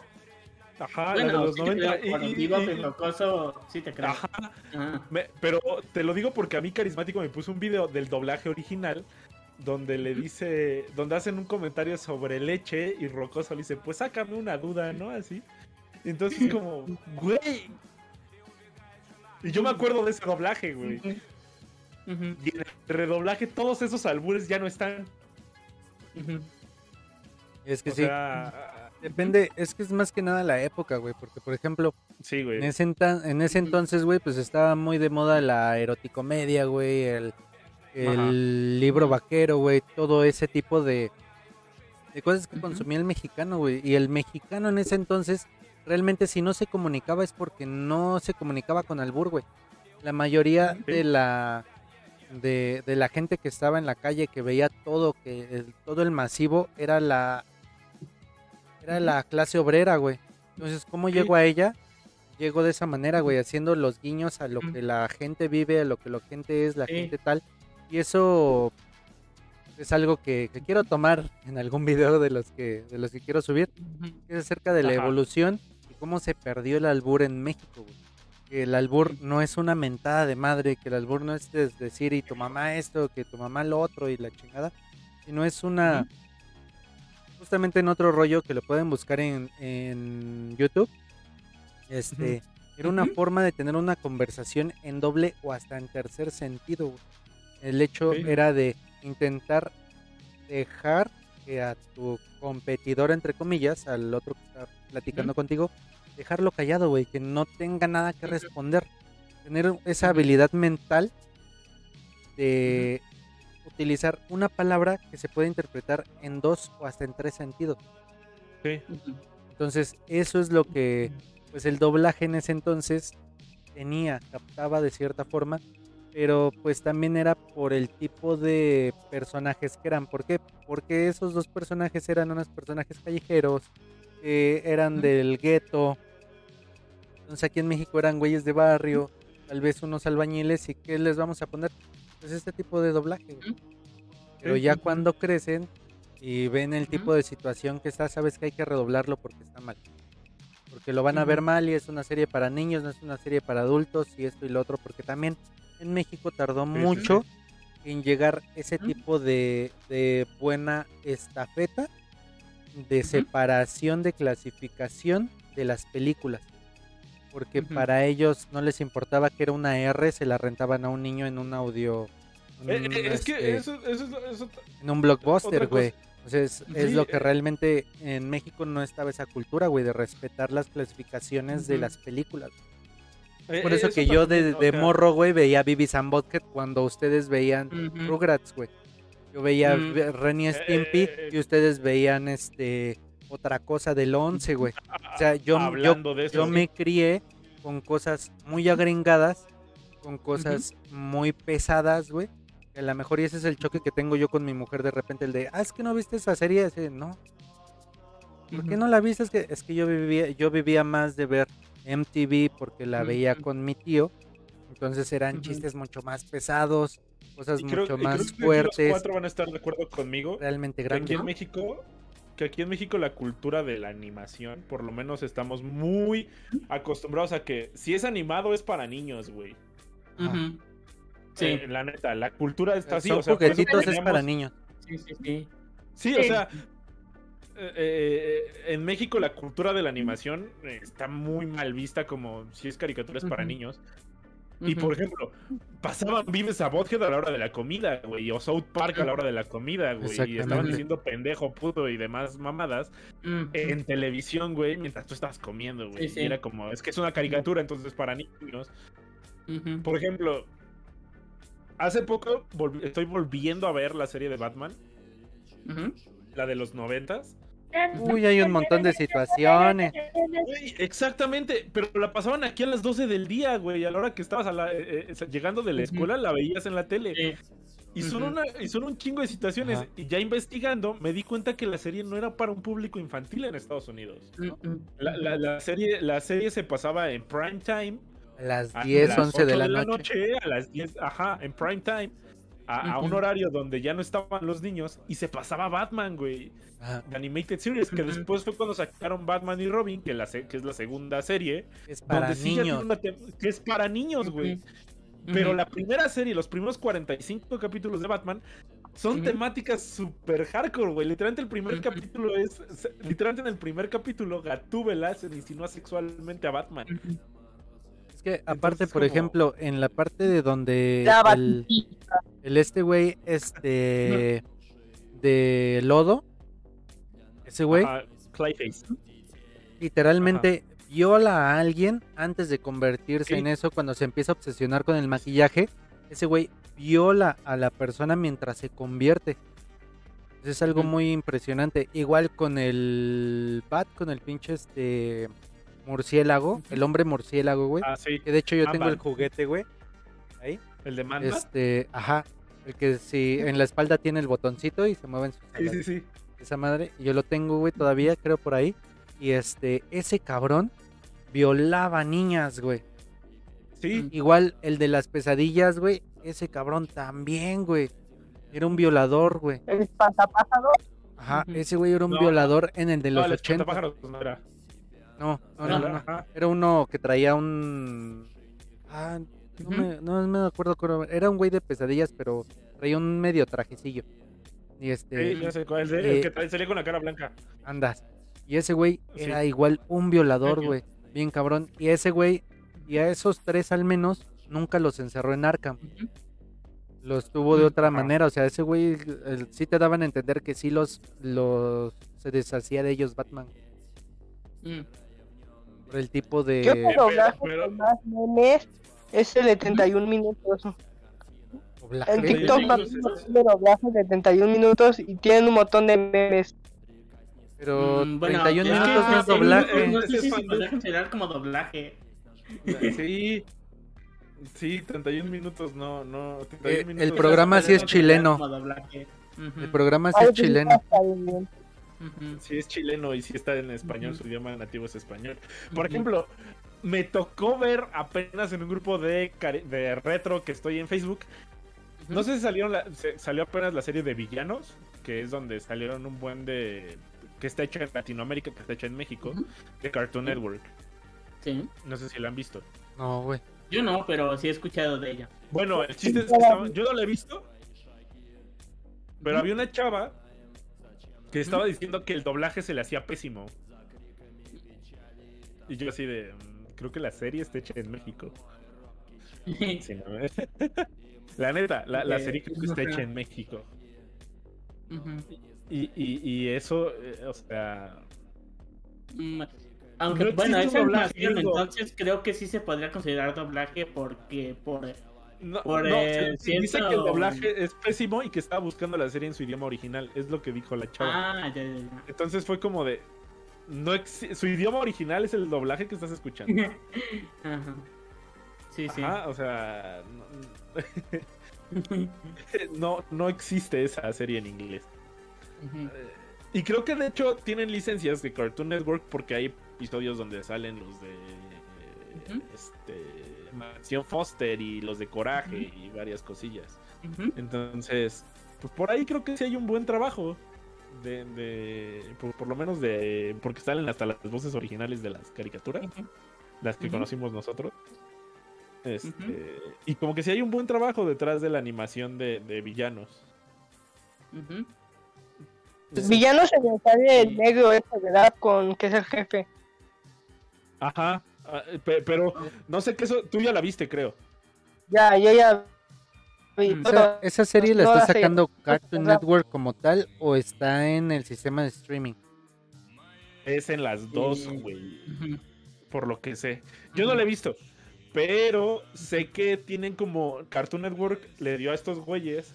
Ajá, la de los 90. sí te creo. Ajá. pero te lo digo porque a mí Carismático me puso un video del doblaje original donde le dice, donde hacen un comentario sobre leche y Rocoso le dice, pues sácame una duda, ¿no? Así. Entonces como, güey. Y yo me acuerdo de ese doblaje, güey. Y en el redoblaje todos esos albures ya no están. Es que sí. Depende, es que es más que nada la época, güey, porque por ejemplo, sí, güey. En, ese en ese entonces, güey, pues estaba muy de moda la eroticomedia, güey, el el libro vaquero, güey, todo ese tipo de, de cosas que consumía el mexicano, güey. Y el mexicano en ese entonces, realmente si no se comunicaba es porque no se comunicaba con albur, güey. La mayoría de la de, de, la gente que estaba en la calle, que veía todo, que todo el masivo era la era la clase obrera, güey. Entonces, ¿cómo llegó a ella? Llegó de esa manera, güey, haciendo los guiños a lo que la gente vive, a lo que la gente es, la gente tal. Y eso es algo que, quiero tomar en algún (laughs) video de los que, de los que quiero subir. Es acerca de la evolución y cómo se perdió el albur en México. Que el albur no es una mentada de madre, que el albur no es decir y tu mamá esto, que tu mamá lo otro y la chingada. Sino es una... Justamente en otro rollo que lo pueden buscar en, en YouTube. Este... Era una forma de tener una conversación en doble o hasta en tercer sentido. El hecho era de intentar dejar que a tu competidor, entre comillas, al otro que está platicando contigo, dejarlo callado, güey, que no tenga nada que responder. Tener esa habilidad mental de utilizar una palabra que se puede interpretar en dos o hasta en tres sentidos. Sí. Entonces, eso es lo que pues el doblaje en ese entonces tenía, captaba de cierta forma, pero pues también era por el tipo de personajes que eran. ¿Por qué? Porque esos dos personajes eran unos personajes callejeros, que eran del gueto. Entonces aquí en México eran güeyes de barrio, tal vez unos albañiles y ¿qué les vamos a poner? Pues este tipo de doblaje. Pero ya cuando crecen y ven el tipo de situación que está, sabes que hay que redoblarlo porque está mal. Porque lo van a ver mal y es una serie para niños, no es una serie para adultos y esto y lo otro, porque también en México tardó mucho en llegar ese tipo de, de buena estafeta de separación de clasificación de las películas. Porque para ellos no les importaba que era una R, se la rentaban a un niño en un audio. Eh, eh, es que eso, En un blockbuster, güey. Entonces es lo que eh. realmente en México no estaba esa cultura, güey, de respetar las clasificaciones de las películas. Por eso, que yo de, morro, güey, veía Bibi Butthead cuando ustedes veían Rugrats, güey. Yo veía mm. Renny Stimpy y ustedes veían este otra cosa del 11, güey. O sea, yo, yo, me crié con cosas muy agringadas, con cosas muy pesadas, güey. A lo mejor y ese es el choque que tengo yo con mi mujer de repente, el de, ah, es que no viste esa serie, Así, no. ¿Por qué no la viste? Es que, es que yo vivía, yo vivía más de ver MTV porque la veía con mi tío. Entonces eran chistes mucho más pesados, cosas mucho más fuertes. Los cuatro van a estar de acuerdo conmigo. Realmente grandes. Aquí en México que aquí en México la cultura de la animación, por lo menos estamos muy acostumbrados a que si es animado es para niños, güey. Sí. Eh, la neta, la cultura está así. Son o sea, juguetitos es para niños. Sí, sí, sí. Sí, o sea, eh, eh, en México la cultura de la animación está muy mal vista como si es caricaturas para niños. Y por ejemplo, pasaban Vives a Bothead a la hora de la comida, güey, o South Park a la hora de la comida, güey, y estaban diciendo pendejo, puto y demás mamadas en televisión, güey, mientras tú estabas comiendo, güey. Y era como, es que es una caricatura, entonces para niños. Por ejemplo, hace poco estoy volviendo a ver la serie de Batman, la de los noventas. Uy, hay un montón de situaciones. exactamente, pero la pasaban aquí a las 12 del día, güey. A la hora que estabas eh, eh, llegando de la escuela, la veías en la tele. Y son, una, y son un chingo de situaciones. Y ya investigando, me di cuenta que la serie no era para un público infantil en Estados Unidos. la, serie, la serie se pasaba en prime time. A las 10, 11 de la, noche. A las 10, ajá, en prime time. A, un horario donde ya no estaban los niños. Y se pasaba Batman, güey. Animated Series, que después fue cuando sacaron Batman y Robin, que, la, que es la segunda serie. Es para niños. que es para niños, güey. Pero la primera serie, los primeros 45 capítulos de Batman, son temáticas super hardcore, güey. Literalmente el primer capítulo es. Literalmente en el primer capítulo, Gatúbela se insinúa sexualmente a Batman. Es que, aparte, por ejemplo, en la parte de donde. El, el, este güey, este. De lodo ese güey. Literalmente viola a alguien antes de convertirse en eso cuando se empieza a obsesionar con el maquillaje. Ese güey viola a la persona mientras se convierte. Es algo muy impresionante. Igual con el Bat, con el pinche este murciélago, el hombre murciélago, güey. Ah, sí. Que de hecho yo tengo el juguete, güey. ¿El de Manda? Este, ajá. El que si en la espalda tiene el botoncito y se mueven sus Sí, sí, sí esa madre. Yo lo tengo, güey, todavía, creo por ahí. Y este, ese cabrón violaba niñas, güey. Sí. Igual el de las pesadillas, güey. Ese cabrón también, güey. Era un violador, güey. ¿El pasapasador? Ajá, ese güey era un violador en el de los no, 80. no era. No, no, no, Era uno que traía un. Ah, no, me, no me acuerdo. Era un güey de pesadillas, pero traía un medio trajecillo. Y este. Sí, sé el, eh, que salía con la cara blanca. Andas. Y ese güey era igual un violador, güey. Bien cabrón. Y ese güey, y a esos tres al menos, nunca los encerró en Arkham. Los tuvo de otra manera. O sea, ese güey sí te daban a entender que sí los, los se deshacía de ellos Batman. Mm. Por el tipo de. ¿Qué más memes es el de 31 minutos? En TikTok va de doblaje de 31 minutos y tienen un montón de memes. Pero mm, 31 minutos no es doblaje. No sé si se podría considerar como doblaje. Sí. Sí, 31 minutos, no, no. Eh, el programa sí es chileno. El programa sí es chileno. Sí es chileno y sí está en español, su idioma nativo es español. Por ejemplo, me tocó ver apenas en un grupo de, de retro que estoy en Facebook. No sé si salieron salió apenas la serie de Villanos, que es donde salieron un buen de que está hecho en Latinoamérica, que está hecho en México, de Cartoon Network. Sí. No sé si la han visto. No, güey. Yo no, pero sí he escuchado de ella. Bueno, el chiste es que yo no la he visto, pero había una chava que estaba diciendo que el doblaje se le hacía pésimo. Y yo así de, creo que la serie está hecha en México. (laughs) (laughs) la neta, la, serie creo que está hecha en México. y, y, y, eso, eh, o sea... Mm, aunque bueno, es doblaje, entonces creo que sí se podría considerar doblaje porque por no, por dice que el doblaje es pésimo y que estaba buscando la serie en su idioma original, es lo que dijo la chava. Ah, ya, ya, ya. Entonces fue como de no su idioma original es el doblaje que estás escuchando. (laughs) Ajá. Sí, sí. Ajá, o sea, no, no, (laughs) existe esa serie en inglés. Y creo que de hecho tienen licencias de Cartoon Network porque hay episodios donde salen los de este, Mansión Foster y los de Coraje y varias cosillas. Entonces, pues por ahí creo que sí hay un buen trabajo. De, por, lo menos de porque salen hasta las voces originales de las caricaturas las que conocimos nosotros. Este, y como que sí hay un buen trabajo detrás de la animación de, villanos. Villanos en el el negro ese verdad con que es el jefe. Ajá, ah, pero no sé qué eso, tú ya la viste, creo. Ya, yo ya ¿Esa, serie la está sacando Cartoon Network como tal o está en el sistema de streaming? Es en las dos, güey. Por lo que sé. Yo no la he visto, pero sé que tienen como Cartoon Network le dio a estos güeyes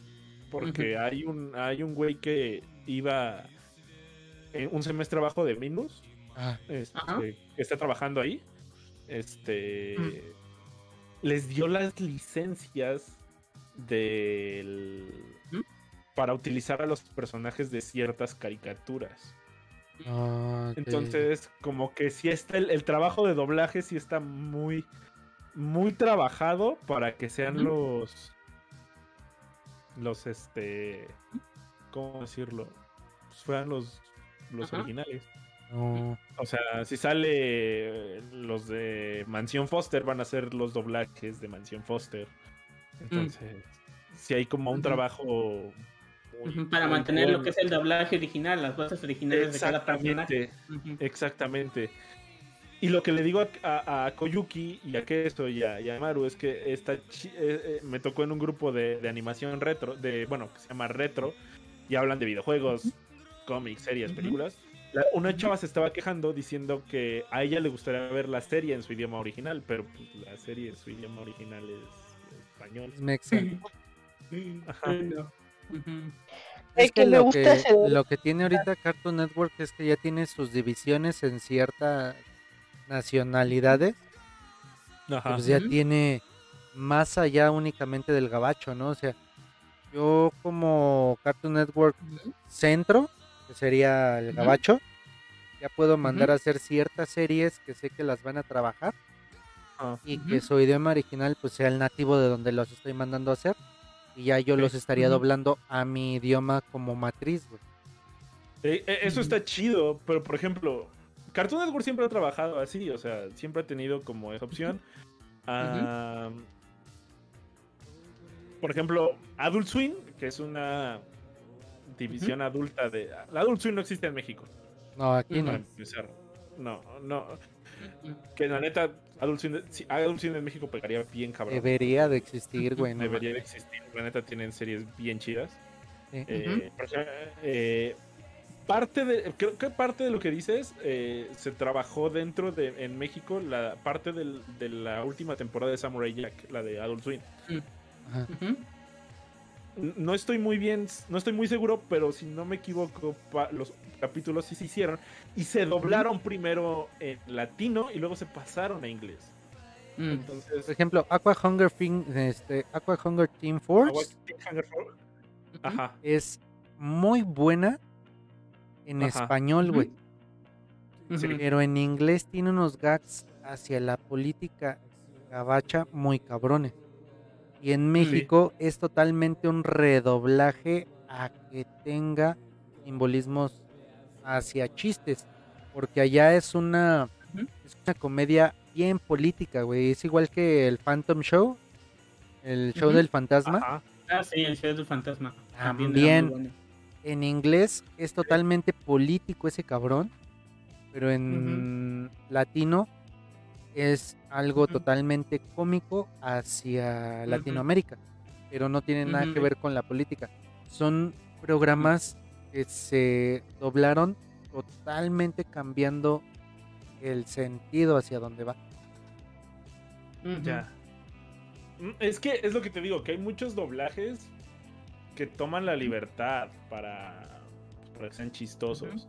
porque hay un hay un güey que iba un semestre abajo de Minus Ah. Este, que está trabajando ahí, este, mm. les dio las licencias del, ¿Mm? para utilizar a los personajes de ciertas caricaturas. Ah, Entonces, como que si está el, trabajo de doblaje sí está muy, muy trabajado para que sean los, los, este, ¿cómo decirlo? Pues fueran los, los originales. O sea, si sale los de Mansión Foster, van a ser los doblajes de Mansión Foster. Entonces, si hay como un trabajo. Para mantener lo que es el doblaje original, las voces originales de cada personaje. Exactamente. Y lo que le digo a, Koyuki y a Keso y a, y Maru es que esta, eh, eh, me tocó en un grupo de, animación retro, de bueno, que se llama Retro, y hablan de videojuegos, cómics, series, películas una chava se estaba quejando diciendo que a ella le gustaría ver la serie en su idioma original, pero pues, la serie en su idioma original es español. Es que, lo, que lo que tiene ahorita Cartoon Network es que ya tiene sus divisiones en ciertas nacionalidades. Pues ya tiene más allá únicamente del gabacho, ¿no? O sea, yo como Cartoon Network centro, que sería el gabacho, ya puedo mandar a hacer ciertas series que sé que las van a trabajar ah, y que su idioma original pues sea el nativo de donde los estoy mandando a hacer y ya yo los estaría doblando a mi idioma como matriz, eh, eh, eso está chido, pero por ejemplo, Cartoon Network siempre ha trabajado así, o sea, siempre ha tenido como esa opción. por ejemplo, Adult Swing, que es una división adulta de. La Adult Swim no existe en México. No, aquí no. No, no. Que la neta, Adult Swim, en México pegaría bien cabrón. Debería de existir, güey. Debería de existir. La neta tienen series bien chidas. Eh, eh, parte de. Creo que parte de lo que dices eh, se trabajó dentro de. En México, la parte de la última temporada de Samurai Jack, la de Adult Swim. No estoy muy bien, no estoy muy seguro, pero si no me equivoco, los capítulos sí se hicieron y se doblaron primero en latino y luego se pasaron a inglés. Mm. Entonces, por ejemplo, Aqua Hunger, este, Aqua Hunger Team Force Ajá. es muy buena en español, güey. Pero en inglés tiene unos gags hacia la política gabacha muy cabrones. Y en México es totalmente un redoblaje a que tenga simbolismos hacia chistes. Porque allá es una, es una comedia bien política, güey. Es igual que el Phantom Show, el show del fantasma. Ah, sí, el show del fantasma. También. En inglés es totalmente político ese cabrón. Pero en latino es algo totalmente cómico hacia Latinoamérica, pero no tiene nada que ver con la política. Son programas que se doblaron totalmente cambiando el sentido hacia donde va. Ya. Mm, es que es lo que te digo, que hay muchos doblajes que toman la libertad para, pues, para que sean chistosos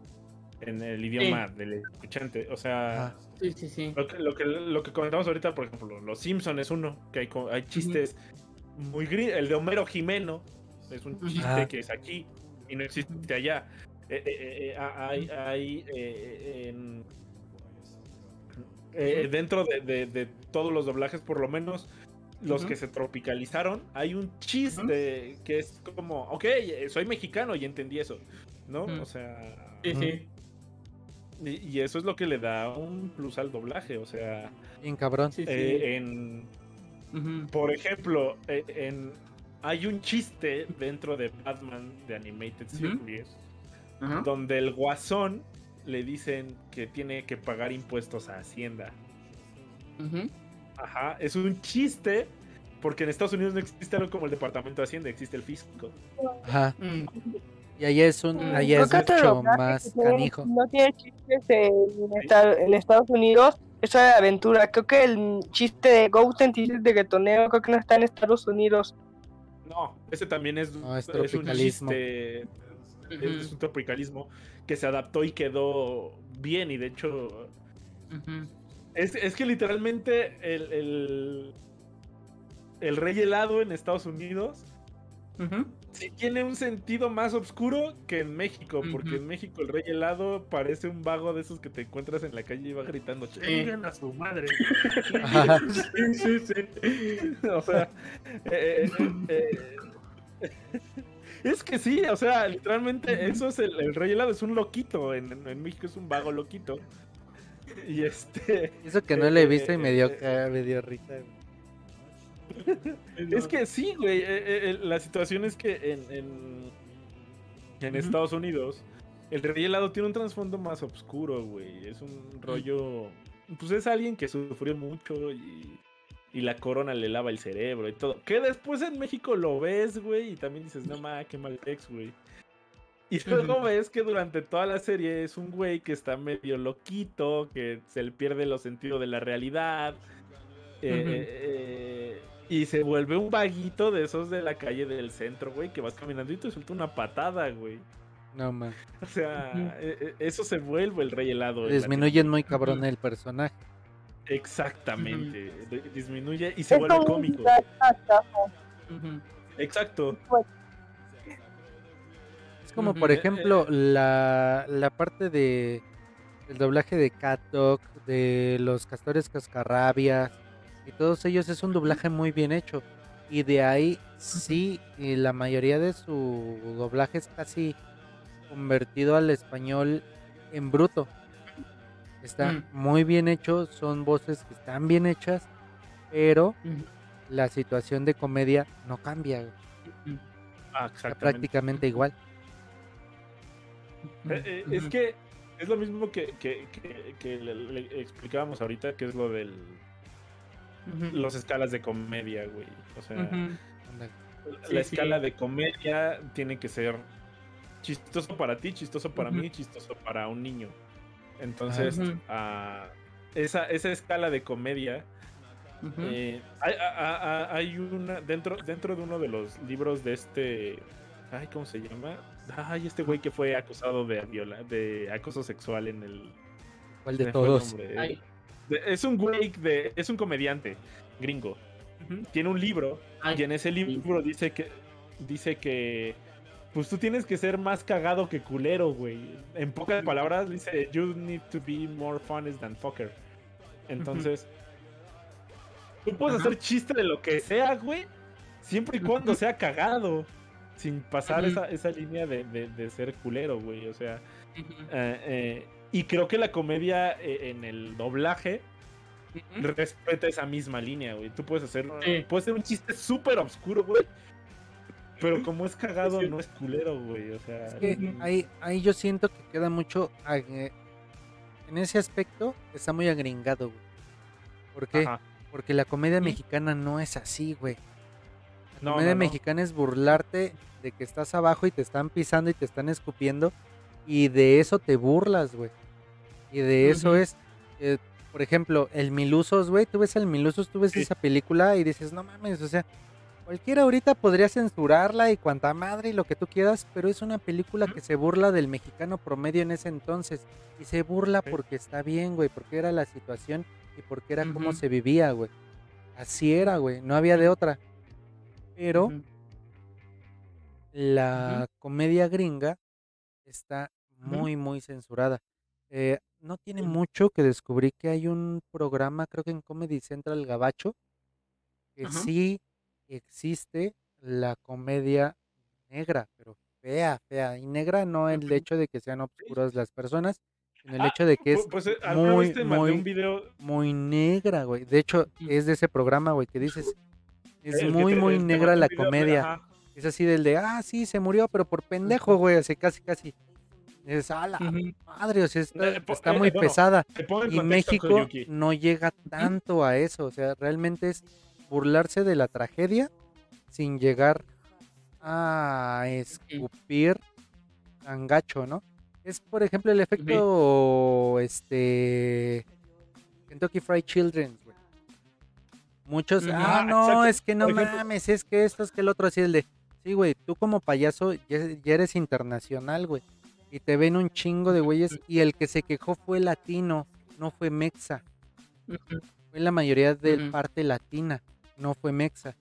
en el idioma del escuchante. O sea, sí, sí, sí. Lo, que, lo, que, comentamos ahorita, por ejemplo, Los Simpson es uno, que hay, hay chistes muy gris. El de Homero Jimeno es un chiste que es aquí y no existe allá. Eh, eh, eh, hay, dentro de, todos los doblajes, por lo menos los que se tropicalizaron, hay un chiste que es como, ok, soy mexicano y entendí eso, ¿no? O sea... Sí, sí. Y, eso es lo que le da un plus al doblaje, o sea... En cabrón. Eh, en, Por ejemplo, eh, en, hay un chiste dentro de Batman de Animated Series donde el guasón le dicen que tiene que pagar impuestos a Hacienda. Ajá, es un chiste porque en Estados Unidos no existe algo como el Departamento de Hacienda, existe el fisco. Ajá. Mm. Y allá es un, mm, allá es mucho más canijo. No tiene chistes en, Estados Unidos, eso de aventura. Creo que el chiste de Goten de Getoneo, creo que no está en Estados Unidos. No, ese también es, es, un chiste. Es un tropicalismo que se adaptó y quedó bien. Y de hecho, es, es, que literalmente el, el, el rey helado en Estados Unidos sí tiene un sentido más oscuro que en México, porque en México el rey helado parece un vago de esos que te encuentras en la calle y va gritando, ¡Chingan a su madre! (laughs) sí, sí, sí. O sea, eh, eh, eh, es que sí, o sea, literalmente eso es el, rey helado, es un loquito, en, en, México es un vago loquito. Y este... Eso que no le he visto y me dio, me dio risa es que sí, güey. Eh, eh, la situación es que en, en, Estados Unidos el rey helado tiene un trasfondo más oscuro, güey. Es un rollo. Pues es alguien que sufrió mucho y, y la corona le lava el cerebro y todo. Que después en México lo ves, güey, y también dices, no mames, qué mal ex, güey. Y luego ves que durante toda la serie es un güey que está medio loquito, que se le pierde los sentidos de la realidad. eh, y se vuelve un vaguito de esos de la calle del centro, güey, que vas caminando y te suelta una patada, güey. No, man. O sea, e, e, eso se vuelve el rey helado. Disminuyen muy cabrón el personaje. Exactamente. Disminuye y se vuelve cómico. Exacto. Es como, por ejemplo, la, la parte de el doblaje de Cat Dog, de los castores cascarrabias y todos ellos es un doblaje muy bien hecho. Y de ahí sí, y la mayoría de su doblaje es casi convertido al español en bruto. Está mm. muy bien hecho, son voces que están bien hechas, pero la situación de comedia no cambia. Ah, prácticamente igual. Eh, eh, es que es lo mismo que, que, le, explicábamos ahorita, que es lo del los escalas de comedia, güey. O sea, la escala de comedia tiene que ser chistoso para ti, chistoso para mí, chistoso para un niño. Entonces, ah, esa, esa escala de comedia Eh, hay, una dentro dentro de uno de los libros de este ay cómo se llama ay este güey que fue acusado de viola de acoso sexual en el ¿Cuál de todos? Es un güey de es un comediante gringo. Tiene un libro y en ese libro dice que dice que pues tú tienes que ser más cagado que culero, güey. En pocas palabras dice, you need to be more funny than fucker. Entonces, tú puedes hacer chiste de lo que sea, güey, siempre y cuando sea cagado, sin pasar esa, esa, línea de, de, ser culero, güey. O sea, eh, eh, y creo que la comedia eh, en el doblaje respeta esa misma línea, güey. Tú puedes hacer, puedes hacer un chiste súper oscuro, güey pero como es cagado, no es culero, güey. O sea. ahí, ahí yo siento que queda mucho. En ese aspecto está muy agringado, güey. ¿Por qué? Porque la comedia mexicana no es así, güey. La comedia mexicana es burlarte de que estás abajo y te están pisando y te están escupiendo. Y de eso te burlas, güey. Y de eso es. Eh, por ejemplo, el Milusos, güey. Tú ves el Milusos, tú ves esa película y dices, no mames, o sea Cualquiera ahorita podría censurarla y cuanta madre y lo que tú quieras, pero es una película que se burla del mexicano promedio en ese entonces. Y se burla porque está bien, güey, porque era la situación y porque era como se vivía, güey. Así era, güey, no había de otra. Pero la comedia gringa está muy, muy censurada. Eh, no tiene mucho que descubrí que hay un programa, creo que en Comedy Central Gabacho, que sí existe la comedia negra, pero fea, fea. Y negra no el hecho de que sean obscuras las personas, sino el ah, hecho de que es pues, eh, muy, muy, muy negra, güey. De hecho, es de ese programa, güey, que dices, es muy, muy negra la comedia. Es así del de, ah, sí, se murió, pero por pendejo, güey, así casi, casi. Es a la madre, o sea, está, eh, está eh, muy pesada. Y México no llega tanto a eso, o sea, realmente es burlarse de la tragedia sin llegar a escupir tan gacho, ¿no? Es, por ejemplo, el efecto, este, Kentucky Fried Children, güey. Muchos, ah, no, es que no mames, es que esto, es que el otro, así el de, sí, güey, tú como payaso ya, eres internacional, güey. Y te ven un chingo de güeyes y el que se quejó fue latino, no fue mexa. Fue la mayoría del parte latina no fue Mexa.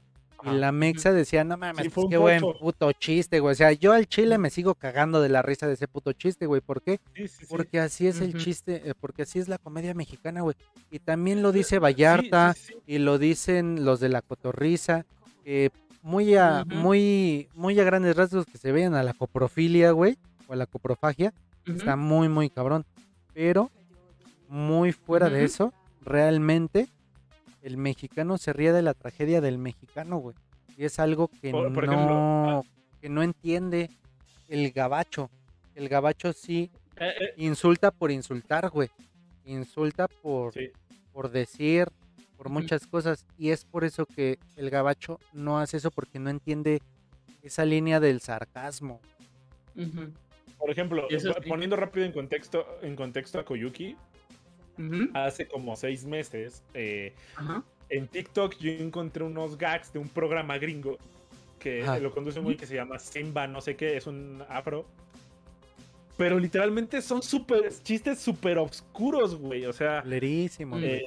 Y la Mexa decía, no mames, qué buen puto chiste, güey. O sea, yo al chile me sigo cagando de la risa de ese puto chiste, güey. ¿Por qué? porque así es el chiste, eh, porque así es la comedia mexicana, güey. Y también lo dice Vallarta y lo dicen los de la cotorriza, muy a, muy, muy a grandes rasgos que se vean a la coprofilia, güey, o a la coprofagia. Está muy, muy cabrón. Pero, muy fuera de eso, realmente el mexicano se ríe de la tragedia del mexicano, güey. Y es algo que no que no entiende el gabacho. El gabacho sí eh, eh. insulta por insultar, güey. Insulta por, por decir, por muchas cosas. Y es por eso que el gabacho no hace eso porque no entiende esa línea del sarcasmo. Por ejemplo, poniendo rápido en contexto, en contexto a Koyuki, hace como seis meses, eh, en TikTok yo encontré unos gags de un programa gringo que lo conduce muy que se llama Simba, no sé qué, es un afro. Pero literalmente son super, chistes súper oscuros, güey. O sea. Lerísimo, eh,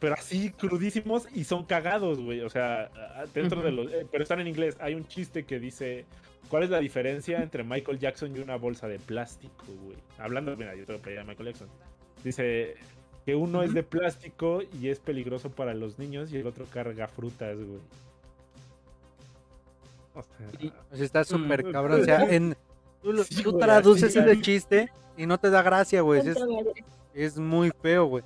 Pero así crudísimos y son cagados, güey. O sea, dentro de los. Eh, pero están en inglés. Hay un chiste que dice: ¿Cuál es la diferencia entre Michael Jackson y una bolsa de plástico, güey? Hablando, mira, yo tengo que a Michael Jackson. Dice que uno es de plástico y es peligroso para los niños y el otro carga frutas, güey. O sea, pues está súper cabrón. O sea, en, tú, traduces ese chiste y no te da gracia, güey. Es, muy feo, güey.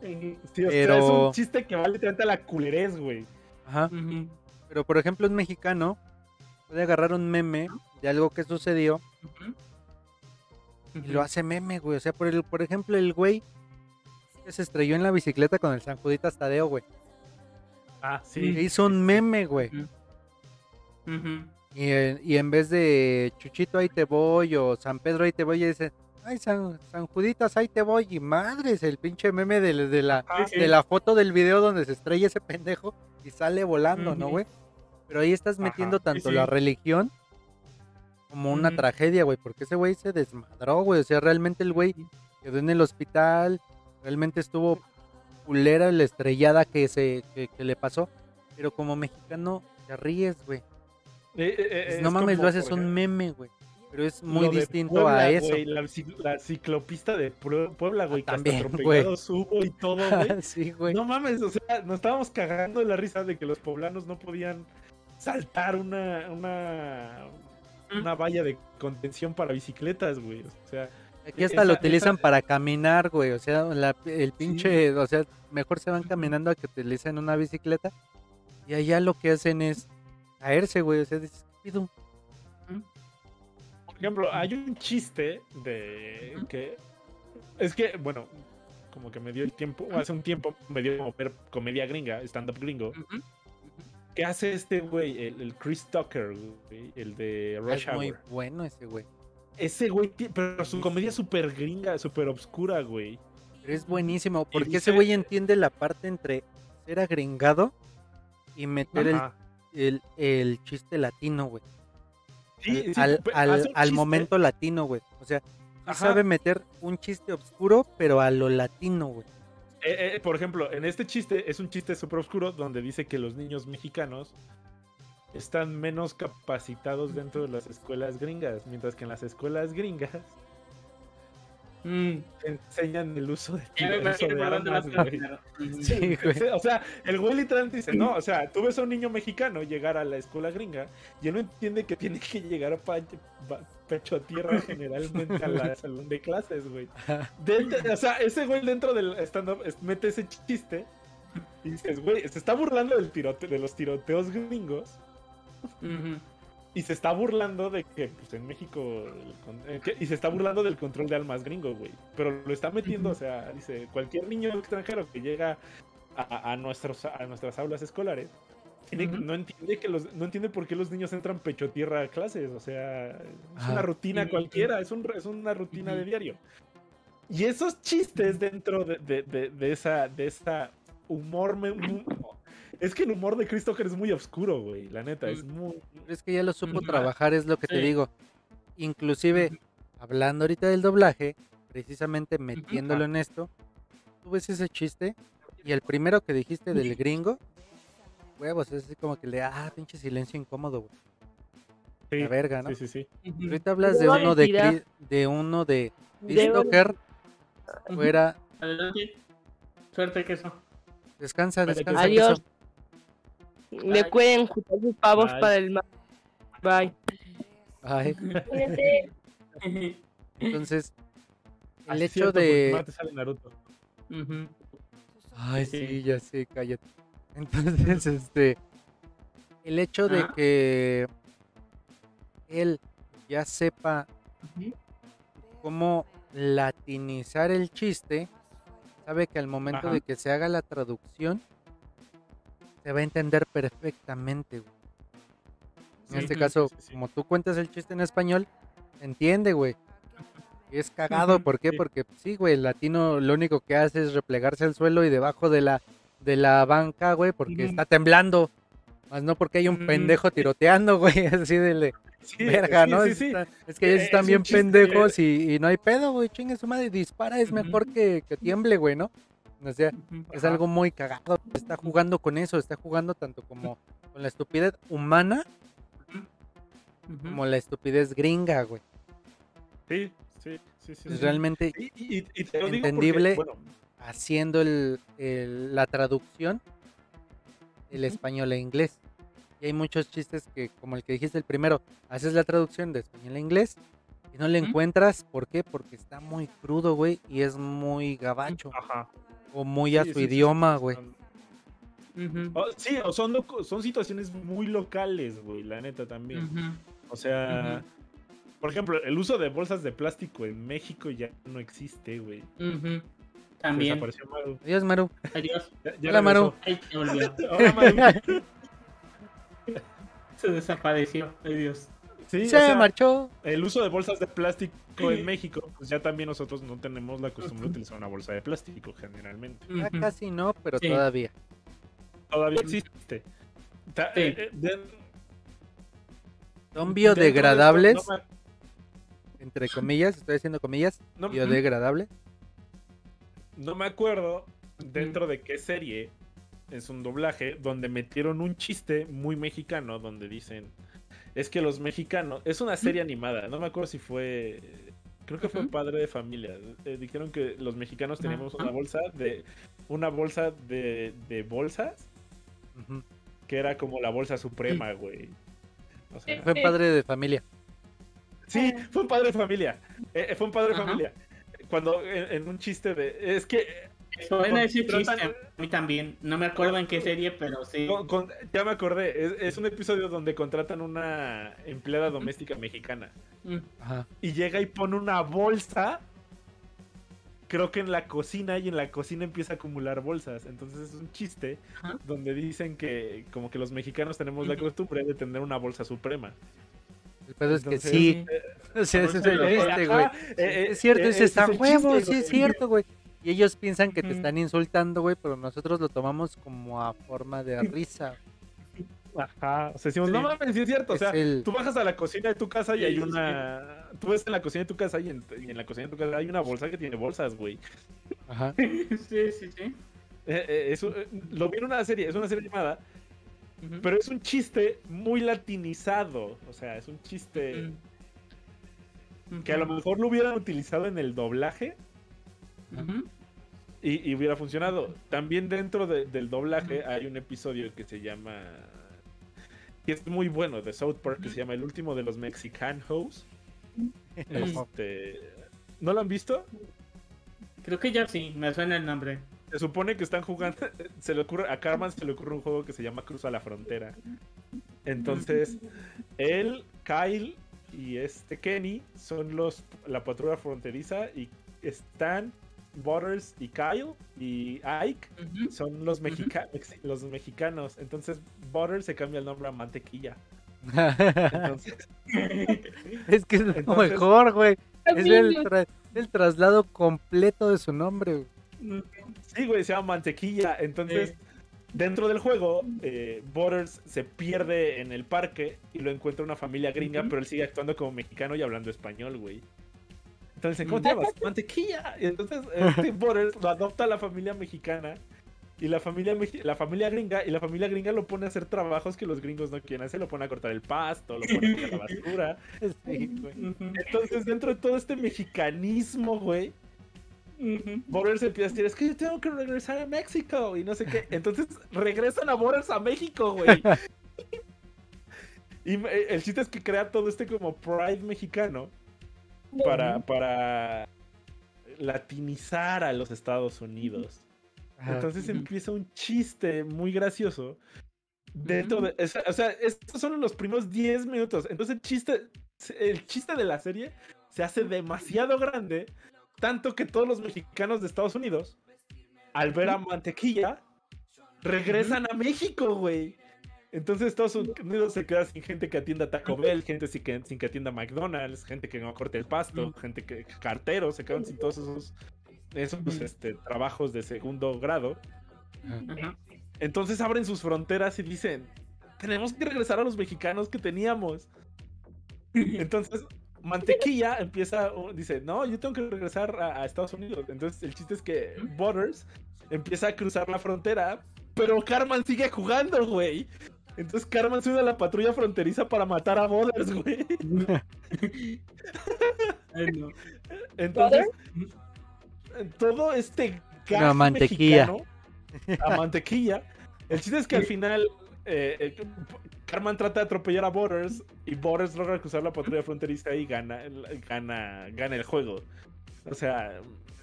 Pero... es un chiste que vale literalmente a la culerez, güey. Ajá. Pero por ejemplo, un mexicano puede agarrar un meme de algo que sucedió y lo hace meme, güey. O sea, por, el, por ejemplo, el güey que se estrelló en la bicicleta con el San Juditas Tadeo, güey. Ah, sí. hizo un meme, güey. y, y, en vez de Chuchito ahí te voy o San Pedro ahí te voy, y dice, ay, San, Juditas, ahí te voy. Y madres, el pinche meme de, la, de la foto del video donde se estrella ese pendejo y sale volando, ¿no, güey? Pero ahí estás metiendo tanto la religión como una tragedia, güey, porque ese güey se desmadró, güey. O sea, realmente el güey quedó en el hospital, realmente estuvo culera la estrellada que, se, que, le pasó. Pero como mexicano, te ríes, güey. Eh, eh, eh, no mames, lo haces un meme, güey. Pero es muy distinto a eso. la, ciclopista de Puebla, güey. Ah, también, güey. y todo, (laughs) güey. sí, güey. No mames, o sea, nos estábamos cagando de la risa de que los poblanos no podían saltar una, una, una valla de contención para bicicletas, güey. O sea. Aquí hasta lo utilizan para caminar, güey. O sea, el pinche, o sea, mejor se van caminando a que utilicen una bicicleta. Y allá lo que hacen es caerse, güey. O sea, dices, pido? Por ejemplo, hay un chiste de que. Es que, bueno, como que me dio el tiempo, hace un tiempo me dio como ver comedia gringa, stand-up gringo. ¿Qué hace este güey? El, Chris Tucker, el de Rush es muy bueno ese güey. Ese güey, pero su comedia es súper gringa, súper obscura, güey. Pero es buenísimo, porque ese güey entiende la parte entre ser agringado y meter el, el, chiste latino, güey. Sí, al, al, momento latino, güey. O sea, sabe meter un chiste oscuro, pero a lo latino, güey. Eh, eh, por ejemplo, en este chiste es un chiste súper oscuro donde dice que los niños mexicanos están menos capacitados dentro de las escuelas gringas, mientras que en las escuelas gringas mm. enseñan el uso de, O sea, el güey literalmente dice, no, o sea, tú ves a un niño mexicano llegar a la escuela gringa y él no entiende que tiene que llegar a pecho a tierra (laughs) generalmente al salón de clases, güey. o sea, ese güey dentro del stand-up mete ese chiste y dices, güey, se está burlando del tirote de los tiroteos gringos y se está burlando de que, pues en México. Eh, y se está burlando del control de almas gringo, güey. Pero lo está metiendo, o sea, dice: cualquier niño extranjero que llega a, nuestros, a nuestras aulas escolares. no entiende que los, no entiende por qué los niños entran pecho tierra a clases, o sea, es una rutina cualquiera, es, un, es una rutina de diario. Y esos chistes dentro de, de, de, esa, de esa humor es que el humor de Christopher es muy oscuro, güey. La neta, es muy. Es que ya lo supo trabajar, es lo que te digo. Inclusive, hablando ahorita del doblaje, precisamente metiéndolo en esto, tú ves ese chiste y el primero que dijiste del gringo, huevos, es así como que le, ah, pinche silencio incómodo, güey. Sí, la verga, ¿no? Sí, sí, sí. Ahorita hablas de uno de, de uno de Christopher, fuera. Suerte que eso. Descansa, descansa. Adiós. Pueden juntar sus pavos para el mar. Bye. Bye. (laughs) Entonces, el hecho de. Ay, sí, ya sé, cállate. (laughs) Entonces, este. El hecho de que él ya sepa cómo latinizar el chiste, sabe que al momento de que se haga la traducción, se va a entender perfectamente, güey. En este caso, como tú cuentas el chiste en español, entiende, güey. Es cagado, ¿por qué? Porque sí, güey, el latino lo único que hace es replegarse al suelo y debajo de la, de la banca, güey, porque está temblando. Más no porque hay un pendejo tiroteando, güey, (laughs) así de (laughs) verga, ¿no? es que ellos están bien pendejos y, no hay pedo, güey, chingue su madre, dispara, es mejor que, que tiemble, güey, ¿no? O sea, es algo muy cagado. Está jugando con eso, está jugando tanto como con la estupidez humana como la estupidez gringa, güey. Sí, sí, sí, sí. Es realmente entendible haciendo el, la traducción del español e inglés. Y hay muchos chistes que, como el que dijiste el primero, haces la traducción de español a inglés y no le encuentras. ¿Por qué? Porque está muy crudo, güey, y es muy gabacho. Ajá. O muy a su idioma, güey. sí, o son, son situaciones muy locales, güey, la neta también. O sea, por ejemplo, el uso de bolsas de plástico en México ya no existe, güey. También. Desapareció Maru. Adiós, Maru. Adiós. Hola, Maru. (laughs) Hola, Maru. (laughs) Se desapareció. Adiós. Sí, se marchó. El uso de bolsas de plástico en México, pues ya también nosotros no tenemos la costumbre de utilizar una bolsa de plástico generalmente. Ya casi no, pero todavía. Todavía existe. Eh, eh, Son biodegradables. entre comillas, estoy haciendo comillas. biodegradable. No me acuerdo dentro de qué serie es un doblaje donde metieron un chiste muy mexicano donde dicen es que los mexicanos es una serie animada no me acuerdo si fue creo que fue padre de familia eh, dijeron que los mexicanos teníamos una bolsa de una bolsa de, de bolsas que era como la bolsa suprema güey. Fue padre de familia. Sí fue un padre de familia eh, fue un padre de familia. Cuando en, un chiste de es que Suena ese chiste a mí también. No me acuerdo en qué serie, pero sí. ya me acordé. Es, un episodio donde contratan una empleada doméstica mexicana. Mm. Y llega y pone una bolsa. Creo que en la cocina y en la cocina empieza a acumular bolsas. Entonces es un chiste donde dicen que como que los mexicanos tenemos la costumbre de tener una bolsa suprema. El pedo es que sí. (laughs) O sea, ese es el chiste, güey. es cierto, ese está huevo, sí es cierto, güey. Y ellos piensan que te están insultando, güey, pero nosotros lo tomamos como a forma de risa. Ajá, o sea, decimos, no mames, sí es cierto, o sea, tú bajas a la cocina de tu casa y hay una... Tú ves en la cocina de tu casa y en, la cocina de tu casa hay una bolsa que tiene bolsas, güey. Ajá. (laughs) sí, sí, sí. Eh, eh, eso, eh, lo vi en una serie, es una serie animada, pero es un chiste muy latinizado, o sea, es un chiste que a lo mejor lo hubieran utilizado en el doblaje y, hubiera funcionado. También dentro del doblaje hay un episodio que se llama. que es muy bueno de South Park, que se llama El último de los Mexican Hoes. Este, ¿No lo han visto? Creo que ya sí, me suena el nombre. Se supone que están jugando. (laughs) Se le ocurre, a Carmen se le ocurre un juego que se llama Cruza la Frontera. Entonces, él, Kyle y este Kenny son los la patrulla fronteriza y están Butters y Kyle y Ike son los, los mexicanos. Entonces Butters se cambia el nombre a Mantequilla. (laughs) es que es lo mejor, güey. Es el, traslado completo de su nombre. Sí, güey, se llama Mantequilla. Entonces, dentro del juego, eh, Butters se pierde en el parque y lo encuentra una familia gringa, pero él sigue actuando como mexicano y hablando español, güey. Entonces, ¿cómo te llamas? Mantequilla. Y entonces (laughs) este lo adopta la familia mexicana. Y la familia, la familia gringa, y la familia gringa lo pone a hacer trabajos que los gringos no quieren hacer, lo pone a cortar el pasto, lo pone a quitar la basura. (laughs) Entonces, dentro de todo este mexicanismo, güey, Borders empieza a decir, es que yo tengo que regresar a México y no sé qué. Entonces regresan a Borders a México, güey. (laughs) y el chiste es que crea todo este como pride mexicano para, para latinizar a los Estados Unidos. Entonces empieza un chiste muy gracioso. Dentro de, o sea, estos son los primeros 10 minutos. Entonces el chiste, el chiste de la serie se hace demasiado grande, tanto que todos los mexicanos de Estados Unidos, al ver a Mantequilla, regresan a México, güey. Entonces Estados Unidos se queda sin gente que atienda Taco Bell, gente sin que, sin que atienda McDonald's, gente que no corte el pasto, gente que carteros, se quedan sin todos esos, esos este, trabajos de segundo grado. Entonces abren sus fronteras y dicen, tenemos que regresar a los mexicanos que teníamos. Entonces Mantequilla empieza, dice, no, yo tengo que regresar a, a Estados Unidos. Entonces el chiste es que Butters empieza a cruzar la frontera, pero Carmen sigue jugando, güey. Entonces Carmen se une a la patrulla fronteriza para matar a Butters, güey. Entonces, todo este gas mantequilla. Mexicano, a mantequilla. El chiste es que al final eh, eh, Carmen trata de atropellar a Butters y Butters logra cruzar la patrulla fronteriza y gana, gana, gana el juego. O sea,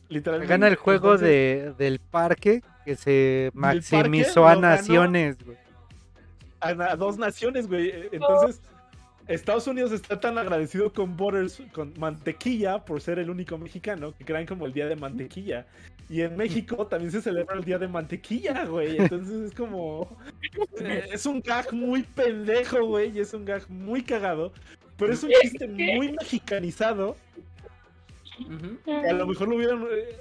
literalmente. Gana el juego de, del parque que se maximizó a naciones, güey a, dos naciones, güey. E, entonces, Estados Unidos está tan agradecido con Borders, con Mantequilla, por ser el único mexicano, que crean como el Día de Mantequilla. Y en México también se celebra el Día de Mantequilla, güey. Entonces es como... Eh, (laughs) es un gag muy pendejo, güey. Y es un gag muy cagado. pero es un chiste muy mexicanizado. a lo mejor lo hubieran eh,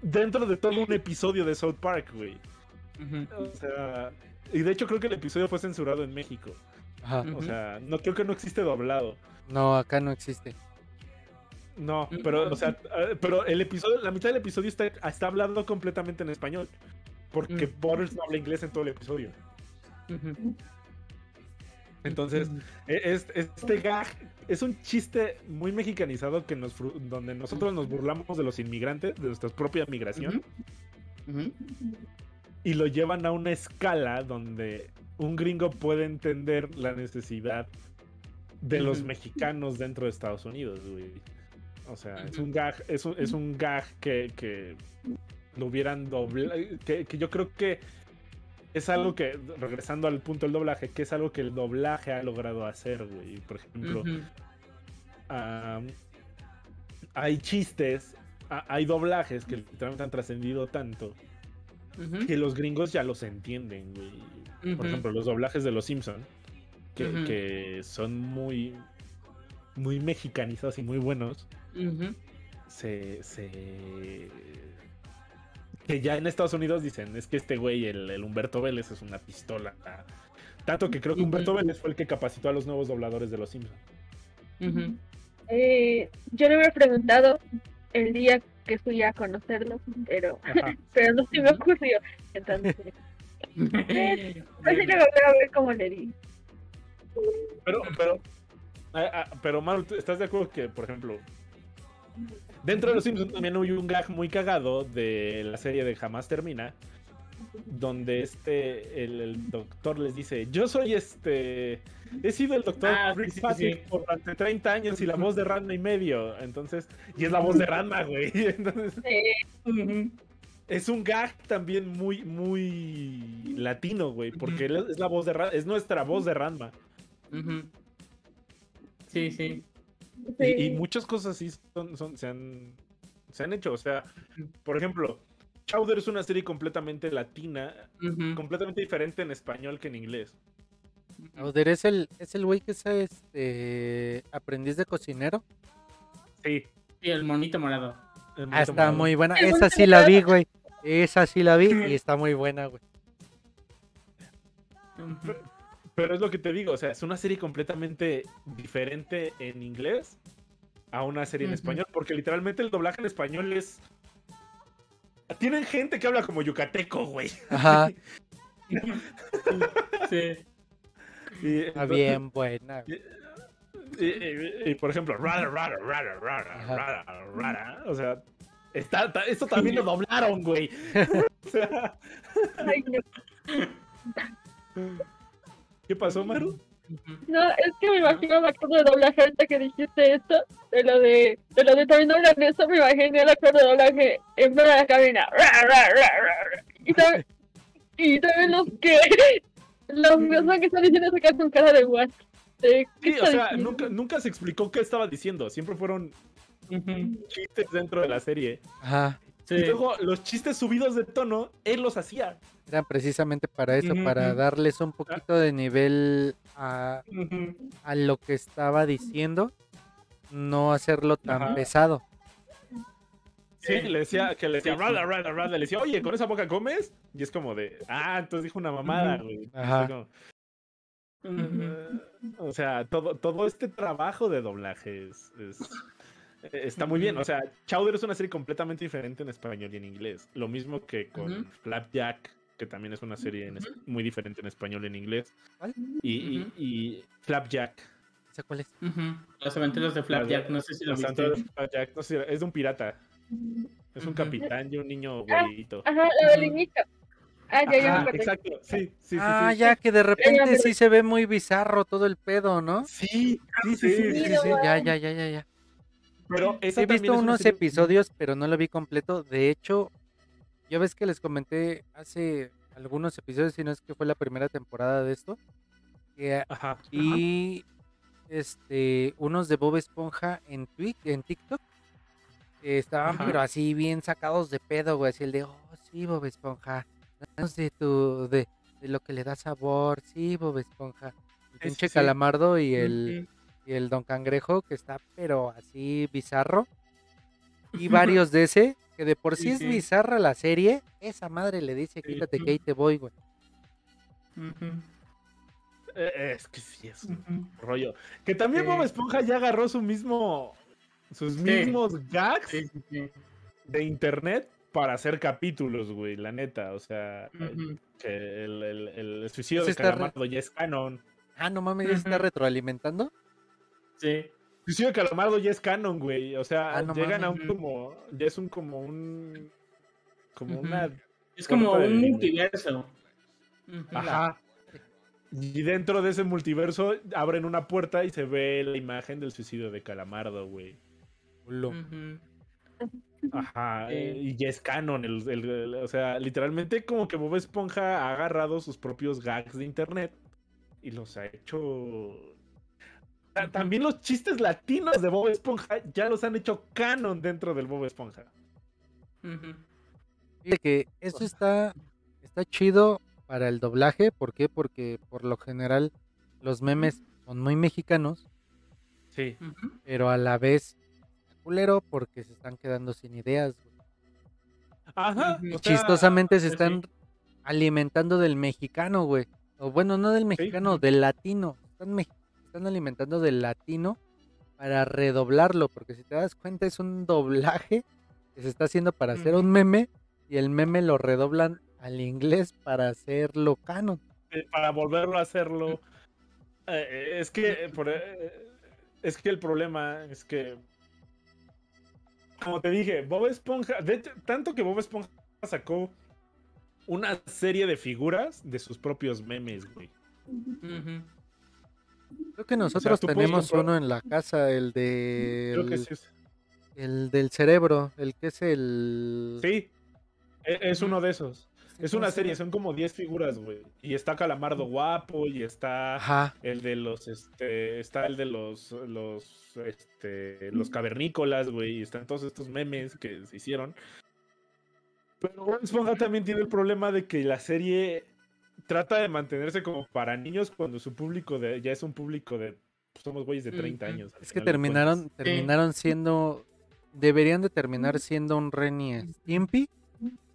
dentro de todo un episodio de South Park, güey. O sea, y de hecho creo que el episodio fue censurado en México. Ajá. O sea, no creo que no existe doblado. No, acá no existe. No, pero, o sea, eh, pero el episodio, la mitad del episodio está, está hablando completamente en español. Porque Butters no habla inglés en todo el episodio. Entonces, e, este gag es un chiste muy mexicanizado que nos, donde nosotros nos burlamos de los inmigrantes, de nuestra propia migración. Y lo llevan a una escala donde un gringo puede entender la necesidad de los mexicanos dentro de Estados Unidos, güey. O sea, es un gag, es un, es un gag que, que lo hubieran doblado, que, que yo creo que es algo que, regresando al punto del doblaje, que es algo que el doblaje ha logrado hacer, güey. Por ejemplo, hay chistes, hay doblajes que literalmente han trascendido tanto que los gringos ya los entienden, güey. Por ejemplo, los doblajes de Los Simpson, que, que son muy, muy mexicanizados y muy buenos. se, se que ya en Estados Unidos dicen, es que este güey, el, Humberto Vélez, es una pistola. Tanto que creo que Humberto Vélez fue el que capacitó a los nuevos dobladores de Los Simpsons. Eh, yo le hubiera preguntado el día que fui a conocerlo, pero, (laughs) pero no se me ocurrió. Entonces, (laughs) pues sí le voy a ver cómo le di. Pero, pero, ah, ah, pero Maru, ¿estás de acuerdo que, por ejemplo, Dentro de los Simpsons también hay un gag muy cagado de la serie de Jamás Termina, donde este el, doctor les dice, yo soy este, he sido el doctor ah, Rick por durante 30 años y la voz de Ranma y medio, entonces, y es la voz de Ranma, güey, (laughs) entonces, es un gag también muy, muy latino, güey, porque es la voz de Ranma, es nuestra voz de Ranma. Sí, sí. Y, muchas cosas así son, se, han, se han hecho. O sea, por ejemplo, Chowder es una serie completamente latina, completamente diferente en español que en inglés. Chowder es el, es el güey que es este aprendiz de cocinero. Sí. Y el monito morado. ah, está muy buena. Esa sí la vi, güey. Esa sí la vi y está muy buena, güey. Pero es lo que te digo, o sea, es una serie completamente diferente en inglés a una serie en español, porque literalmente el doblaje en español es... Tienen gente que habla como yucateco, güey. Ajá. (laughs) sí. Está bien buena. Y, por ejemplo, rara, rara, rara, rara, rara, rara. O sea, está, esto también lo doblaron, güey. (laughs) o sea... Ay, no. ¿Qué pasó, Maru? (laughs) No, es que me imagino el actor de doblaje ahorita que dijiste esto, de lo de, de lo de también doblan eso, me imaginé el actor de doblaje en plena de la cabina. Y (laughs) también, y también los que (laughs) los personas que están diciendo sacar con cara de what. Sí, o sea, nunca, nunca se explicó qué estaba diciendo, siempre fueron chistes dentro de la serie. Ajá. Y luego los chistes subidos de tono, él los hacía. Eran precisamente para eso, para darles un poquito de nivel a, lo que estaba diciendo, no hacerlo tan pesado. Sí, le decía, que le decía, rada, rada, rada, le decía, oye, ¿con esa boca comes? Y es como de, ah, entonces dijo una mamada, güey. Ajá. o sea, todo, todo este trabajo de doblaje es, está muy bien. O sea, Chowder es una serie completamente diferente en español y en inglés. Lo mismo que con Flapjack que también es una serie muy diferente en español y en inglés. Y, Flapjack. ¿Sé cuál es? Los aventuros de Flapjack, no sé si lo viste. no sé, es de un pirata. Es un capitán y un niño ah, güerito. Ajá, lo del niñito. Ah, ya, ya me Exacto, sí, sí, Ah, ya, que de repente sí se ve muy bizarro todo el pedo, ¿no? Sí, sí, sí, sí, sí, ya, ya, ya, ya, ya. Pero (laughs) He visto unos episodios, pero no lo vi completo. De hecho, ya ves que les comenté hace algunos episodios, si no es que fue la primera temporada de esto. y este unos de Bob Esponja en en TikTok estaban pero así bien sacados de pedo, güey, así el de, "Oh, sí, Bob Esponja, danos de tu de, lo que le da sabor, sí, Bob Esponja." El pinche calamardo y el y el Don Cangrejo, que está pero así bizarro. Y (laughs) varios de ese, que de por sí, es bizarra la serie, esa madre le dice, quítate que ahí te voy, güey. Eh, es que sí es un rollo. Que también Bob Esponja ya agarró su mismo, sus mismos gags de internet para hacer capítulos, güey, la neta. O sea, que el, el, suicidio de Calamardo ya es canon. Ah, no mames, ¿ya se está retroalimentando? Sí. El suicidio de Calamardo ya es canon, güey. O sea, ah, llegan a un como. Ya es un como un. Como una. Es como un multiverso. Ajá. Y dentro de ese multiverso abren una puerta y se ve la imagen del suicidio de Calamardo, güey. Ajá, y ya es canon. o sea, literalmente como que Bob Esponja ha agarrado sus propios gags de internet y los ha hecho... También los chistes latinos de Bob Esponja ya los han hecho canon dentro del Bob Esponja. que eso está, está chido para el doblaje. ¿Por qué? Porque por lo general los memes son muy mexicanos. Sí. Pero a la vez culero porque se están quedando sin ideas. Ajá. chistosamente se están alimentando del mexicano, güey. O bueno, no del mexicano, del latino. Están, están alimentando del latino para redoblarlo, porque si te das cuenta es un doblaje que se está haciendo para hacer un meme y el meme lo redoblan al inglés para hacerlo canon. Eh, para volverlo a hacerlo. Eh, eh, es que es que el problema es que como te dije, Bob Esponja, de hecho, tanto que Bob Esponja sacó una serie de figuras de sus propios memes, güey. Creo que nosotros tenemos uno en la casa, el de. Creo que sí. El del cerebro, el que es el. Sí, e, es uno de esos. Es una serie, son como 10 figuras, güey. Y está Calamardo guapo y está el de los, este, está el de los, los, este, los cavernícolas, güey. Y están todos estos memes que se hicieron. Pero Esponja también tiene el problema de que la serie trata de mantenerse como para niños cuando su público de, ya es un público de, pues, somos güeyes de 30 años. Es que terminaron, terminaron siendo, deberían de terminar siendo un Renny Stimpy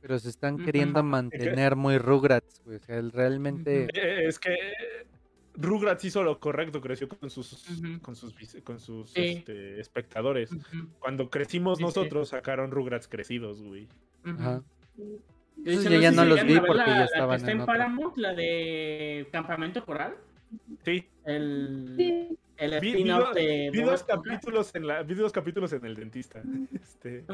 pero se están queriendo mantener muy Rugrats, güey. O sea, realmente. Eh, es que Rugrats hizo lo correcto, creció con sus, con sus, con sus este, espectadores. Cuando crecimos nosotros, sacaron Rugrats crecidos, güey. Ajá. Yo ya no los vi porque ya estaban está en, Paramount, la de Campamento Coral. Sí. El, el spin-off de. Vi dos, capítulos en la, vi dos capítulos en el dentista. Este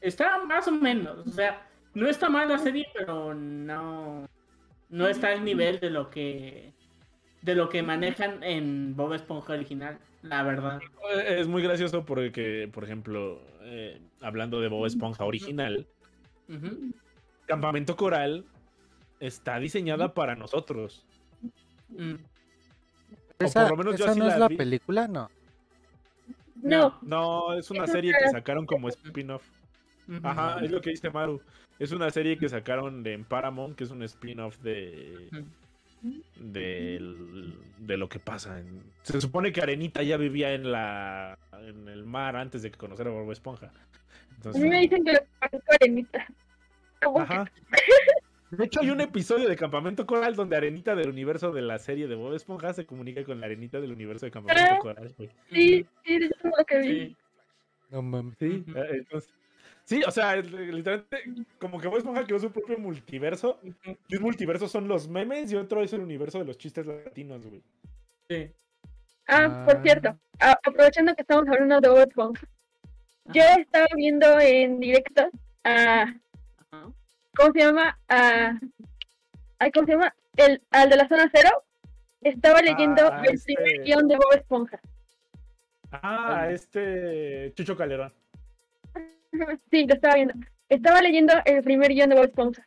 está más o menos, o sea, no está mal la serie, pero no, no está al nivel de lo que de lo que manejan en Bob Esponja original, la verdad. Es muy gracioso porque, por ejemplo, eh, hablando de Bob Esponja original, Campamento Coral está diseñada para nosotros. Mm. Esa, no es la película, no. No. No, es una serie que sacaron como spin-off. Ajá, es lo que dice Maru. Es una serie que sacaron de Paramount, que es un spin-off de, de, lo que pasa. Se supone que Arenita ya vivía en la en el mar antes de que conociera a Bob Esponja. a mí me dicen que lo Arenita. Ajá. (laughs) De hecho, hay un episodio de Campamento Coral donde Arenita del universo de la serie de Bob Esponja se comunica con la Arenita del universo de Campamento Coral. Sí, sí, eso es lo que vi. No mames. Sí, eh, entonces. Sí, o sea, literalmente, como que Bob Esponja creó su propio multiverso. Y un multiverso son los memes y otro es el universo de los chistes latinos, güey. Sí. Ah, por ah. cierto, aprovechando que estamos hablando de Bob Esponja, yo estaba viendo en directo a ¿cómo se llama? Ah, ¿Cómo se llama? El, al de la zona cero. Estaba ah, leyendo el este primer guion de Bob Esponja. Ah, este Chucho Calderón. (laughs) Sí, lo estaba viendo. Estaba leyendo el primer guion de Bob Esponja.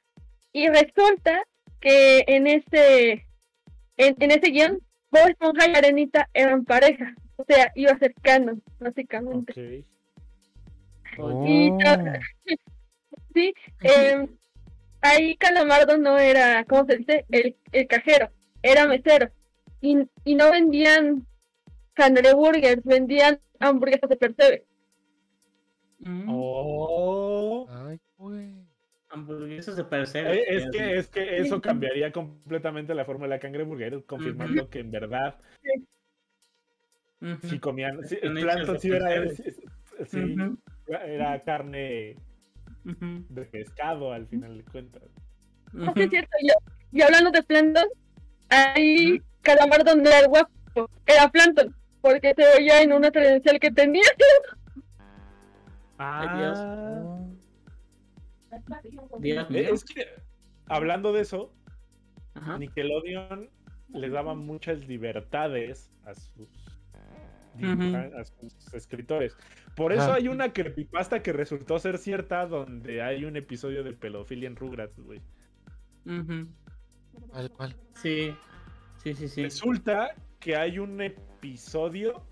Y resulta que en ese en, en ese guion, Bob Esponja y Arenita eran pareja. O sea, iba cercano, básicamente. Okay. Y, oh. (laughs) sí, eh, ahí Calamardo no era, ¿cómo se dice? El, el cajero, era mesero. y, y no vendían cangreburgers, vendían hamburguesas de percebe. Mm. Oh. Ay, Hamburguesas de percebe. Eh, es, que, es que eso (laughs) cambiaría completamente la forma de la cangreburger, confirmando que en verdad si comían, el plato sí era, sí, era carne de pescado al final de cuentas. Así es cierto, y, hablando de plantas, ahí calamar donde era el guapo era Planton, porque se veía en una credencial que tenía. Ah. Dios. Es que, hablando de eso, Nickelodeon les daba muchas libertades a sus, a sus escritores. Por eso hay una creepypasta que resultó ser cierta donde hay un episodio de pedofilia en Rugrats, güey. ¿Cuál, Sí. Sí, sí, sí. Resulta que hay un episodio.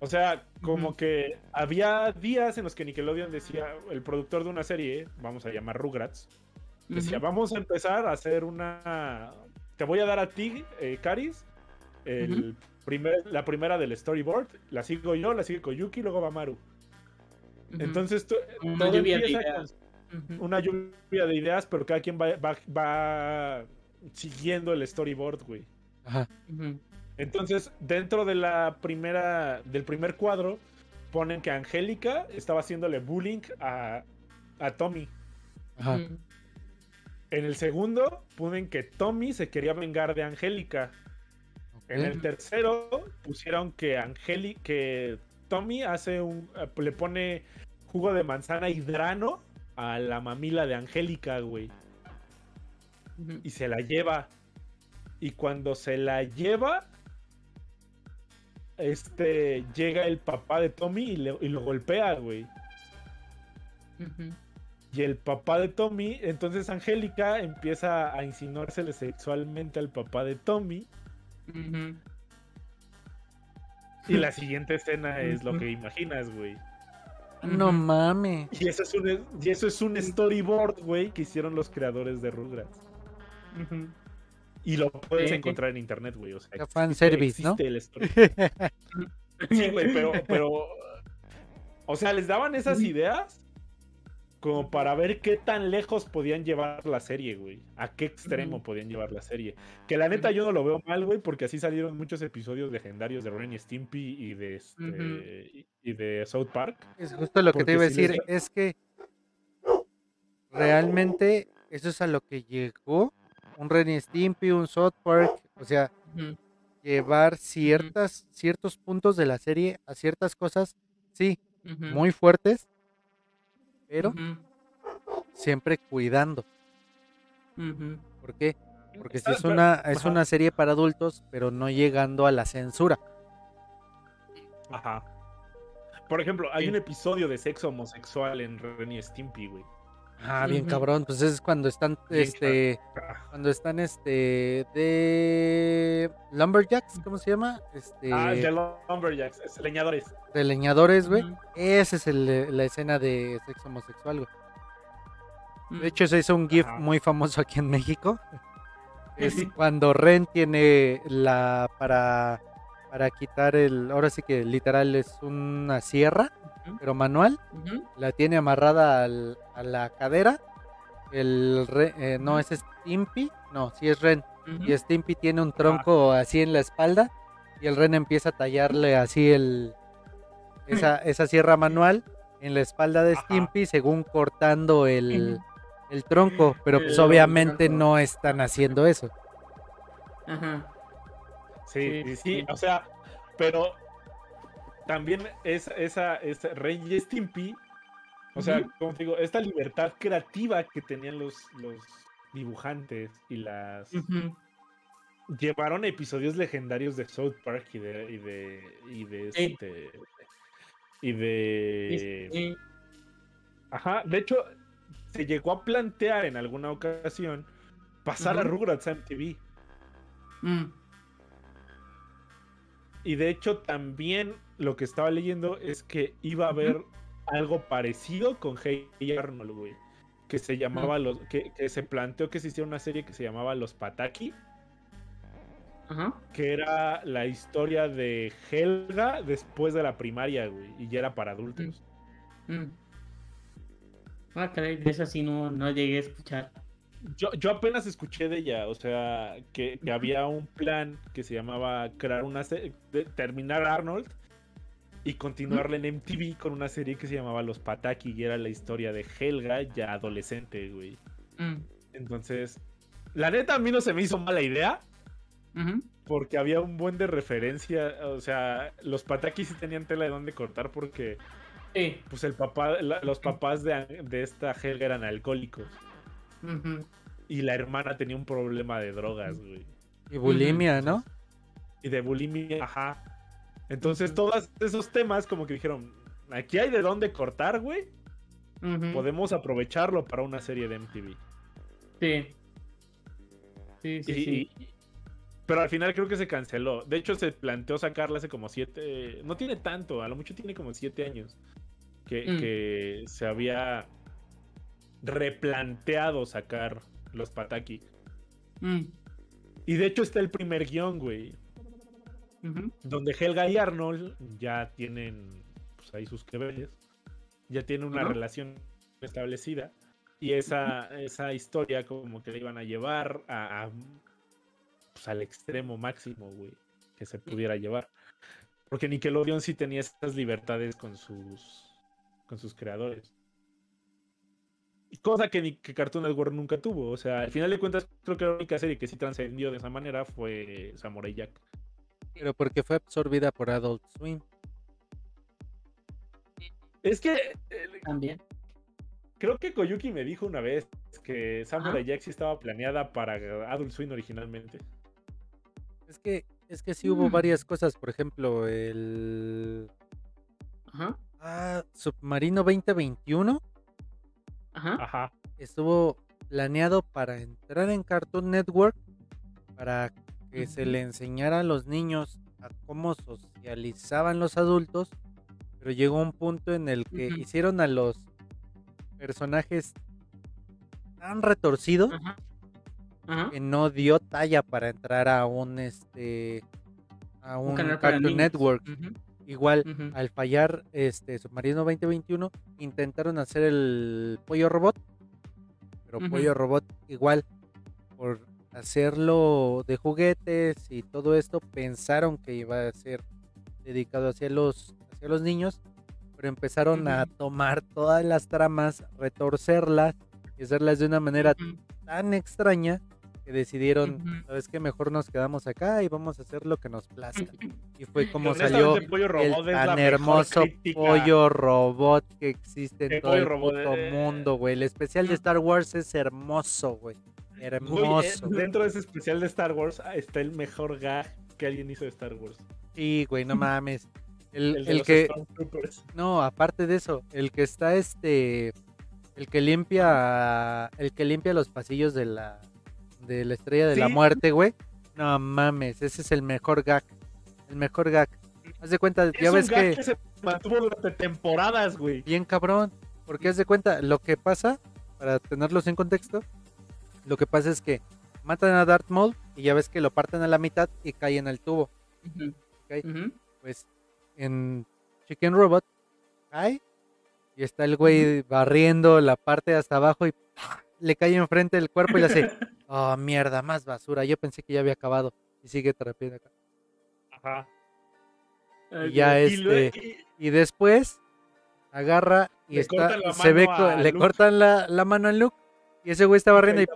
O sea, como que había días en los que Nickelodeon decía, el productor de una serie, vamos a llamar Rugrats, decía, vamos a empezar a hacer una... Te voy a dar a ti, eh, Caris, el la primera del storyboard, la sigo yo, la sigue Koyuki, luego va Maru. Entonces, una lluvia de ideas. Una lluvia de ideas, pero cada quien va, siguiendo el storyboard, güey. Entonces, dentro de la primera, del primer cuadro, ponen que Angélica estaba haciéndole bullying a, a Tommy. En el segundo, ponen que Tommy se quería vengar de Angélica. En el tercero pusieron que Angeli, que Tommy hace un, le pone jugo de manzana hidrano a la mamila de Angélica, güey. Y se la lleva. Y cuando se la lleva, este llega el papá de Tommy y, lo golpea, güey. Y el papá de Tommy, entonces Angélica empieza a insinuársele sexualmente al papá de Tommy. Y la siguiente escena es lo que imaginas, güey. No mames. Y eso es un, y eso es un storyboard, güey, que hicieron los creadores de Rugrats. Y lo puedes encontrar en internet, güey. O sea, fan service, ¿no? (laughs) sí, güey, pero, pero. O sea, les daban esas ideas como para ver qué tan lejos podían llevar la serie, güey. A qué extremo podían llevar la serie. Que la neta yo no lo veo mal, güey, porque así salieron muchos episodios legendarios de Ren y Stimpy y de, este, y de South Park. Es justo lo que te iba a decir, es que realmente eso es a lo que llegó un Ren y Stimpy, un South Park, o sea, llevar ciertas, ciertos puntos de la serie a ciertas cosas, sí, muy fuertes, pero siempre cuidando. ¿Por qué? Porque si es una, es una serie para adultos, pero no llegando a la censura. Ajá. Por ejemplo, hay un episodio de sexo homosexual en Ren y Stimpy, güey. Ah, bien cabrón, pues es cuando están, este, cuando están, este, de Lumberjacks, ¿cómo se llama? Este... Ah, de Lumberjacks, es leñadores. De leñadores, güey. Esa es el, la escena de sexo homosexual, güey. De hecho, se hizo un GIF muy famoso aquí en México. Es cuando Ren tiene la para para quitar el, ahora sí que literal es una sierra, pero manual, la tiene amarrada a la cadera, el eh, no es Stimpy, no, sí es Ren, y Stimpy tiene un tronco así en la espalda, y el Ren empieza a tallarle así el, esa, (clears throat) esa sierra manual en la espalda de Stimpy, según cortando el, el tronco, pero pues obviamente no están haciendo eso. Ajá. Sí, sí, o sea, pero también es, esa, esa Rey Stimpy, o sea, como te digo, esta libertad creativa que tenían los, los dibujantes y las... Llevaron episodios legendarios de South Park y de... Y de, y de, este, y de... Ajá, de hecho, se llegó a plantear en alguna ocasión pasar a Rugrats MTV. Mm. Y de hecho también lo que estaba leyendo es que iba a haber algo parecido con Hey Arnold, güey. Que se llamaba los. Que, se planteó que se hiciera una serie que se llamaba Los Pataki. que era la historia de Helga después de la primaria, güey, y ya era para adultos. Mm. Mm. Ah, caray, de esa sí no, no llegué a escuchar. Yo, yo apenas escuché de ella, o sea, que, había un plan que se llamaba crear una terminar Arnold y continuarle en MTV con una serie que se llamaba Los Pataki y era la historia de Helga ya adolescente, güey. Mm. Entonces, la neta a mí no se me hizo mala idea. Porque había un buen de referencia, o sea, los Pataki sí tenían tela de dónde cortar porque pues el papá, los papás de, esta Helga eran alcohólicos. Y la hermana tenía un problema de drogas, güey. Y bulimia, ¿no? Y de bulimia, ajá. Entonces, todos esos temas, como que dijeron, aquí hay de dónde cortar, güey. Podemos aprovecharlo para una serie de MTV. Sí. Sí, sí, sí. Pero al final creo que se canceló. De hecho, se planteó sacarla hace como siete. No tiene tanto, a lo mucho tiene como siete años. Que, mm. que se había replanteado sacar los Pataki. Mm. Y de hecho está el primer guion, güey. Donde Helga y Arnold ya tienen pues, ahí sus queveres. Ya tienen una relación establecida. Y esa, esa historia como que le iban a llevar a, pues, al extremo máximo, güey, que se pudiera llevar. Porque Nickelodeon sí tenía esas libertades con sus, con sus creadores. Cosa que, que Cartoon Network nunca tuvo. O sea, al final de cuentas, creo que la única serie que sí trascendió de esa manera fue Samurai Jack. Pero porque fue absorbida por Adult Swim. Es que. También. Creo que Koyuki me dijo una vez que Samurai Jack sí estaba planeada para Adult Swim originalmente. Es que, es que sí hubo mm. varias cosas. Por ejemplo, el. Ajá. Ah, Submarino 2021 Ajá. Estuvo planeado para entrar en Cartoon Network para que se le enseñara a los niños a cómo socializaban los adultos, pero llegó un punto en el que hicieron a los personajes tan retorcidos que no dio talla para entrar a un este a un, Cartoon Network. Igual, al fallar este Submarino 2021, intentaron hacer el pollo robot. Pero pollo robot, igual, por hacerlo de juguetes y todo esto, pensaron que iba a ser dedicado hacia los, hacia los niños. Pero empezaron a tomar todas las tramas, retorcerlas y hacerlas de una manera tan extraña que decidieron, ¿sabes qué? Mejor nos quedamos acá y vamos a hacer lo que nos plazca. Y fue como salió el tan hermoso pollo robot que existe en todo el mundo, güey. El especial de Star Wars es hermoso, güey. Hermoso. dentro de ese especial de Star Wars ah, está el mejor gag que alguien hizo de Star Wars. Sí, güey, no mames. El, el, que... No, aparte de eso, el que está este... El que limpia... El que limpia los pasillos de la de la estrella de la muerte, güey. No mames, ese es el mejor gag. El mejor gag. Haz de cuenta, ya ves que... se mantuvo durante temporadas, güey. Bien cabrón. Porque haz de cuenta, lo que pasa, para tenerlos en contexto, lo que pasa es que matan a Darth Maul y ya ves que lo parten a la mitad y caen al tubo. Pues en Chicken Robot cae y está el güey barriendo la parte hasta abajo y le cae enfrente del cuerpo y le hace (laughs) Oh, mierda, más basura. Yo pensé que ya había acabado. Y sigue trapeando acá. Ajá. Y ya este. Y, después agarra y está. Se ve le cortan la, la, mano al Luke. Y ese güey está barriendo y.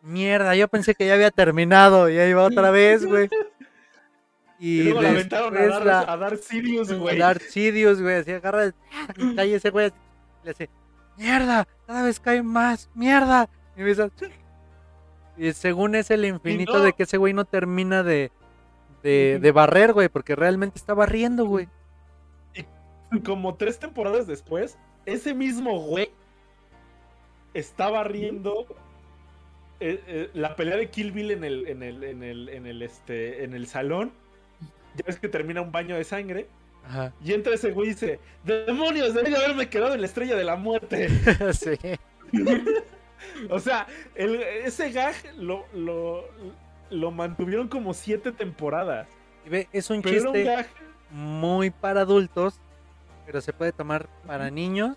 Mierda, yo pensé que ya había terminado. Y ahí va otra (laughs) vez, güey. Y, luego la aventaron a dar, a dar Sirius, güey. A dar Sirius, güey. Así agarra. (laughs) Y cae ese güey. Le hace. Mierda, cada vez cae más. Mierda. Y me dice. Y según es el infinito de que ese güey no termina de, de, barrer, güey, porque realmente está barriendo, güey. Y como tres temporadas después, ese mismo güey está barriendo eh, eh, la pelea de Kill Bill en el, en el, en el, en el, este, en el salón. Ya ves que termina un baño de sangre. Ajá. Y entra ese güey y dice, demonios, debí de haberme quedado en la estrella de la muerte. (laughs) sí. (laughs) (laughs) O sea, ese gag lo, lo mantuvieron como siete temporadas. Es un chiste muy para adultos, pero se puede tomar para niños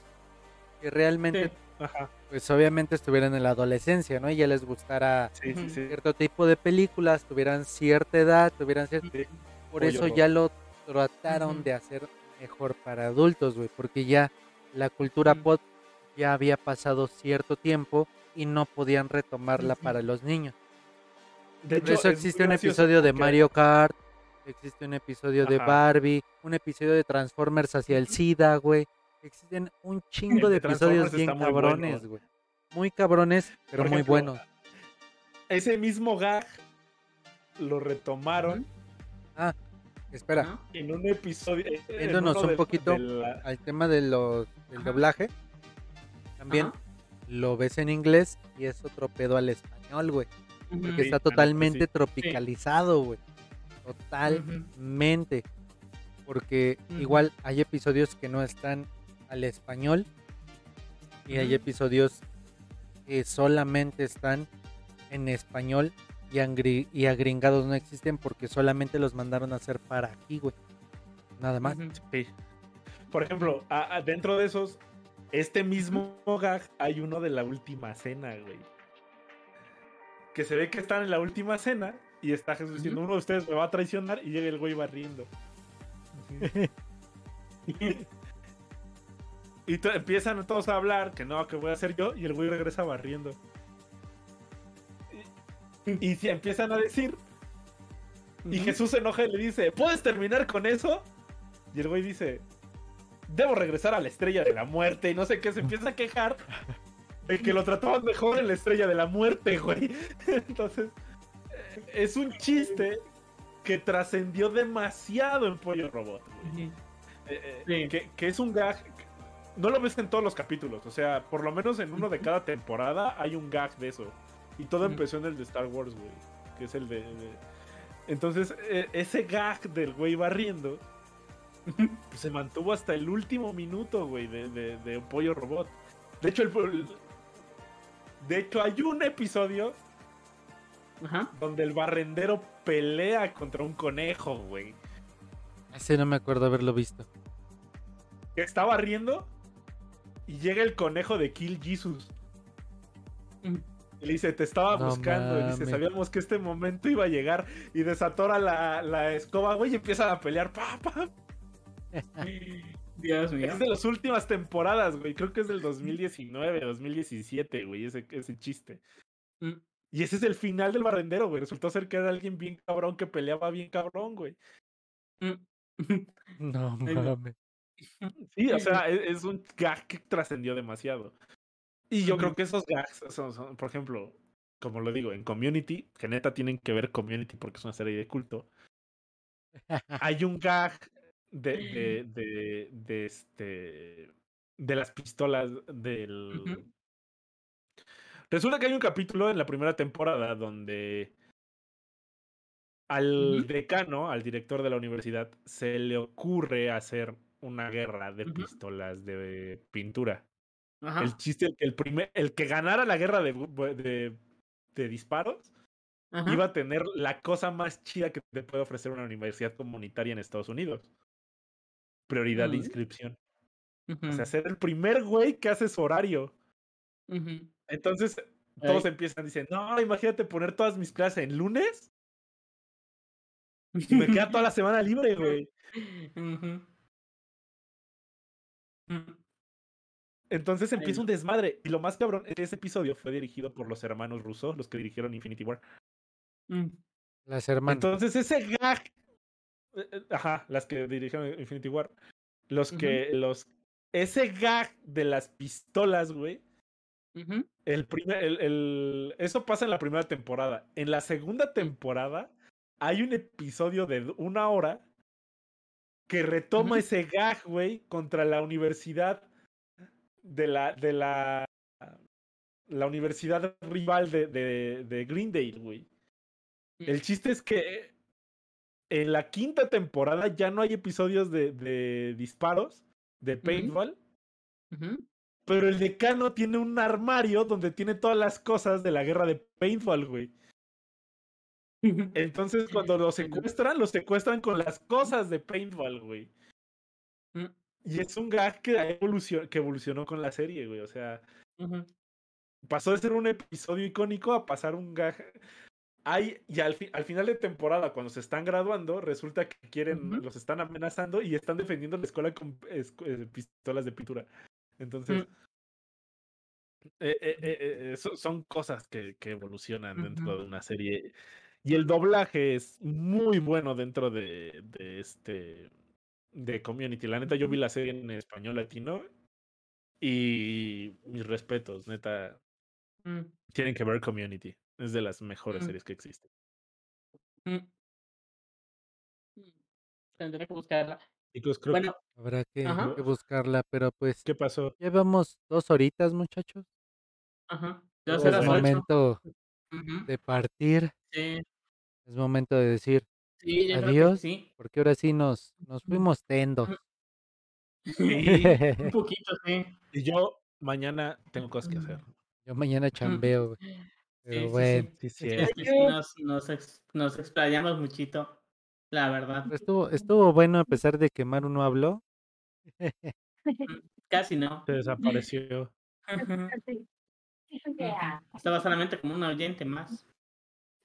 que realmente, pues obviamente estuvieran en la adolescencia, ¿no? Y ya les gustara cierto tipo de películas, tuvieran cierta edad, tuvieran cierto... Por eso ya lo trataron de hacer mejor para adultos, güey, porque ya la cultura pop ya había pasado cierto tiempo y no podían retomarla para los niños. De hecho, eso existe un episodio de Mario Kart, existe un episodio de Barbie, un episodio de Transformers hacia el SIDA, güey. Existen un chingo (laughs) de, episodios bien cabrones, güey. Muy cabrones, pero muy buenos. Ese mismo gag lo retomaron. Ah, espera. En un episodio. Viéndonos un poquito al tema de los, del doblaje. También lo ves en inglés y es otro pedo al español, güey. Porque está totalmente tropicalizado, güey. Totalmente. Porque igual hay episodios que no están al español y hay episodios que solamente están en español y, y agringados no existen porque solamente los mandaron a hacer para aquí, güey. Nada más. Por ejemplo, dentro de esos, este mismo gag hay uno de la última cena, güey. Que se ve que están en la última cena y está Jesús diciendo, uno de ustedes me va a traicionar y llega el güey barriendo. (laughs) y empiezan todos a hablar que no, que voy a hacer yo y el güey regresa barriendo. Y, si empiezan a decir y Jesús se enoja y le dice, ¿puedes terminar con eso? Y el güey dice, debo regresar a la estrella de la muerte y no sé qué, se empieza a quejar de que lo trataban mejor en la estrella de la muerte, güey. (laughs) Entonces, es un chiste que trascendió demasiado en Pollo Robot. Eh, eh, que, es un gag. No lo ves en todos los capítulos. O sea, por lo menos en uno de cada temporada hay un gag de eso. Y todo empezó en el de Star Wars, güey. Que es el de. Entonces, e, ese gag del güey barriendo. (laughs) se mantuvo hasta el último minuto, güey, de, de, Pollo Robot. De hecho, el, de hecho, hay un episodio donde el barrendero pelea contra un conejo, güey. Ese no me acuerdo haberlo visto. Que está barriendo y llega el conejo de Kill Jesus. Mm. Y le dice, te estaba buscando. Y dice, sabíamos que este momento iba a llegar. Y desatora la, la escoba, güey, y empiezan a pelear. ¡Pa, (laughs) Dios mío. Es de las últimas temporadas, güey. Creo que es del 2019, 2017, güey, ese, ese chiste. Mm. Y ese es el final del barrendero, güey. Resultó ser que era alguien bien cabrón que peleaba bien cabrón, güey. Mm. (laughs) No mames. (laughs) Sí, o sea, e, es, un gag que trascendió demasiado. Y yo creo que esos gags son, por ejemplo, como lo digo, en Community, que neta tienen que ver Community porque es una serie de culto. Hay un gag de, de, de, de este de las pistolas del Resulta que hay un capítulo en la primera temporada donde al decano, al director de la universidad, se le ocurre hacer una guerra de pistolas de pintura. El chiste, el, el, primer, el que ganara la guerra de, de, de disparos iba a tener la cosa más chida que te puede ofrecer una universidad comunitaria en Estados Unidos. Prioridad de inscripción. O sea, ser el primer güey que hace su horario. Entonces, todos empiezan, dicen, no, imagínate poner todas mis clases en lunes. Y me queda toda la (laughs) semana libre, güey. Entonces empieza un desmadre. Y lo más cabrón es que ese episodio fue dirigido por los hermanos Russo, los que dirigieron Infinity War. Mm. Las hermanas. Entonces ese gag. Eh, eh, ajá, las que dirigieron Infinity War. Los que. los Ese gag de las pistolas, güey el primer, el, eso pasa en la primera temporada. En la segunda temporada hay un episodio de una hora que retoma ese gag, güey, contra la universidad de la, de la, la universidad rival de, de, de Greendale, güey. El chiste es que en la quinta temporada ya no hay episodios de, de disparos, de paintball. Pero el decano tiene un armario donde tiene todas las cosas de la guerra de Paintball, güey. Entonces, cuando lo secuestran, lo secuestran con las cosas de paintball, güey. Mm. Y es un gag que, evolucionó, que evolucionó con la serie, güey. O sea, pasó de ser un episodio icónico a pasar un gag. Hay, y al, al final de temporada, cuando se están graduando, resulta que quieren, los están amenazando y están defendiendo la escuela con eh, pistolas de pintura. Entonces, mm. eh, eh, son cosas que, que evolucionan dentro de una serie. Y el doblaje es muy bueno dentro de, de este de Community. La neta, yo vi la serie en español latino y mis respetos, neta. Mm. Tienen que ver Community. Es de las mejores mm. series que existen. Mm. Tendré que buscarla. bueno, habrá que, buscarla, pero pues. ¿Qué pasó? Llevamos dos horitas, muchachos. Ajá. es momento de partir. Sí. Es momento de decir adiós, porque ahora sí nos, nos fuimos tendos. (laughs) (laughs) un poquito, sí. Y yo mañana tengo cosas que hacer. Yo mañana chambeo, Pero bueno, sí, sí, nos, nos, nos explayamos muchito, la verdad. Estuvo, estuvo bueno a pesar de que Maru no habló. Casi no. (laughs) Se desapareció. (laughs) Estaba solamente como un oyente más.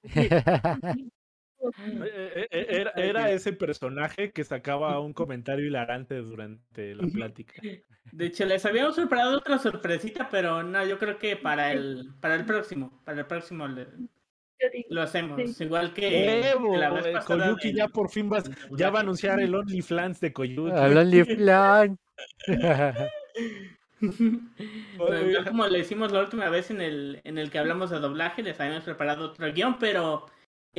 (laughs) Eh, eh, era, era, ese personaje que sacaba un (laughs) comentario hilarante durante la plática. De hecho, les habíamos preparado otra sorpresita, pero no, yo creo que para el, para el próximo, para el próximo lo hacemos. Igual que la vez eh, Koyuki ya por fin va, ya va a anunciar el OnlyFans de Koyuki. El OnlyFans. (laughs) como le hicimos la última vez en el, en el que hablamos de doblaje, les habíamos preparado otro guion, pero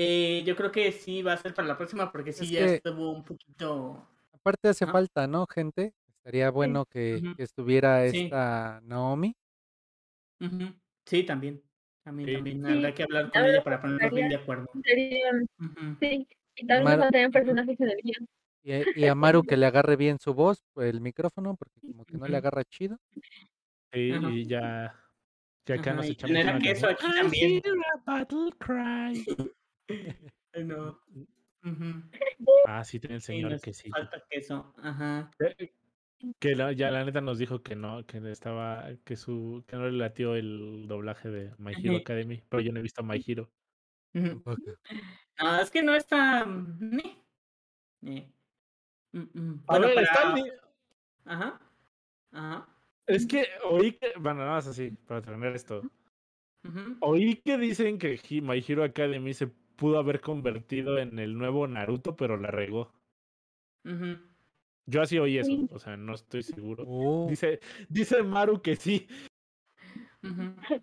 eh, yo creo que sí va a ser para la próxima porque sí ya estuvo un poquito. Aparte hace falta, ¿no, gente? Estaría bueno que, estuviera esta Naomi. Sí, también. También, también. Habrá que hablar con ella para ponernos bien de acuerdo. Sí, y también Mar... tener personajes en el guion. Y, y, a Maru que le agarre bien su voz, pues, el micrófono, porque como que no le agarra chido. Sí, y ya. Que acá nos echamos. Queso aquí también. battle cry. (laughs) no. (laughs) Ah, sí, tiene el señor que sí. Falta queso, ajá. Eh, que ya la neta nos dijo que no, que estaba, que su, que no le latió el doblaje de My Hero Academy, pero yo no he visto My Hero. No, es que no está. Ni. Ni. Bueno, está Ajá. Ajá. Es que oí que, bueno, nada más así, para terminar esto. Oí que dicen que My Hero Academy se pudo haber convertido en el nuevo Naruto, pero la regó. Yo así oí eso, o sea, no estoy seguro. Oh. Dice, dice Maru que sí.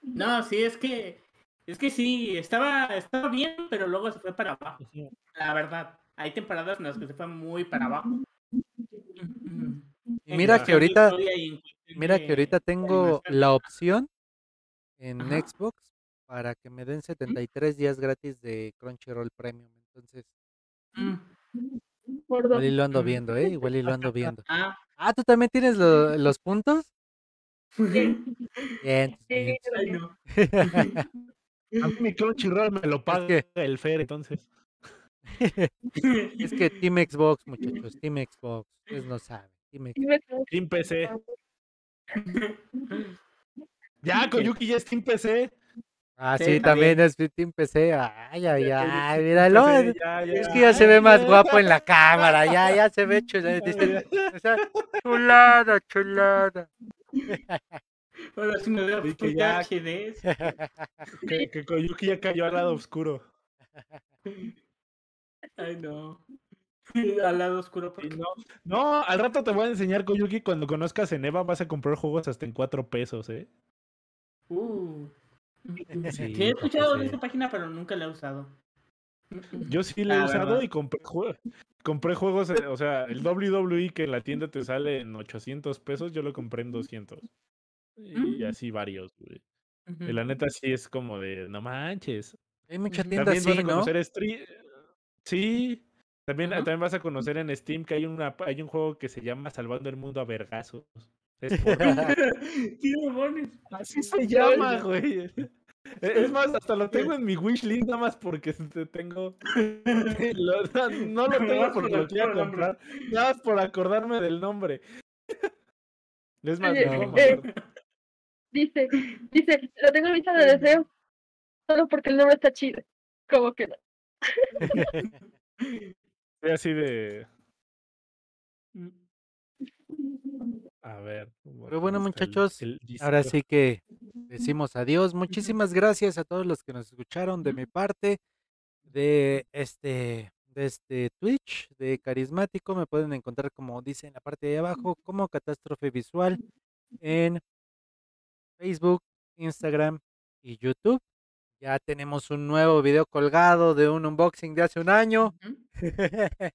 No, sí, es que es que sí, estaba, estaba bien, pero luego se fue para abajo. La verdad, hay temporadas en las que se fue muy para abajo. mira que ahorita, mira que ahorita tengo la opción en Xbox para que me den 73 días gratis de Crunchyroll Premium. Entonces, mm. igual y lo ando (laughs) viendo, ¿eh? Igual y lo ando viendo. Ah, ah ¿tú también tienes los puntos? (laughs) Bien. (laughs) A mí mi Crunchyroll me lo paga el Fer, entonces. es que Team Xbox, muchachos, Team Xbox, ustedes no saben. Team, Xbox. Team PC. Ya, Koyuki ya es Team PC. Ah, sí, también es Team PC. Ay, ay, ay, míralo. es que ya se ve más guapo en la cámara. Ya, ya se ve (laughs) chulada. chulada, chulada. (laughs) Ahora sí me veo que ya HD. (laughs) Que, que Koyuki ya cayó al lado oscuro. Ay, no. Al lado oscuro. Porque... No, no, al rato te voy a enseñar, Koyuki, cuando conozcas en Eva vas a comprar juegos hasta en cuatro pesos, ¿eh? Uh. (laughs) Sí, he escuchado de esa página, pero nunca la he usado. Yo sí la he usado y compré, compré juegos, eh, o sea, el WWE que en la tienda te sale en 800 pesos, yo lo compré en 200. Y mm. así varios, güey. Y la neta sí es como de, no manches. Hay muchas tiendas así, ¿no? Sí, también, también vas a conocer en Steam que hay, una, hay un juego que se llama Salvando el Mundo a Vergazos. Es por... (laughs) Así se llama, güey. E, es más, hasta lo tengo en mi wishlist nada más porque tengo. (laughs) no lo tengo porque lo quiero comprar. Nada más por acordarme del nombre. (laughs) Es más, eh, dice, dice, lo tengo en lista de deseo solo porque el nombre está chido. Como que no. así de. A ver. Pero bueno, muchachos, ahora sí que decimos adiós. Muchísimas gracias a todos los que nos escucharon de mi parte, de este, de este Twitch, de Carismático. Me pueden encontrar, como dice en la parte de abajo, como Catástrofe Visual en Facebook, Instagram y YouTube. Ya tenemos un nuevo video colgado de un unboxing de hace un año. (laughs)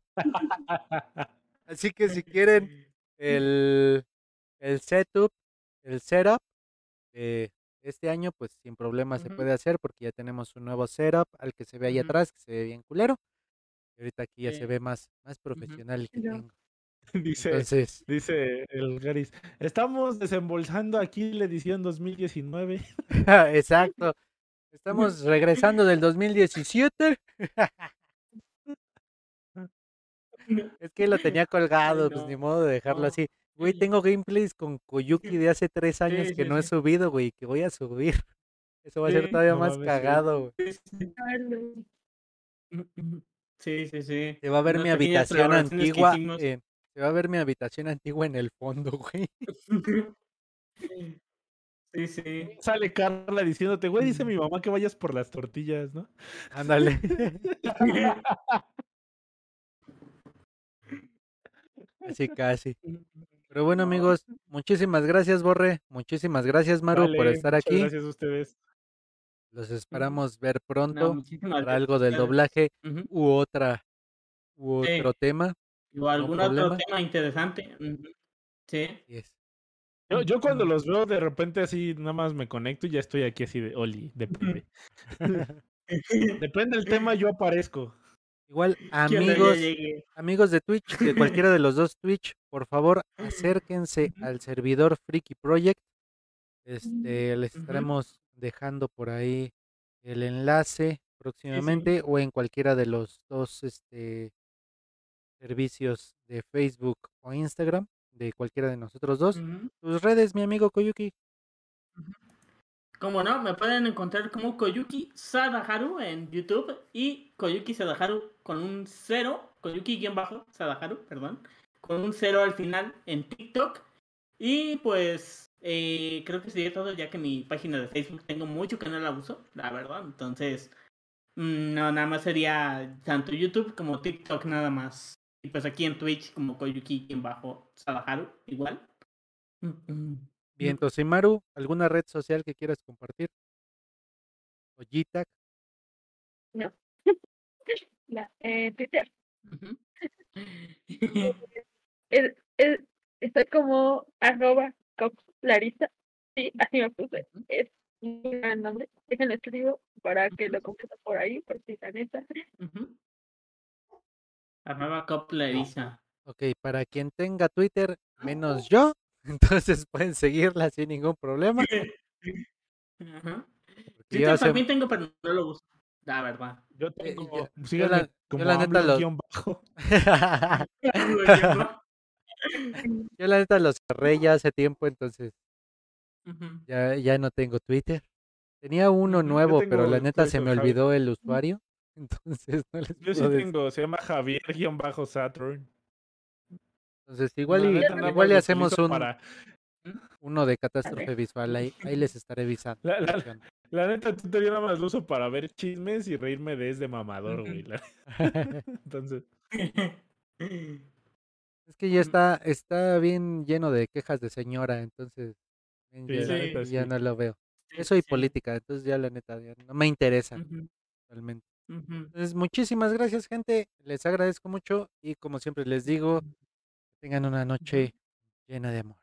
Así que si quieren (laughs) el, el setup, el setup de este año, pues sin problema se puede hacer porque ya tenemos un nuevo setup al que se ve ahí atrás, que se ve bien culero. Y ahorita aquí ya se ve más, más profesional que tengo. (laughs) Dice, dice el Garis, estamos desembolsando aquí la edición 2019. (laughs) Exacto. (laughs) Estamos regresando del 2017. Es que lo tenía colgado, pues ni modo de dejarlo así. Güey, tengo gameplays con Koyuki de hace tres años que no he subido, güey, que voy a subir. (laughs) Eso va a ser todavía más cagado, güey. Sí, sí, sí. Se va a ver mi habitación antigua. se va a ver mi habitación antigua en el fondo, güey. (laughs) Sí, sí. (laughs) Sale Carla diciéndote, güey, dice mi mamá que vayas por las tortillas, ¿no? Ándale. Así casi. Pero bueno, amigos, muchísimas gracias, Borre. Muchísimas gracias, Maru, por estar aquí. Gracias a ustedes. Los esperamos ver pronto para algo del doblaje u otra u otro tema. O algún otro tema interesante. Sí. Yo, yo cuando los veo de repente así, nada más me conecto y ya estoy aquí así de Oli, (laughs) depende. (laughs) depende del tema, yo aparezco. Igual, (laughs) amigos, amigos de Twitch, de cualquiera de los dos Twitch, por favor, acérquense al servidor Freaky Project. Este, les estaremos dejando por ahí el enlace próximamente o en cualquiera de los dos este, servicios de Facebook o Instagram de cualquiera de nosotros dos. Tus redes, mi amigo Koyuki. Como no, me pueden encontrar como Koyuki Sadaharu en YouTube y Koyuki Sadaharu con un cero, Koyuki-Sadaharu, perdón, con un cero al final en TikTok. Y pues eh, creo que sería todo, ya que mi página de Facebook tengo mucho que no la uso, la verdad. Entonces, mm, no, nada más sería tanto YouTube como TikTok nada más. Y pues aquí en Twitch como Koyuki quien bajo Sadaharu, igual. Bien, entonces Maru, ¿alguna red social que quieras compartir? ¿O Gitac? No. (laughs) La, eh, Twitter. (laughs) estoy como arroba Larisa. Sí, así me puse. Es un gran nombre. Déjenlo escribo para que lo completo por ahí, por si la neta. Arroba Larisa. Ok, para quien tenga Twitter, menos yo, (laughs) entonces pueden seguirla sin ningún problema. Yo también tengo, pero no lo uso. La verdad. Yo eh, tengo. yo, la, como la neta los... bajo. (laughs) (laughs) yo la neta los cerré ya hace tiempo, entonces ya, ya no tengo Twitter. Tenía uno nuevo, pero la neta se me olvidó el usuario. Entonces no les Yo sí tengo, se llama Javier-Saturn. Entonces, igual, y, igual le hacemos un, uno de catástrofe visual. Ahí, ahí les estaré avisando. La, la, neta, tú te nada más lo uso para ver chismes y reírme de ese mamador, güey. (laughs) (laughs) Entonces. (laughs) Es que ya está, está bien lleno de quejas de señora, entonces ya, no lo veo. Eso y política, entonces ya la neta no me interesa realmente. Entonces, muchísimas gracias, gente. Les agradezco mucho y como siempre les digo, Tengan una noche llena de amor.